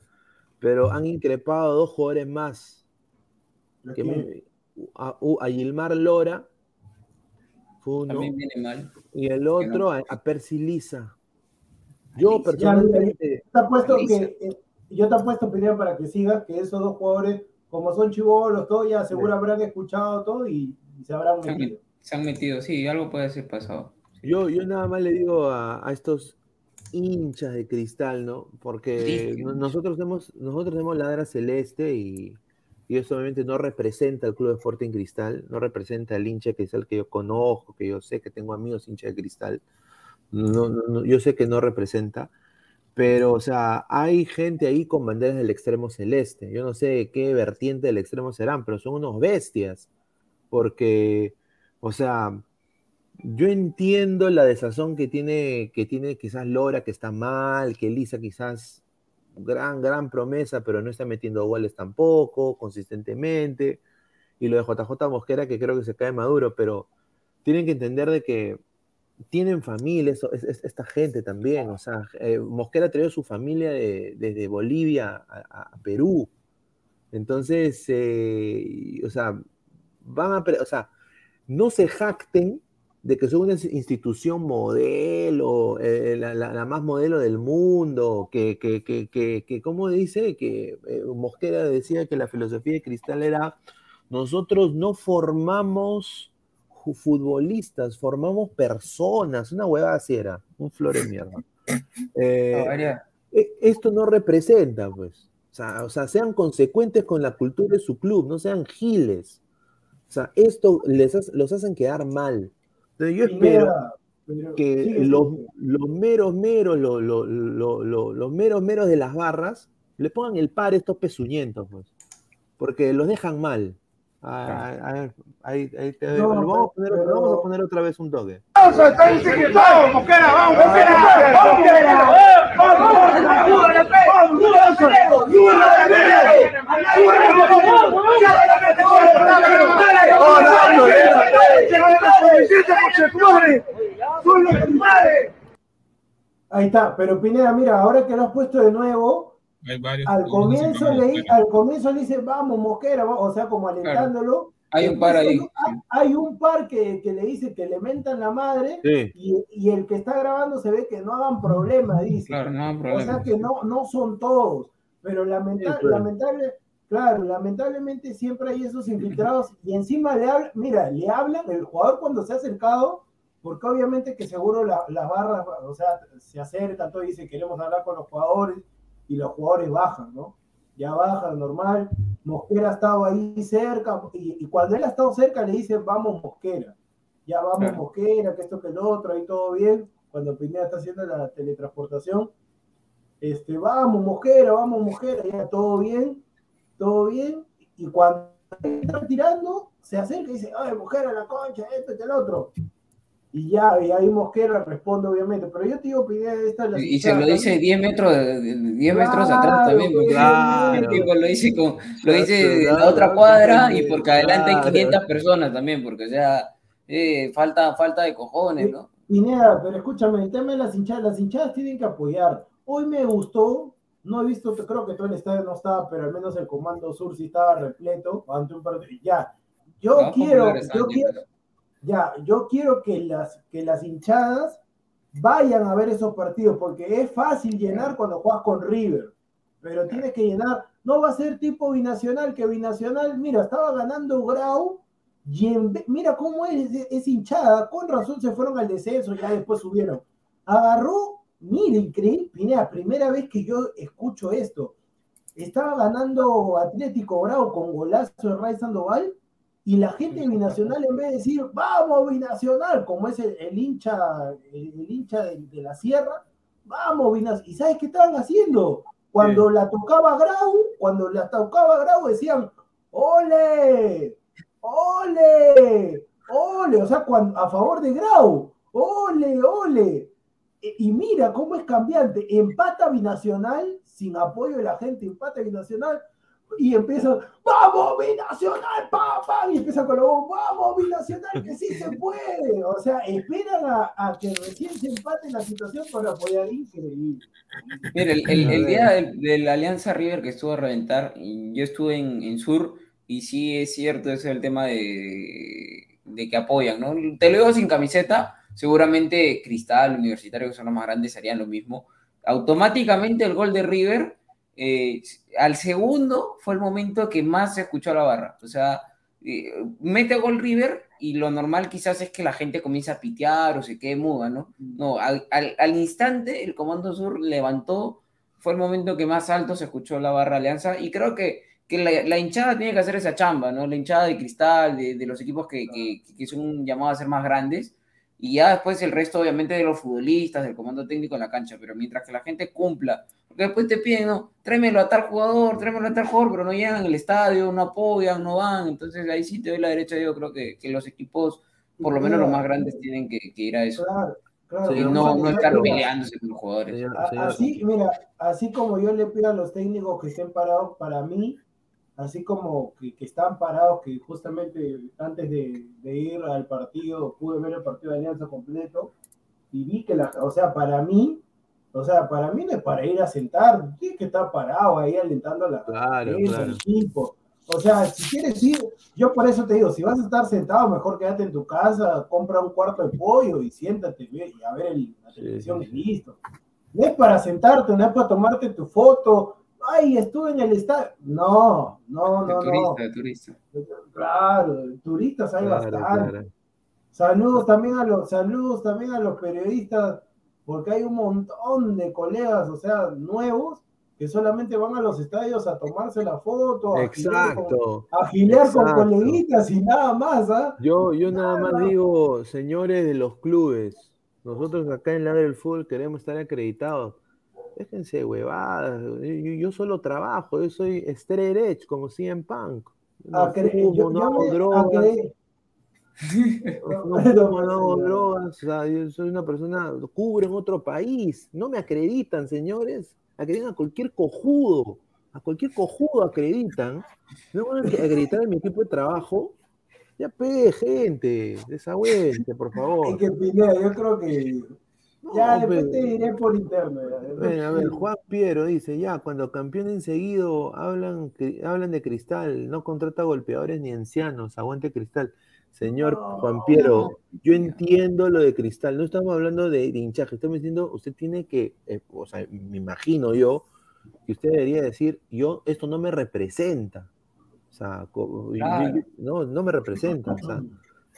pero han increpado a dos jugadores más. Que me- a Gilmar Lora, Fue uno. También viene mal. Y el otro a, a Percy Lisa. Yo personalmente. te apuesto que eh, yo te apuesto opinión para que sigas que esos dos jugadores, como son chivolos, todo ya seguro habrán escuchado todo y, y se habrán Se han, metido. se han metido, sí, algo puede ser pasado. Yo, yo nada más le digo a, a estos hinchas de cristal, ¿no? Porque nosotros hemos, nosotros tenemos la Ladra celeste y, y eso obviamente no representa al club de Sporting Cristal, no representa al hincha de cristal que yo conozco, que yo sé que tengo amigos hinchas de cristal. No, no, yo sé que no representa, pero o sea, hay gente ahí con banderas del extremo celeste. Yo no sé qué vertiente del extremo serán, pero son unos bestias. Porque, o sea, yo entiendo la desazón que tiene, que tiene quizás Lora, que está mal, que Lisa quizás gran, gran promesa, pero no está metiendo goles tampoco, consistentemente. Y lo de JJ Mosquera, que creo que se cae maduro, pero tienen que entender de que tienen familia, esta gente también. O sea, eh, Mosquera trajo su familia de- desde Bolivia a, Perú. Entonces, eh, o sea, van a, o sea, no se jacten de que son una institución modelo, eh, la, la- la más modelo del mundo, que, que, que, que, que ¿cómo dice? Que eh, Mosquera decía que la filosofía de Cristal era, nosotros no formamos futbolistas, formamos personas, una hueva así era, un flor de mierda. Eh, e- esto no representa, pues. O sea, o sea, sean consecuentes con la cultura de su club, no sean giles. O sea, esto les los hacen quedar mal. Entonces yo espero pero- que los, los meros meros, lo- lo- lo- lo- los meros meros de las barras, le pongan el par a estos pezuñentos, pues. Porque los dejan mal. Ah, ah, ah, ahí- ahí te- No, lo vamos, a poner, lo vamos a poner otra vez un toque. Vamos, vamos, Mosquera, vamos, Mosquera, vamos, Mosquera, vamos, Ahí está, pero Pineda, mira, ahora que lo has puesto de nuevo, Hay varios. al comienzo le, Mosquera. al comienzo le dice, vamos, Mosquera, vamos", o sea, como alentándolo. Hay un par ahí. Hay un par que, que le dice que le mentan la madre Sí. y, y el que está grabando se ve que no hagan problema, dice. Claro, no O problema. sea que no, no son todos, pero lamenta- Sí, claro. lamentable, claro, lamentablemente siempre hay esos infiltrados y encima le hablan, mira, le hablan el jugador cuando se ha acercado, porque obviamente que seguro la- las barras, o sea, se acercan, todo dice queremos hablar con los jugadores y los jugadores bajan, ¿no? Ya bajan, normal. Mosquera ha estado ahí cerca y, y cuando él ha estado cerca le dicen vamos Mosquera, ya vamos Claro. Mosquera, que esto que lo otro, ahí todo bien. Cuando Pineda está haciendo la teletransportación, este, vamos, Mosquera, vamos, Mosquera, ya todo bien, todo bien. Y cuando está tirando, se acerca y dice, ay, Mosquera, la concha, esto, que el otro. Y ya, y ahí Mosquera responde, obviamente. Pero yo te digo, Pineda, esta es la Y y se lo dice 10 metros, de- de- 10 metros Claro, atrás también, porque claro. el tipo lo dice, con, lo dice de la Claro, otra cuadra y claro. porque adelante hay 500 personas también, porque o sea, eh, falta, falta de cojones, ¿no? Pineda, pero escúchame, el tema de las hinchadas, las hinchadas tienen que apoyar. Hoy me gustó, no he visto, creo que todo el estadio no estaba, pero al menos el Comando Sur sí estaba repleto ante un partido. Ya, yo quiero, yo quiero. Ya, yo quiero que las, que las hinchadas vayan a ver esos partidos, porque es fácil llenar cuando juegas con River, pero tienes que llenar, no va a ser tipo binacional, que binacional, mira, estaba ganando Grau, y en mira cómo es, es, es hinchada, con razón se fueron al descenso, ya después subieron. Agarró, mira, increíble, mira, primera vez que yo escucho esto. Estaba ganando Atlético Grau con golazo de Ray Sandoval, y la gente binacional, en vez de decir, vamos binacional, como es el, el hincha, el, el hincha de, de la sierra, vamos binacional. ¿Y sabes qué estaban haciendo? Cuando la tocaba Grau, cuando la tocaba Grau, decían, ¡ole! ¡ole! ¡ole! O sea, cuando, a favor de Grau, ¡ole, ole! E- Y mira cómo es cambiante. Empata binacional, sin apoyo de la gente, empata binacional, y empiezan, ¡vamos, binacional, papá! Y empiezan con voz, ¡vamos, binacional, que sí se puede! O sea, esperan a, a que recién se empate la situación para apoyar increíble. Mira, el, el- el día del- de, la Alianza River que estuvo a reventar, yo estuve en, en Sur, y sí es cierto, ese es el tema de de que apoyan, ¿no? Te lo digo sin camiseta, seguramente Cristal, Universitario, que son los más grandes, harían lo mismo. Automáticamente el gol de River, eh, al segundo fue el momento que más se escuchó a la barra. O sea, eh, mete gol River y lo normal quizás es que la gente comience a pitear o se quede muda, ¿no? No, al, al- al instante el Comando Sur levantó, fue el momento que más alto se escuchó la barra Alianza y creo que, que la, la hinchada tiene que hacer esa chamba, ¿no? La hinchada de cristal, de, de los equipos que, que, que son llamados a ser más grandes y ya después el resto obviamente de los futbolistas, del comando técnico en la cancha, pero mientras que la gente cumpla, porque después te piden, no, tráemelo a tal jugador, tráemelo a tal jugador, pero no llegan al estadio, no apoyan, no van, entonces ahí sí te doy la derecha, yo creo que, que los equipos, por lo menos los más grandes, tienen que, que ir a eso. Claro, claro. no, no estar peleándose con los jugadores. Señor- A- señor- Así, mira, así como yo le pido a los técnicos que estén parados para mí, así como que, que están parados, que justamente antes de, de ir al partido, pude ver el partido de Alianza completo y vi que, la, o sea, para mí, o sea, para mí no es para ir a sentar, tienes que estar parado ahí alentando a la Claro, claro. al equipo. O sea, si quieres ir, yo por eso te digo, si vas a estar sentado, mejor quédate en tu casa, compra un cuarto de pollo y siéntate y a ver el- la televisión y listo. No es para sentarte, no es para tomarte tu foto. Ay, estuve en el estadio. No, no, no, no. turista, de turista. Claro, turistas hay Claro, bastante. Saludos también a los, saludos también a los periodistas, porque hay un montón de colegas, o sea, nuevos, que solamente van a los estadios a tomarse la foto, a con, Exacto. a gilear con Exacto. coleguitas y nada más, ¿ah? Yo, yo nada más digo, señores de los clubes, nosotros acá en la del fútbol queremos estar acreditados. Déjense huevadas. Yo, yo solo trabajo, yo soy straight edge, como CM Punk. No Acre- fumo, yo- no yo hago me drogas. No drogas. O sea, yo soy una persona, cubro en otro país. No me acreditan, señores. Acreditan a cualquier cojudo. A cualquier cojudo acreditan. No van a acreditar a mi equipo de trabajo. Ya pe, gente, desagüente, por favor. Es que Pineda, yo creo que ya después pe- te diré por interno. Ven, a ver, Juan Piero dice, ya, cuando campeonen seguido hablan, hablan de cristal, no contrata golpeadores ni ancianos, aguante cristal. Señor Juan Piero, yo entiendo lo de cristal, no estamos hablando de, de hinchaje, estamos diciendo, usted tiene que, eh, o sea, me imagino yo, que usted debería decir, yo, esto no me representa. O sea, Claro. no, no me representa. O sea,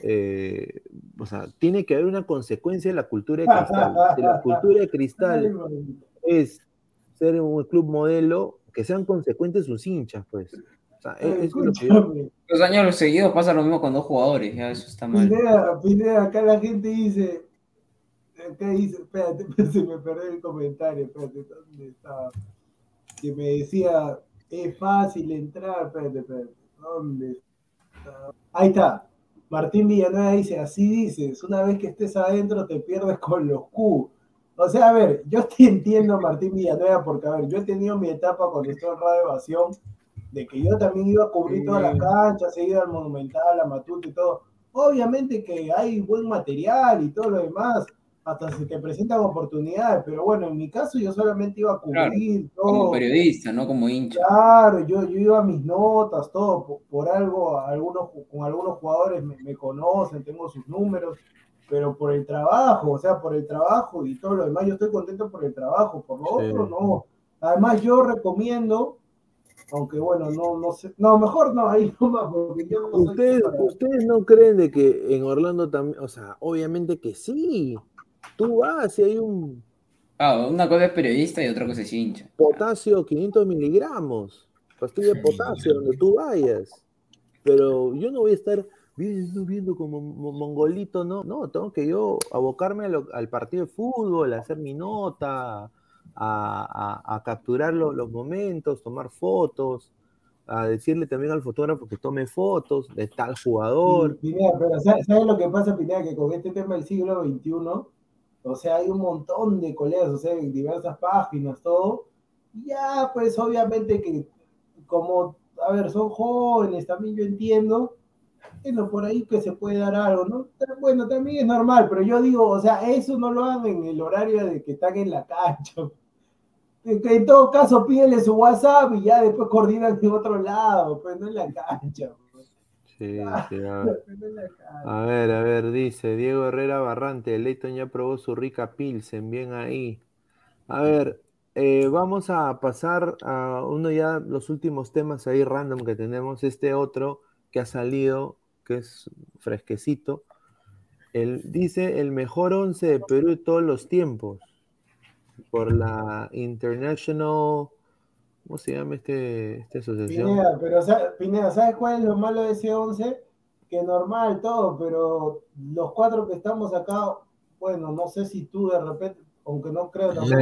eh, o sea, tiene que haber una consecuencia de la cultura de cristal. Si la cultura de cristal es ser un club modelo, que sean consecuentes sus hinchas, pues. O sea, eso es lo que yo- escúchame. Dos años seguidos pasa lo mismo con dos jugadores, ya eso está mal. Pineda, Pineda, acá la gente dice, acá dice, espérate, se me perdió el comentario, espérate, ¿dónde estaba? Que me decía, es fácil entrar, espérate, espérate, ¿dónde está? Ahí está, Martín Villanueva dice, así dices, una vez que estés adentro te pierdes con los Q. O sea, a ver, yo te entiendo a Martín Villanueva porque, a ver, yo he tenido mi etapa cuando estuve en Radio Evasión, de que yo también iba a cubrir todas las canchas, he ido al Monumental, a Matute y todo. Obviamente que hay buen material y todo lo demás, hasta se te presentan oportunidades, pero bueno, en mi caso yo solamente iba a Claro, cubrir Como todo. periodista, no como hincha. Claro, yo, yo iba a mis notas, todo, por, por algo, algunos, con algunos jugadores me, me conocen, tengo sus números, pero por el trabajo, o sea, por el trabajo y todo lo demás, yo estoy contento por el trabajo, por lo Sí. otro no. Además, yo recomiendo, aunque bueno, no, no sé, no, mejor no, ahí nomás, porque yo no Ustedes, ustedes no creen de que en Orlando también, o sea, obviamente que sí. Tú vas y hay un Ah, una cosa es periodista y otra cosa es hincha. potasio 500 miligramos, pastilla de potasio donde tú vayas. Pero yo no voy a estar viendo, viendo como mo- mongolito, no, no, tengo que yo abocarme lo- al partido de fútbol, a hacer mi nota, a, a- a capturar lo- los momentos, tomar fotos, a decirle también al fotógrafo que tome fotos de tal jugador. Pineda, pero ¿sabes sabes lo que pasa, Pineda? Que con este tema del siglo XXI, o sea, hay un montón de colegas, o sea, en diversas páginas, todo. Ya, pues obviamente que como, a ver, son jóvenes, también yo entiendo, bueno, por ahí que se puede dar algo, ¿no? Bueno, también es normal, pero yo digo, o sea, eso no lo hagan en el horario de que están en la cancha. En todo caso pídele su WhatsApp y ya después coordinan en otro lado, pues no en la cancha. pues. Sí, sí, a ver. A ver, a ver, dice Diego Herrera Barrante, Leighton ya probó su rica Pilsen, bien ahí. A ver, eh, vamos a pasar a uno ya, los últimos temas ahí random que tenemos, este otro que ha salido, que es fresquecito. El, dice el mejor once de Perú de todos los tiempos, por la International, ¿cómo se llama este, esta asociación? Pineda, pero Pineda, ¿sabes cuál es lo malo de ese 11? Que normal todo, pero los cuatro que estamos acá, bueno, no sé si tú de repente, aunque no creo tampoco,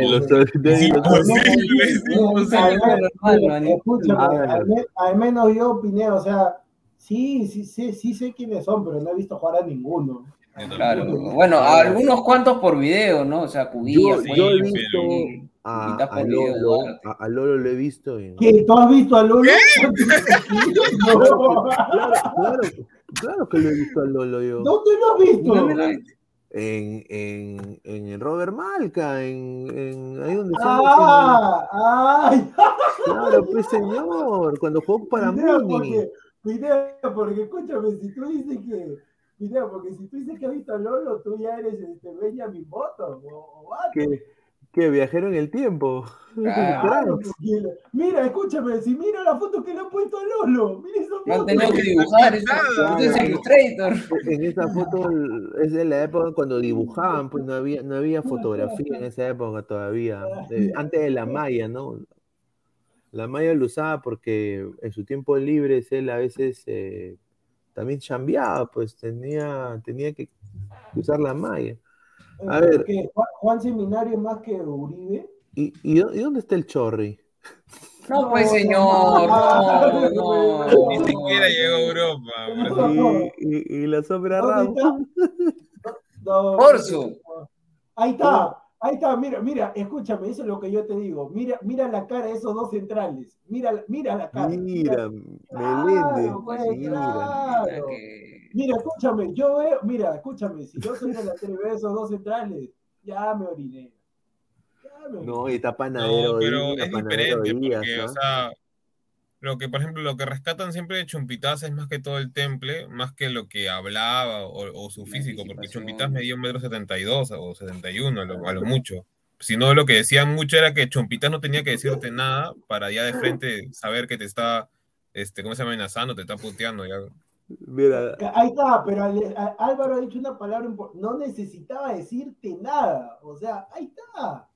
al menos yo, Pineda, o sea, sí, sí, sí, sí sé quiénes son, pero no he visto jugar a ninguno. Claro. Bueno, algunos cuantos por video, ¿no? O sea, Yo, Cubillas. sí, yo he visto a, video, Lolo, Duarte. a, a Lolo lo he visto en... ¿Qué? ¿Tú has visto a Lolo? No. Claro, claro, claro que lo he visto a Lolo yo. ¿Dónde lo has visto? En, en, en el Robert Malca, en, en ahí donde Ah, ay, Claro, pues señor, cuando jugó para Muni. porque, Pineda, porque escúchame, si tú dices que, Porque si tú dices que has visto a Lolo, tú ya eres este Benjamin Button o, o. Que, viajero en el tiempo. Claro. Mira, escúchame, si mira la foto que le han puesto a Lolo, mira esa No foto. tenido que dibujar eso. Es Illustrator. En esa foto es de la época cuando dibujaban, pues no había, no había fotografía en esa época todavía. eh, antes de la malla, ¿no? La malla lo usaba porque en su tiempo libre él a veces eh, también chambeaba, pues tenía, tenía que usar la malla. A ver. Juan, Juan Seminario más que Uribe. ¿Y, y, dó- y dónde está el chorri? No, pues señor, no, no. Ni siquiera llegó a Europa. por No. Y, y- y la sombra ¿Dónde Ramos. No, Corso. Ahí está, ahí está, mira, mira, escúchame, eso es lo que yo te digo. Mira, mira la cara de esos dos centrales. Mira, mira la cara. Mira, Claro, Meléndez. pues, Mira. claro. Que- Mira, escúchame, yo veo, mira, escúchame, si yo soy de la tele y veo esos dos centrales, ya me oriné. Ya me oriné. No, y está panadero. No, pero es panadero diferente Díaz, porque, ¿ah? o sea, lo que, por ejemplo, lo que rescatan siempre de Chumpitas es más que todo el temple, más que lo que hablaba o, o su La físico, porque. Chumpitas medía un metro setenta y dos o setenta y uno a lo, mucho. Si no, lo que decían mucho era que Chumpitas no tenía que decirte nada para ya de frente saber que te está, este, ¿cómo se llama? Amenazando, te está puteando. Ya. Mira, Ahí está, pero Álvaro ha dicho una palabra importante, no necesitaba decirte nada, o sea, ahí está.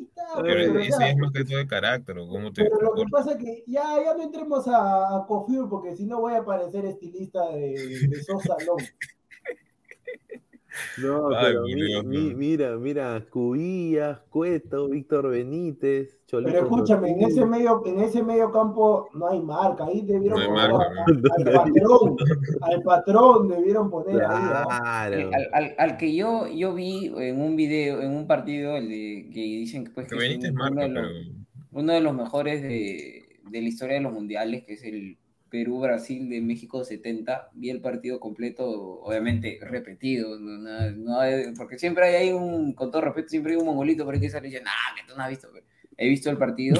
Está, Pero pero, o sea, es más que todo de carácter, cómo te Pero lo que pasa es que ya, ya no entremos a, a Cofur porque si no voy a parecer estilista de, de Sosa Long. No, Ay, pero mi- Dios, mi- no. mira, mira, Cubillas, Cueto, Víctor Benítez, Cholito. Pero escúchame, en ese medio, en ese medio campo no hay marca, ahí debieron No poner marca, al patrón, al patrón debieron poner ahí. ¿ah? Eh, Al, al- al que yo, yo vi en un video, en un partido, el de, que dicen que, pues, Que es uno, marca, de los, pero uno de los mejores de, de la historia de los mundiales, que es el Perú-Brasil de México 70. Vi el partido completo, obviamente repetido, no, no hay- porque siempre hay, ahí un, con todo respeto, siempre hay un mongolito por ahí que sale y dice, nah, que tú no has visto. pero He visto el partido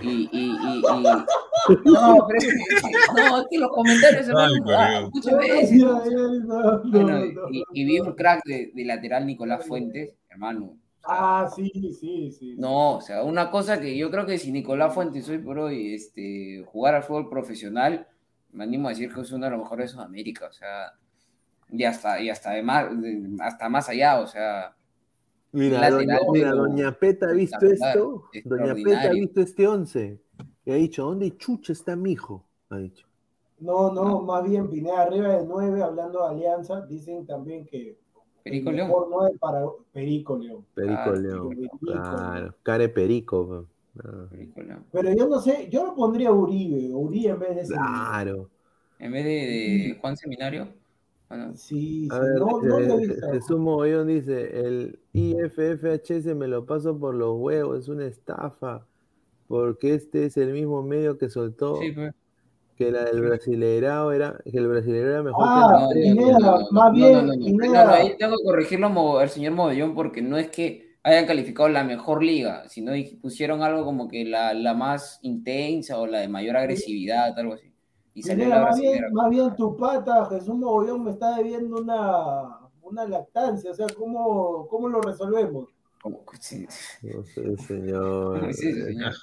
y, y, y, y- No, pero es que, no, es que los comentarios, no, no, bueno, no. y, y vi un crack de, de lateral Nicolás Fuentes, hermano. Ah, sí, sí, sí. no, o sea, una cosa que yo creo que si Nicolás Fuentes hoy por hoy este, jugar al fútbol profesional, me animo a decir que es uno de los mejores de Sudamérica, o sea, y hasta, y hasta, de más, de- hasta más allá, o sea, Mira, lateral, doña, mira, doña Peta ha visto esto. Doña Peta ha visto este once. Y ha dicho, ¿dónde chucha está mi hijo? Ha dicho. No, no, más bien Pineda arriba de 9, hablando de Alianza, dicen también que Perico el León. mejor 9 para Perico León. Perico Ah, León. Perico. Claro. Care Perico. Ah, Perico León. Pero yo no sé, yo lo pondría Uribe, Uribe en vez de ese. Claro. En vez de, de Juan Seminario, bueno, Sí, sí, A ver, no, no lo he eh, visto. Jesús Mogollón dice, el IFFHS me lo paso por los huevos, es una estafa, porque este es el mismo medio que soltó sí, pues. Que la del brasileirao era, que el brasileirao era mejor Ah, que el Pineda, más bien. No, no, ahí tengo que corregirlo al señor Modellón porque no es que hayan calificado la mejor liga, sino pusieron algo como que la, la más intensa o la de mayor agresividad, algo así. y salió Pineda, la más, bien, más bien tu pata, Jesús Mogollón, me está debiendo una, una lactancia. O sea, ¿cómo, cómo lo resolvemos? Sí. No sé, señor. Sí, señor.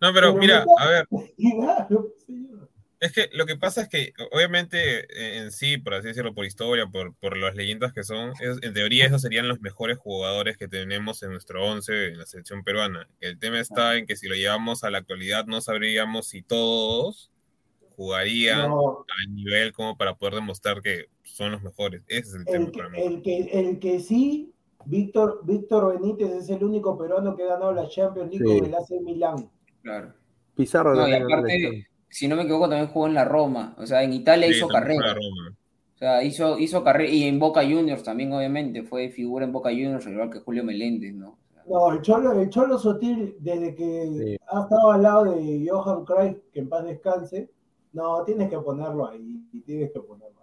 No, pero Pero mira, a ver, Claro, señor. Es que lo que pasa es que, obviamente, en sí, por así decirlo, por historia, por, por las leyendas que son, es- en teoría esos serían los mejores jugadores que tenemos en nuestro 11 en la selección peruana. El tema está en que si lo llevamos a la actualidad, no sabríamos si todos jugarían No, al nivel como para poder demostrar que son los mejores. Ese es el tema el, que, para mí. el, que, el que sí, Víctor, Víctor Benítez es el único peruano que ha ganado la Champions League Sí. con el AC Milán. Claro. Pizarro No, y aparte, si no me equivoco, también jugó en la Roma. O sea, en Italia Sí, hizo carrera. O sea, hizo, hizo carrera. Y en Boca Juniors también, obviamente. Fue figura en Boca Juniors, al igual que Julio Meléndez, ¿no? No, el Cholo, el Cholo Sotil, desde que Sí. ha estado al lado de Johan Cruyff, que en paz descanse, no, tienes que ponerlo ahí, tienes que ponerlo.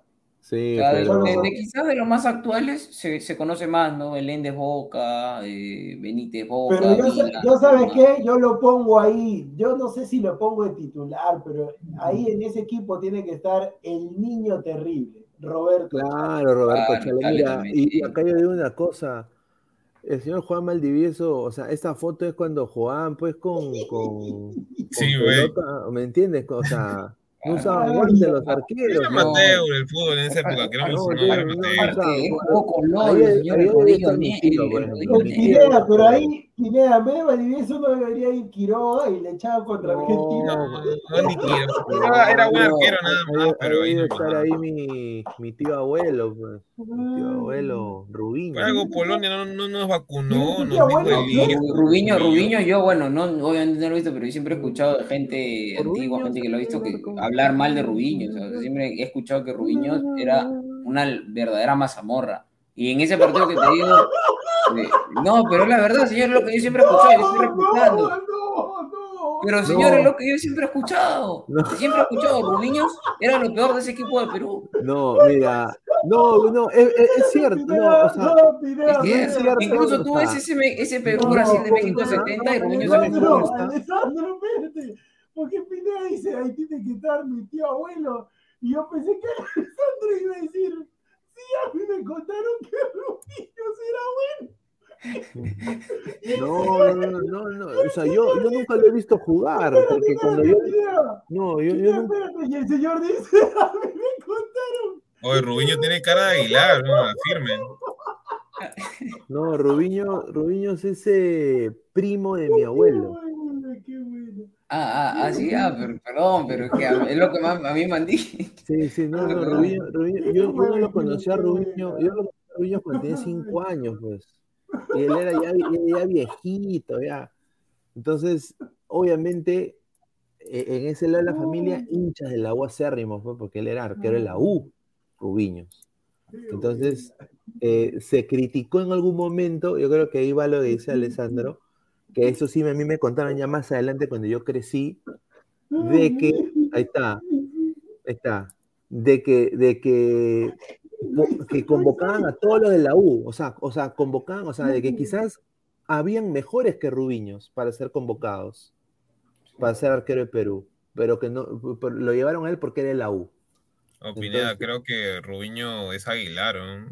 Sí, O sea, de, pero... de- de quizás de los más actuales se, se conoce más, ¿no? Meléndez Boca, eh, Benítez Boca. Pero yo, Vila, yo ¿sabes qué? Yo lo pongo ahí, yo no sé si lo pongo de titular, pero ahí en ese equipo tiene que estar el niño terrible, Roberto. Claro, Roberto Claro, Chale, mira, y, acá yo digo una cosa, el señor Juan Maldivieso, o sea, esta foto es cuando jugaban pues con, con, con Sí, güey. pelota, ¿me entiendes? O sea, no usaban guantes los arqueros. Era ¿no? amateur el fútbol en esa época, que éramos No, no, no, amateur. no, Aparte, con rodillo, negro. pero ahí, Pineda, en vez de Valdivieso no debería ir Quiroga y le echaba contra No, Argentina. No, no, ni quiero. Era, buen arquero nada más, ahí pero ahí debe no estar ahí mi, mi tío abuelo, pues, mi tío abuelo Rubín. Por algo Polonia no, no nos vacunó, hijo, Rubiño. Rubiño, yo, bueno, no, obviamente no lo he visto, pero yo siempre he escuchado de gente Rubiño antigua, gente que lo ha visto, que hablar mal de Rubiño. O sea, siempre he escuchado que Rubiño era una verdadera mazamorra. Y en ese partido que te digo, no, pero la verdad, señor, es lo que yo siempre he escuchado, yo estoy replicando. no, no, no. Pero señor, No. es lo que yo siempre he escuchado. No. Siempre he escuchado, Rubiño era lo peor de ese equipo de Perú. No, mira, no, no, es, es- es cierto, no, o sea, no, Pineda, Es es cierto, Incluso tú ves ese, ese Perú no, Brasil de México no, 70 y no, Rubiño no, Alessandro, Alessandro, espérate. Porque Pineda dice, ahí tiene que estar mi tío abuelo. Y yo pensé que Alessandro iba a decir, sí, a mí me contaron que Rubinho era bueno. No, no, no, no, o sea, yo, yo nunca lo he visto jugar, porque cuando yo, no, yo, yo nunca. Y el señor dice, a mí me contaron. Oye, Rubiño tiene cara de Aguilar, ¿no? Firme. no, Rubiño, Rubiño es ese primo de mi abuelo. Ah, ah, ah, sí, ah, pero, perdón, pero es que a- es lo que más, a mí me han dicho. Sí, sí, no, no, Rubiño, Rubiño, yo, yo no lo conocí a Rubiño, yo lo conocí a Rubiño cuando tenía cinco años, pues. Y él era ya, ya- viejito, ya. Entonces, obviamente, e- en ese lado de la familia, hinchas de la U acérrimos, pues, porque él era arquero de la U, Rubiños. Entonces, eh, se criticó en algún momento, yo creo que ahí va lo que dice Alessandro, que eso sí a mí me contaron ya más adelante cuando yo crecí, de que, ahí está, ahí está, de que, de que, que convocaban a todos los de la U, o sea, o sea, convocaban, o sea, de que quizás habían mejores que Rubiños para ser convocados, para ser arquero de Perú, pero que no, pero lo llevaron a él porque era de la U. Oh, Pineda, Entonces- creo que Rubiño es Aguilar, ¿no?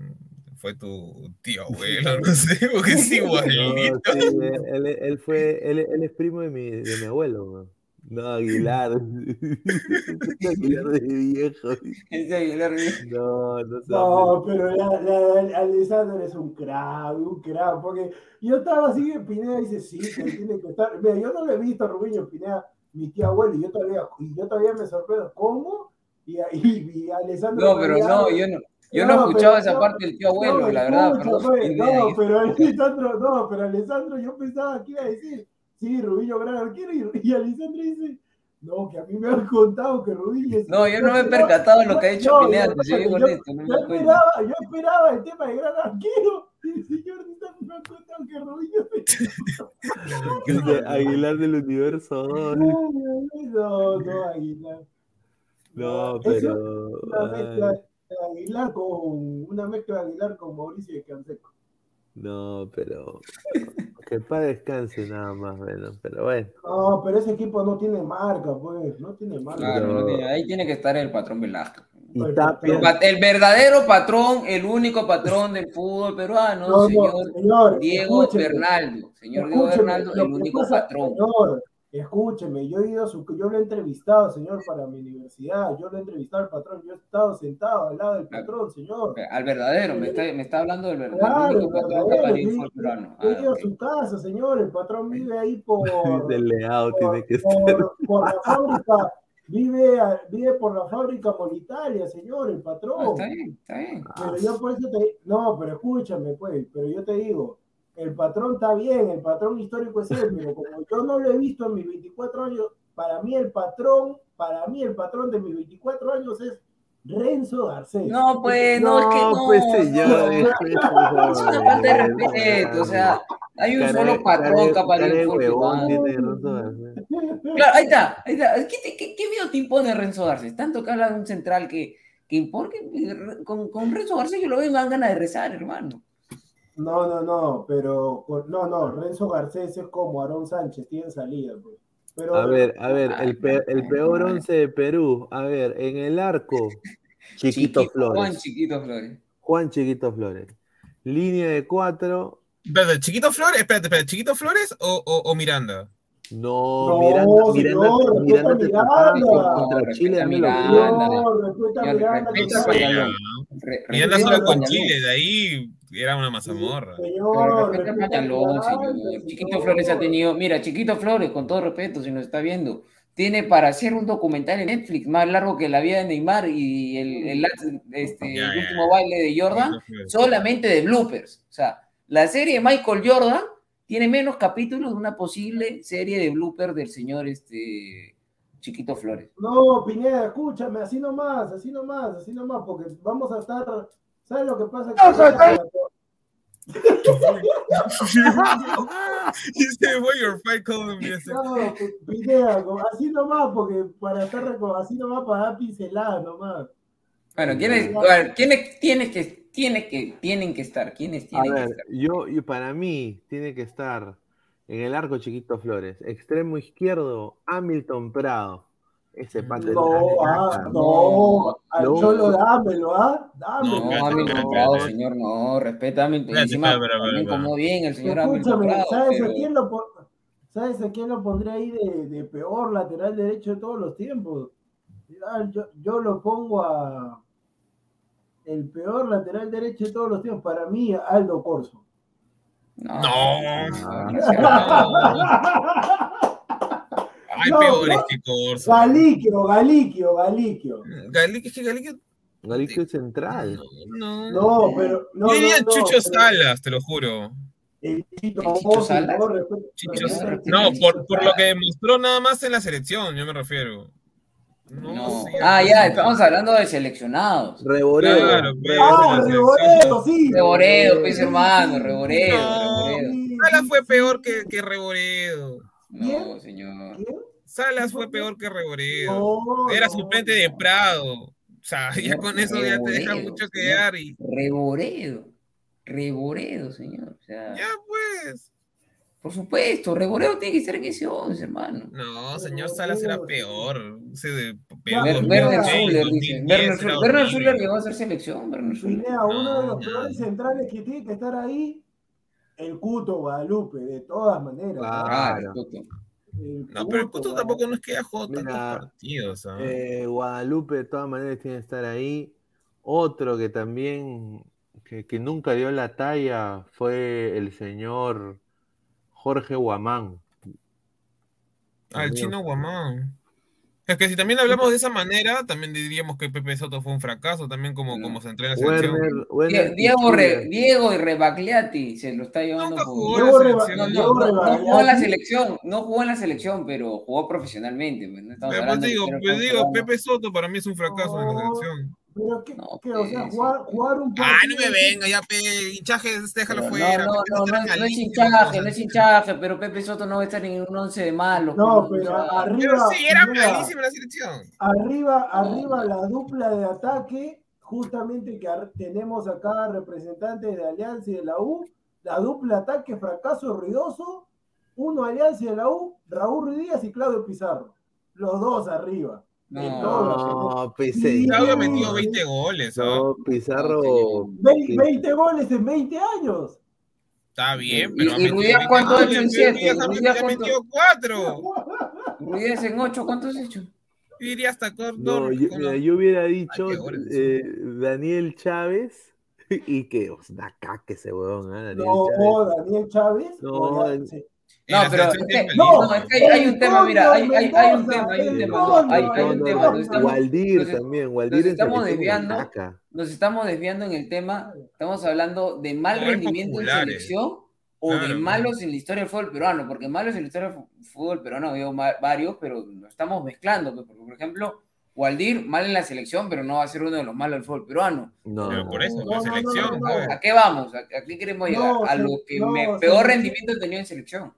Fue tu tío abuelo, no sé, porque es No, igualito. sí, él, él- él fue, él, él es primo de mi, de mi abuelo, weón. No, Aguilar. Aguilar de viejo. Ese Aguilar, No, no No, pero la, la- Alessandro es un crack, un crack, porque yo estaba así en Pineda y dice, sí, que tiene que estar. Mira, yo no le he visto a Rubinho Pineda, mi tío abuelo, y yo todavía, y yo todavía me sorprendo, ¿cómo? Y ahí y Alessandro. No, pero no, yo no, yo no, No, escuchaba pero- esa no, parte del tío abuelo, no, la verdad. pues, no, pero Alessandro, no, pero Alessandro, yo pensaba que iba a decir, sí, Rubinho gran arquero, y, y Alessandro dice, no, que a mí me han contado que Rubinho es. No, yo no me he percatado de lo que ha hecho No, Pineda, yo- yo- honesto, no Yo esperaba, yo esperaba el tema de gran arquero. Y el señor me ha contado que Dice Aguilar del Universo 2. No, no, Aguilar. No, pero. Una mezcla de Aguilar con una mezcla de Aguilar con Mauricio de Canseco. No, pero. Que para descanse nada más, bueno, pero bueno. No, pero ese equipo no tiene marca, pues. No tiene marca. Claro, Pero- no tiene- ahí tiene que estar el patrón Velasco. Y Pero- Tapia, El, verdadero patrón, el único patrón del fútbol peruano, No, no, señor señor, Diego escúcheme. Bernaldo. Señor Diego Bernaldo, el único pasa, patrón. Señor, escúcheme, yo he ido a su, yo lo he entrevistado, señor, para mi universidad, yo lo he entrevistado al patrón, yo he estado sentado al lado del patrón, señor. Al verdadero, me está, me está hablando del verdadero, Claro, el verdadero, yo, he Ah, ido a su casa, señor, el patrón vive ahí por, de Leao tiene que estar. por, por la fábrica, vive, a- vive por la fábrica Molitalia, señor, el Ah, patrón. está bien, está bien. Pero yo por eso te no, pero escúchame, pues, pero yo te digo, el patrón está bien, el patrón histórico es él, pero como yo no lo he visto en mis 24 años, para mí el patrón, para mí el patrón de mis 24 años es Renzo Garcés. No, pues, no, es que no. pues señor. no, es- una falta de respeto, o sea, hay un solo patrón capaz de. Claro, ahí está, ahí está. ¿Qué, te- qué, qué miedo te impone Renzo Garcés? Tanto que habla de un central que, que impone, con, con Renzo Garcés yo lo veo y me dan ganas de rezar, hermano. No, no, no, pero no, no, Renzo Garcés es como Aarón Sánchez, tiene salida, pues. Pero, A ver, a ver, el, pe- el peor once de Perú. A ver, en el arco, Chiquito Juan Flores. Chiquito Flores. Juan Chiquito Flores. Línea de cuatro. ¿Chiquito Flores? Espérate, espérate, ¿Chiquito Flores o, o, o Miranda? No, No, Miranda, señor, Miranda, Miranda contra Chile. Miranda. Miranda, Miranda solo con. Chile, de ahí era una mazamorra. Señor. Chiquito señor. Flores ha tenido, mira, Chiquito Flores, con todo respeto, si nos está viendo, tiene para hacer un documental en Netflix más largo que la vida de Neymar y el, el, este, Ya, el ya, último ya. baile de Jordan, solamente de bloopers. O sea, la serie de Michael Jordan tiene menos capítulos de una posible serie de bloopers del señor este, Chiquito Flores. No, Pineda, escúchame, así nomás, así nomás, así nomás, porque vamos a estar. ¿Sabes lo que pasa? You say, "Why your fight calling me?" Ese- No, Pineda, así nomás, porque para estar así nomás para dar pinceladas nomás. Bueno, ¿quiénes, ¿quiénes, tiene que, tiene que, tienen que estar? ¿Quiénes A tienen que estar? yo, yo para mí tiene que estar en el arco Chiquito Flores. Extremo izquierdo, Hamilton Prado. Ese pata es No, la- ah, no, al No. Cholo dámelo, ¿ah? Dámelo. No, Hamilton Prado, señor, no, respeta a Hamilton. Encima, también como bien el señor Hamilton Escúchame, Prado. ¿sabes pero- a quién lo ¿Sabes a quién lo pondré ahí de, de peor lateral derecho de todos los tiempos? Ah, Yo, yo lo pongo a el peor lateral derecho de todos los tiempos, para mí, Aldo Corso. No, No. Hay No, peores no. que Corso. Galiquio, Galiquio, Galiquio. Galique, es que. Galicia es central. No, No, pero. No, Yo diría no, no, Chucho pero Salas, te lo juro. El Chito, ¿El Chicho Salas? Chicho Salas. No, por, por lo que demostró nada más en la selección, yo me refiero. No, no. sí, Ah, ya, estamos hablando de seleccionados. Claro, pues, Ah, Reboredo, sí. Reboredo, pues hermano, Reboredo, No. Reboredo. Salas fue peor que, que Reboredo. No, señor. Salas fue peor que Reboredo. No, Era no, suplente de Prado. O sea, ya con eso ya te deja Reboredo, mucho que señor. dar y Reboredo. Reboredo, señor. O sea, ya pues. Por supuesto, Reboredo tiene que estar en ese 11, hermano. No, señor Salas era peor. Ese de peor. Werner 2006, Zuller, dice. 2010 Werner Zuller, llegó a ser selección, Werner Zuller. Pineda, uno de los peores centrales que tiene que estar ahí, el Cuto Guadalupe, de todas maneras. Claro. El No, pero el Cuto tampoco no es que haya jugado Mira, tantos partidos. ¿ah? Eh, Guadalupe de todas maneras tiene que estar ahí. Otro que también que, que nunca dio la talla fue el señor Jorge Guamán. Ah, el También. chino Guamán. Es que si también hablamos de esa manera, también diríamos que Pepe Soto fue un fracaso también como, No. como central en la selección. Werner, Die- Werner Diego, Re-. Diego y Rebagliati se lo está llevando Nunca por- jugó en la selección. no, jugó en la selección, no jugó en la selección, pero jugó profesionalmente. pues, no estamos Pero pues digo, digo. Pepe Soto para mí es un fracaso en la selección. Pero que, No, que, o sea, pues, jugar, jugar un Ah, no me partido- venga, ya, pe, hinchajes, déjalo Pero fuera. No, no, no, no, es hinchaje, no es hinchaje, pero Pepe Soto no va a estar en un once de malos. No, pues, pero arriba, Pero sí, era en la selección. arriba, arriba no. la dupla de ataque, justamente que tenemos acá representantes de Alianza y de la U, la dupla ataque fracaso ruidoso, uno Alianza de la U, Raúl Ruiz Díaz y Claudio Pizarro. Los dos arriba. En. No, pues, Claudio metido sí. 20 goles, ¿ah? No, Pizarro. Ve- 20 goles en 20 años. Está bien, ¿Y- pero y Ruidías 20 cuánto ha hecho en pero siete? Ruidías ha Ruidías metido- ha cuánto- metido 4. Ruidías en 8, ¿cuántos has hecho? Diría hasta Córdoba. No, yo, mira, yo hubiera dicho qué goles. eh, Daniel Chávez y que o sea, una caca ese huevón, ¿ah? Daniel No, Chávez. Daniel Chávez. No, en- sí. No, pero es que, No, no, es que hay, hay un tema, mira, hay, hay, hay un tema, hay un tema, no, hay, hay un tema. Nos estamos, Waldir nos- también, nos Waldir en estamos desviando, nos estamos desviando en el tema, estamos hablando de mal rendimiento en selección o de malos en la historia del fútbol peruano, porque malos en la historia del fútbol peruano ha habido ma- varios, pero lo estamos mezclando, pues, porque, por ejemplo, Waldir, mal en la selección, pero no va a ser uno de los malos del fútbol peruano. No, Pero por eso, No, la no, no, selección, no, ¿sabes? ¿A qué vamos? ¿A, a qué queremos llegar? No, a lo que no, me, peor rendimiento he tenido en selección.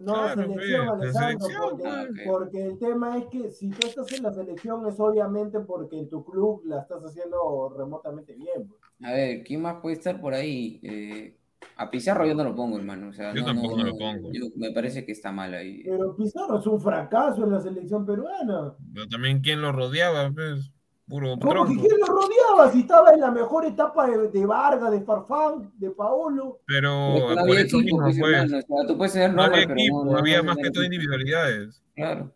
No, Claro, selección, pues, Alessandro, selección, porque, ah, porque el tema es que si tú estás en la selección es obviamente porque en tu club la estás haciendo remotamente bien. pues. A ver, ¿quién más puede estar por ahí? Eh, a Pizarro yo no lo pongo, hermano. O sea, Yo no, tampoco no, lo pongo. yo- me parece que está mal ahí. Pero Pizarro es un fracaso en la selección peruana. Pero también quién lo rodeaba, pues, puro ¿Cómo que quién lo rodeaba? Si estaba en la mejor etapa de, de Vargas, de Farfán, de Paolo. Pero no por había eso equipo, mismo, pues, pues. hermano. O sea, tú puedes tener No había equipo, no, no había más que todo individualidades. Claro.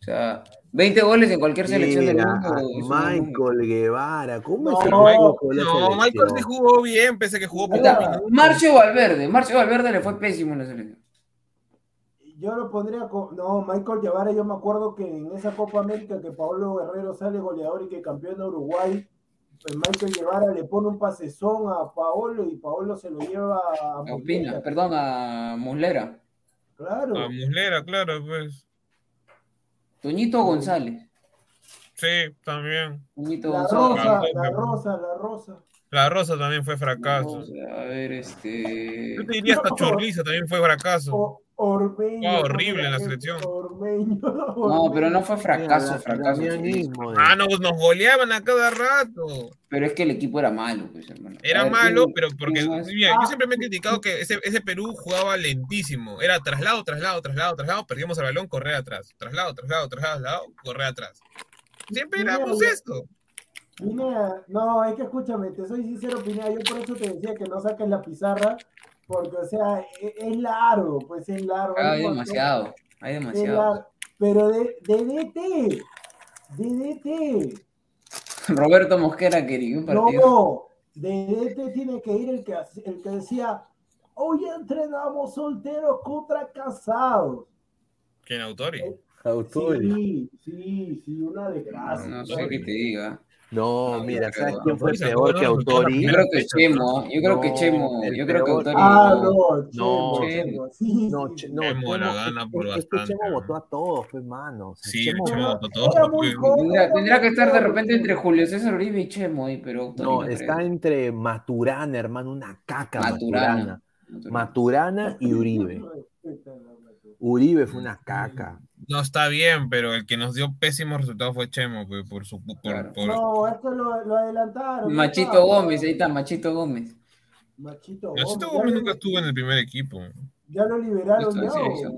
O sea, 20 goles en cualquier selección del Mira, mundo. un buen número. Michael Guevara, ¿cómo No, es Michael- no, Michael sí jugó bien, pese a que jugó Ahí poco. Marcio Valverde. Marcio Valverde le fue pésimo en la selección. Yo lo pondría con. No, Michael Guevara, yo me acuerdo que en esa Copa América que Pablo Guerrero sale goleador y que campeón de Uruguay, pues Michael Guevara le pone un pasezón a Paolo y Paolo se lo lleva a A Opina, Muslera. perdón, a Muslera. Claro. A Muslera, claro, pues. Toñito González. Sí, también. Toñito La González. rosa, la rosa, la rosa. La Rosa también fue fracaso. A ver, este. Yo te diría hasta Chorliza también fue fracaso. O- Ormeño. Horrible la selección. Ormeño. No, pero no fue fracaso, Mira, fracaso. Damián Chorliza. Ismo, eh. Ah, no, nos goleaban a cada rato. Pero es que el equipo era malo, pues, hermano. Era ver, malo, ¿quién- pero porque mira, Ah. yo siempre me he criticado que ese, ese Perú jugaba lentísimo. Era traslado, traslado, traslado, traslado, perdíamos el balón, correr atrás. Traslado, traslado, traslado, correr atrás. Siempre Mira, éramos ya- esto. Pineda, no, es que escúchame, te soy sincero, Pineda, yo por eso te decía que no saques la pizarra, porque, o sea, e- es, largo, pues es largo. Ah, hay montón, demasiado. Hay demasiado. largo. Pero de, de DT, de DT, Roberto Mosquera quería un partido. no, de DT tiene que ir el que, el que decía, hoy entrenamos solteros contra casados. ¿Quién Autori? Autori. Sí, sí, sí, una desgracia. No sé qué te diga. No, No, mira, creo, ¿sabes quién fue peor que Autori? Yo creo que Chemo, ¿eh? yo creo que Chemo, yo creo que. Autori. Ah, no. no, No, Chemo, Chemo, Chemo la Chemo- gana es- por es que bastante, Chemo ¿no? votó a todos, pues, mano. O sea, Sí, Chemo- Chemo votó todo. Era muy pues. joven. Tendrá, que estar de repente entre Julio César Uribe y Chemo, pero Autori No, creo. está entre Maturana, hermano, una caca Maturana. Maturana. Maturana y Uribe. Uribe fue una caca. No está bien, pero el que nos dio pésimos resultados fue Chemo, por su por, Claro. por- No, es que lo, lo adelantaron. Machito. Gómez, ahí está, Machito Gómez. Machito Nachito Gómez. Nunca estuvo en el primer equipo. ya lo liberaron Esto ya.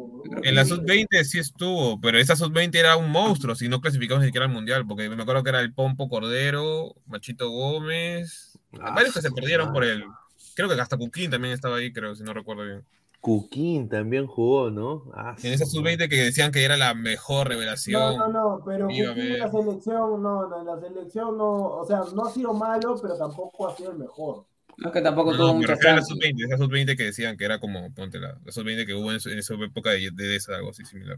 en Yo la sí. sub-20 sí estuvo, pero esa sub-20 era un monstruo, si no clasificamos ni siquiera al mundial, porque me acuerdo que era el Pompo Cordero, Machito Gómez, Ah, varios que se perdieron por él. Creo que hasta Cuquín también estaba ahí, creo, si no recuerdo bien. Cuquín también jugó, ¿no? Ah, En esa su sub-20 que decían que era la mejor revelación. No, no, no, pero Cuquín en la selección, no, no, en la selección no, o sea, no ha sido malo, pero tampoco ha sido el mejor. No es que tampoco No, tuvo no, me muchas refiero a la chances. sub-20, esa sub-20 que decían que era como, ponte la, la sub-20 que hubo en, su- en esa época de, de esa, algo así similar.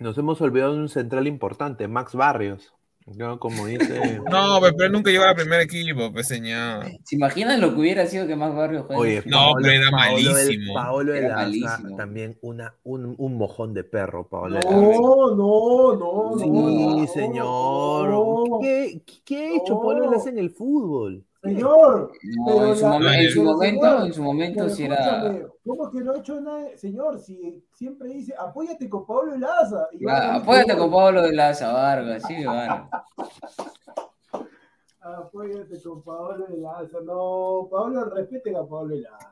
Nos hemos olvidado de un central importante, Max Barrios. ¿no? Como dice. No, pero nunca llegó al primer equipo, pues señor. ¿Se imaginan lo que hubiera sido que más Barrio juegue? Oye, No, pero era Paolo del- malísimo. Paolo Era malísimo. también una, un, un mojón de perro, Paolo. No, no, no, Sí, no, señor. no. ¿Qué, qué ha hecho No. Paolo de la Asa en el fútbol? Señor, No, pero en su, la- momen- en su pero, momento, señor, en su momento sí era. ¿Cómo que no ha hecho nada? Señor, si siempre dice, apóyate con Pablo Laza. y va Ah, Apóyate con Pablo de la Vargas, sí, Vargas. Apóyate con Pablo Lazo. No, Pablo, respeten a Pablo Lazo.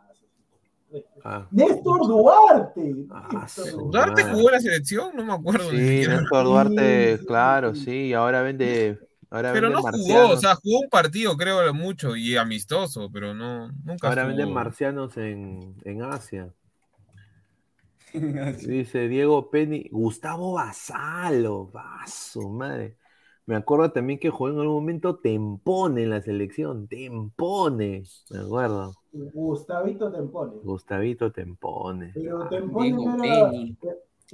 Ah. Néstor Duarte. Ah, Néstor Duarte. ¿Duarte jugó la selección? No me acuerdo Sí. Néstor Duarte, Sí, claro, sí. sí, y ahora vende, ahora Pero no jugó, o sea, jugó un partido, creo, mucho y amistoso, pero no, nunca ahora estuvo. venden marcianos en, en Asia. Dice Diego Penny, Gustavo Basalo, vaso, madre. Me acuerdo también que jugó en algún momento Tempone en la selección, Tempone, me acuerdo. Gustavito Tempone. Gustavito Tempone. Pero Tempone Diego no era.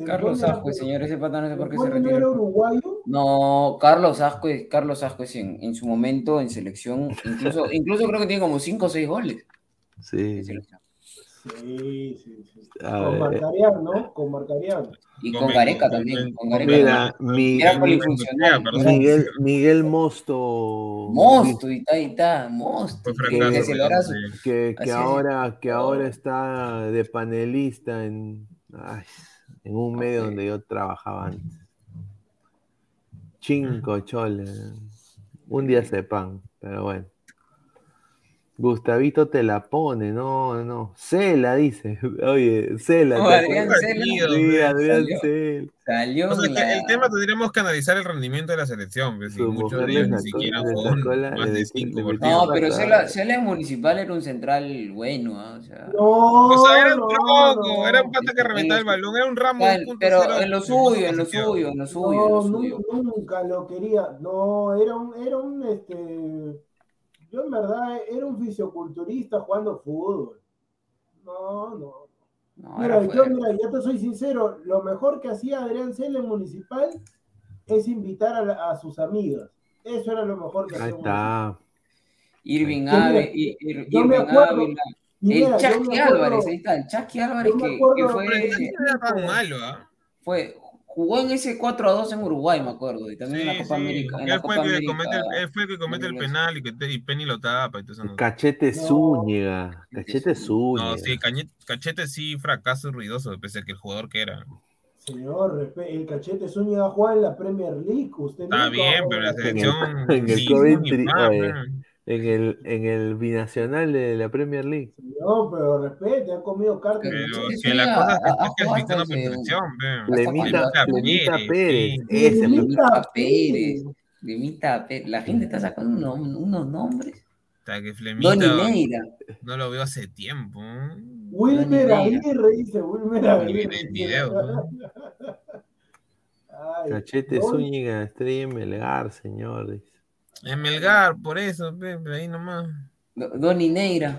Carlos Ascuez, señor, ese pata no sé por qué se no era retiró. uruguayo. No, Carlos Ascuez, Carlos Ascuez en, en su momento en selección, incluso, incluso creo que tiene como 5 o 6 goles Sí. en selección. Sí, sí, sí. A Con ver. Marcarián, ¿no? Con Marcarián. Y Con Gareca también, con Gareca Mira, mi- Era mi- polifuncional. Miguel, Miguel Mosto. Mosto, y está, y está, Mosto. Que- es. ahora que ahora está de panelista en, ay, en un medio donde yo trabajaba antes. Cinco chole. Un día sepan, pero bueno. Gustavito te la pone, no, no. Cela dice. Oye, Cela. No, ¿te Adrián? Cela. Sí, Adrián Salió. Cela. Salió O sea, la- el tema tendríamos que analizar el rendimiento de la selección, pues, muchos de ellos ni siquiera la- más de cinco partidos. No, pero. Cela, Cela en Municipal era un central bueno, ¿ah? o sea. No, O sea, era un tronco, no. era un pata que En reventaba el balón, era un ramo Tal, 2.0 pero en lo suyo, en lo suyo, en lo suyo, en No, lo suyo. nu- nunca lo quería. No, era un, era un, este, yo en verdad era un fisioculturista jugando fútbol. No, no. No, Mira, yo, mira, yo te soy sincero, lo mejor que hacía Adrián Cela en Municipal es invitar a, la- a sus amigas. Eso era lo mejor que Ahí hacía. está. Irving me- Ave, Ir- Ir- yo me Irving acuerdo-. Y El me acuerdo- Álvarez, ahí está, el Chucky Álvarez yo me que, acuerdo- que fue, no era tan malo, ¿ah? fue, jugó en ese 4 a 2 en Uruguay, me acuerdo, y también en la Sí, Copa sí. América. En Él la fue, Copa el que América. comete el, él fue el que comete el penal y, que te- y Penny lo tapa y todo eso. No, Cachete No. Zúñiga. Cachete No, Zúñiga. sí, Cañete- Cachete sí, fracaso ruidoso, pese a que el jugador que era. Señor, el cachete Zúñiga juega en la Premier League. Usted Está bien, pero en la selección. en el Coventry, fa, oye en el, en el binacional de la Premier League. No, pero respete, ha comido carne. Pero si la cosa es que es que a perfección, Lemita, Lemita Pérez. Lemita Pérez. Lemita Pérez. La gente está sacando unos, nombres. Hasta que Flemita no lo veo hace tiempo. ¿eh? Wilmer Aguirre dice Wilmer Aguirre. video. Cachete Zúñiga, estrella Melgar, señores. En Melgar, por eso, ahí nomás. Do- Donny Neira.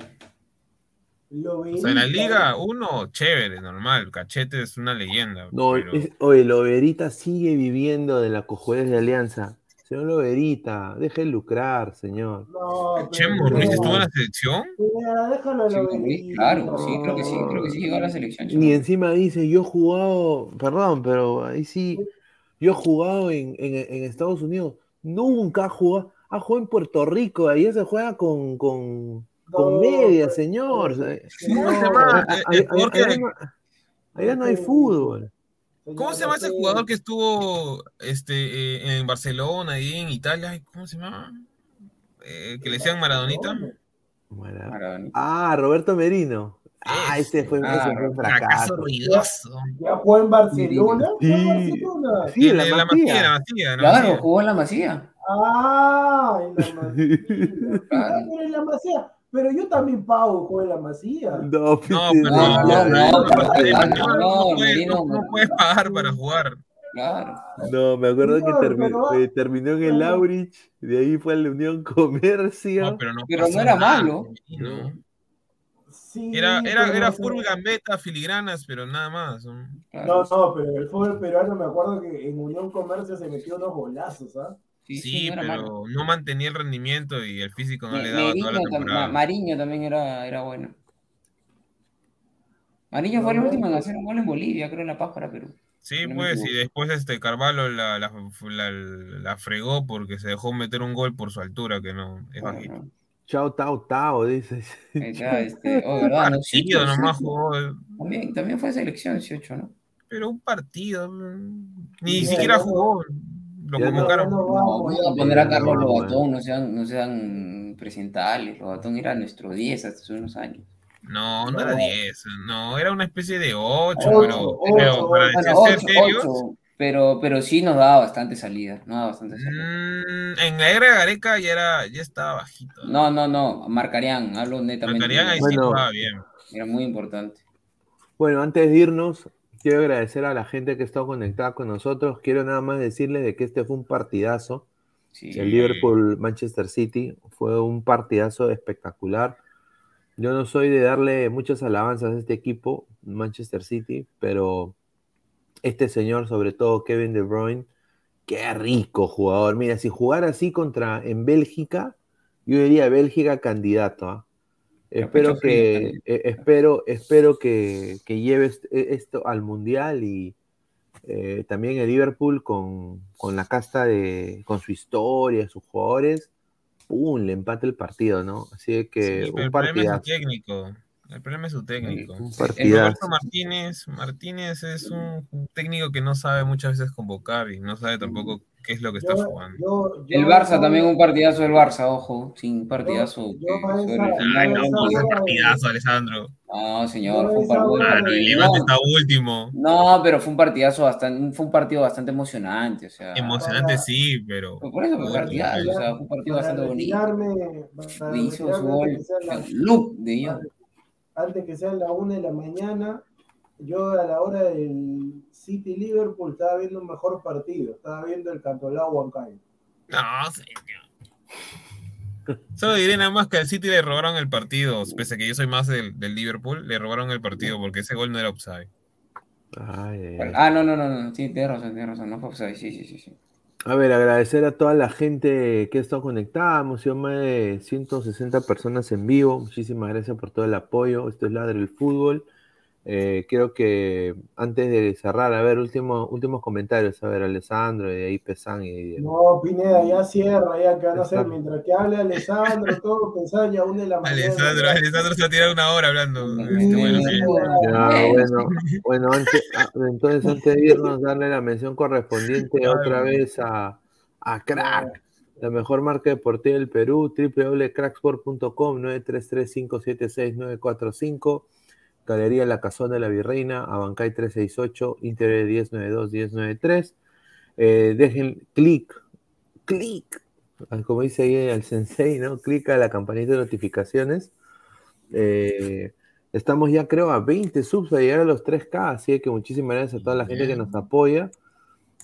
O sea, en la liga, uno, chévere, normal. Cachete es una leyenda. No, pero- es- oye, Loberita sigue viviendo de la cojudez de Alianza. Señor Loberita, deje de lucrar, señor. No, pero Chemo Ruiz no. estuvo en la selección. Mira, déjalo claro, sí, creo que sí, creo que sí llegó a la selección. Ni Chemo. encima dice, yo he jugado, perdón, pero ahí sí, yo he jugado en, en- en Estados Unidos. Nunca ha jugado, ha jugado en Puerto Rico, ahí se juega con, con, con media, pues, señor. ¿Cómo se llama? Eh, a- el a- jugador que- allá no- hay fútbol. ¿Cómo se llama ese jugador que estuvo este, eh, en Barcelona y en Italia? ¿Cómo se llama? Eh, que le decían Maradonita. Mara- Maradona. Ah, Roberto Merino. Ah, ese fue, ah, un fracaso. fracaso. ruidoso. Ya jugó en Barcelona. Sí, en sí, la, la, masía. la, masía. Claro, jugó en la masía. Ah, en la masía. claro. en la masía. Pero yo también pago con la masía. No, no, pero no, no, no, puedes pagar para jugar. Claro. No, me acuerdo que terminó en el Aurich, de ahí fue a la Unión Comercio. No, pero, no, pero no era malo. No. Sí, Era, era, era gambeta, filigranas, pero nada más. ¿no? No, no, pero el fútbol peruano me acuerdo que en Unión Comercio se metió unos golazos, ¿ah? Sí, Sí, sí, no era malo. pero no mantenía el rendimiento y el físico no Me- le daba toda la Meriño tam- temporada. Ma- Mariño también era, era bueno. Mariño fue el No, último en hacer un gol en Bolivia, creo, en La Paz para Perú. Sí, no pues, y después este Carvalho la, la, la, la fregó porque se dejó meter un gol por su altura, que no es Claro, bajito. ¿No? Chao, tao, tao, dices. Este, oh, ¿verdad? No, sí, nomás sí. jugó, eh, También, también fue selección 18, ¿no? pero un partido. mm, Ni Bien, siquiera ¿no? jugó. Lo no, convocaron. no No, ya a poner a Carlos No, Lobatón, no sean, no sean presentables. Lobatón era nuestro 10 hasta hace unos años. No, no era 10, no, era una especie de 8, Ocho, pero, ocho, pero para ocho. decir Bueno, ser 8, serios, pero, pero sí nos daba bastante salida. No daba bastante salida. mm, en la era de Gareca ya era, ya estaba bajito. No, no, no. Marcarían, hablo netamente. Marcarían ahí sí Bueno. jugaba bien. Era muy importante. Bueno, antes de irnos, quiero agradecer a la gente que está conectada con nosotros. Quiero nada más decirles de que este fue un partidazo. Sí. El Liverpool-Manchester City fue un partidazo espectacular. Yo no soy de darle muchas alabanzas a este equipo, Manchester City, pero este señor, sobre todo Kevin De Bruyne, qué rico jugador. Mira, si jugara así contra en Bélgica, yo diría Bélgica candidato. ¿ah? Pero Espero que eh, espero espero que, que lleve est- esto al mundial y eh, también el Liverpool con, con la casta de con su historia, sus jugadores, ¡pum! le empate el partido, ¿no? Así que Sí, un partidazo. técnico. El problema es su técnico. Roberto Martínez, Martínez es un un técnico que no sabe muchas veces convocar y no sabe tampoco qué es lo que está jugando. yo- yo El Barça también un partidazo del Barça, ojo, sin partidazo. yo que Ay, yo no, esa pues, un partidazo, Alessandro. No, señor, fue un partido. Mano, el Levante No, está último. no, pero fue un partidazo bastante, fue un partido bastante emocionante, o sea. Emocionante para- sí, pero. Por eso fue un partidazo, o sea, fue un partido bastante bonito. Le hizo su gol, look de Jong. Antes que sea la una de la mañana, yo a la hora del City Liverpool estaba viendo un mejor partido, estaba viendo el Cantolao Huancayo. No, señor. Solo diré nada más que al City le robaron el partido, pese a que yo soy más del, del Liverpool, le robaron el partido porque ese gol no era offside. Ay, ay. Ah, no, no, no, no, sí, tienes razón, tienes razón, no fue offside, sí, sí, sí, sí. A ver, agradecer a toda la gente que ha estado conectada. Hemos sido más de 160 personas en vivo. Muchísimas gracias por todo el apoyo. Esto es Ladre el Fútbol. Eh, creo que antes de cerrar, a ver, último, últimos comentarios. A ver, Alessandro, y de ahí Pesan y de- No, Pineda, ya cierra, ya que no sé, Está. mientras que hable Alessandro, todo pensaba ya una de la mañana. Alessandro, Alessandro se va a tirar una hora hablando. Este, bueno, sí. Ya, bueno, bueno, antes, ah, entonces antes de irnos, darle la mención correspondiente otra vez a, a Crack, la mejor marca deportiva del Perú, www.cracksport.com, 933-576-945, Galería La Casona de la Virreina, Abancay 368, Interior 1092-1093. Eh, dejen clic, clic, ah, como dice ahí el sensei, ¿no? Clic a la campanita de notificaciones. Eh, Estamos ya creo a 20 subs a llegar a los 3K, así que muchísimas gracias a toda la gente que nos apoya.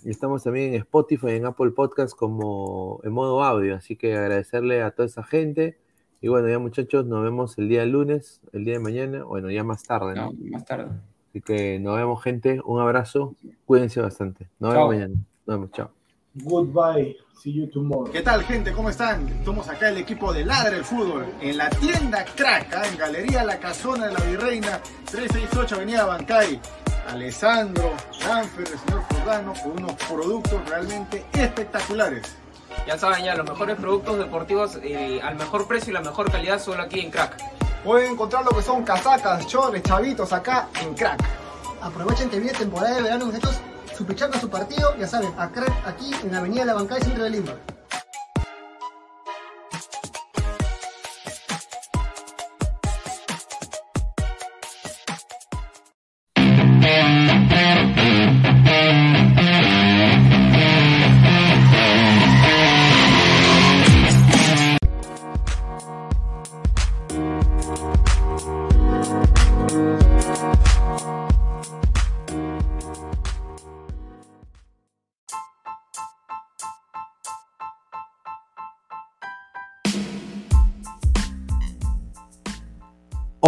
Y estamos también en Spotify, en Apple Podcast como en modo audio, así que agradecerle a toda esa gente. Y bueno, ya muchachos, nos vemos el día lunes, el día de mañana, bueno, ya más tarde, ¿no? No, más tarde. Así que nos vemos gente, un abrazo, cuídense bastante. Nos Chao. vemos mañana. Nos vemos, chao. Goodbye, see you tomorrow. ¿Qué tal, gente? ¿Cómo están? Estamos acá el equipo de Ladre el Fútbol en la tienda Crack, ¿ah? en Galería La Casona de la Virreina, 368 Avenida Bancay. Alessandro, Danfer, el señor Jordano, con unos productos realmente espectaculares. Ya saben, ya los mejores productos deportivos eh, al mejor precio y la mejor calidad solo aquí en Crack. Pueden encontrar lo que son casacas, chores, chavitos acá en Crack. Aprovechen que viene temporada de verano, muchachos. Supercharca su partido, ya saben, a Crack aquí en la Avenida La Bancay, centro de Lima.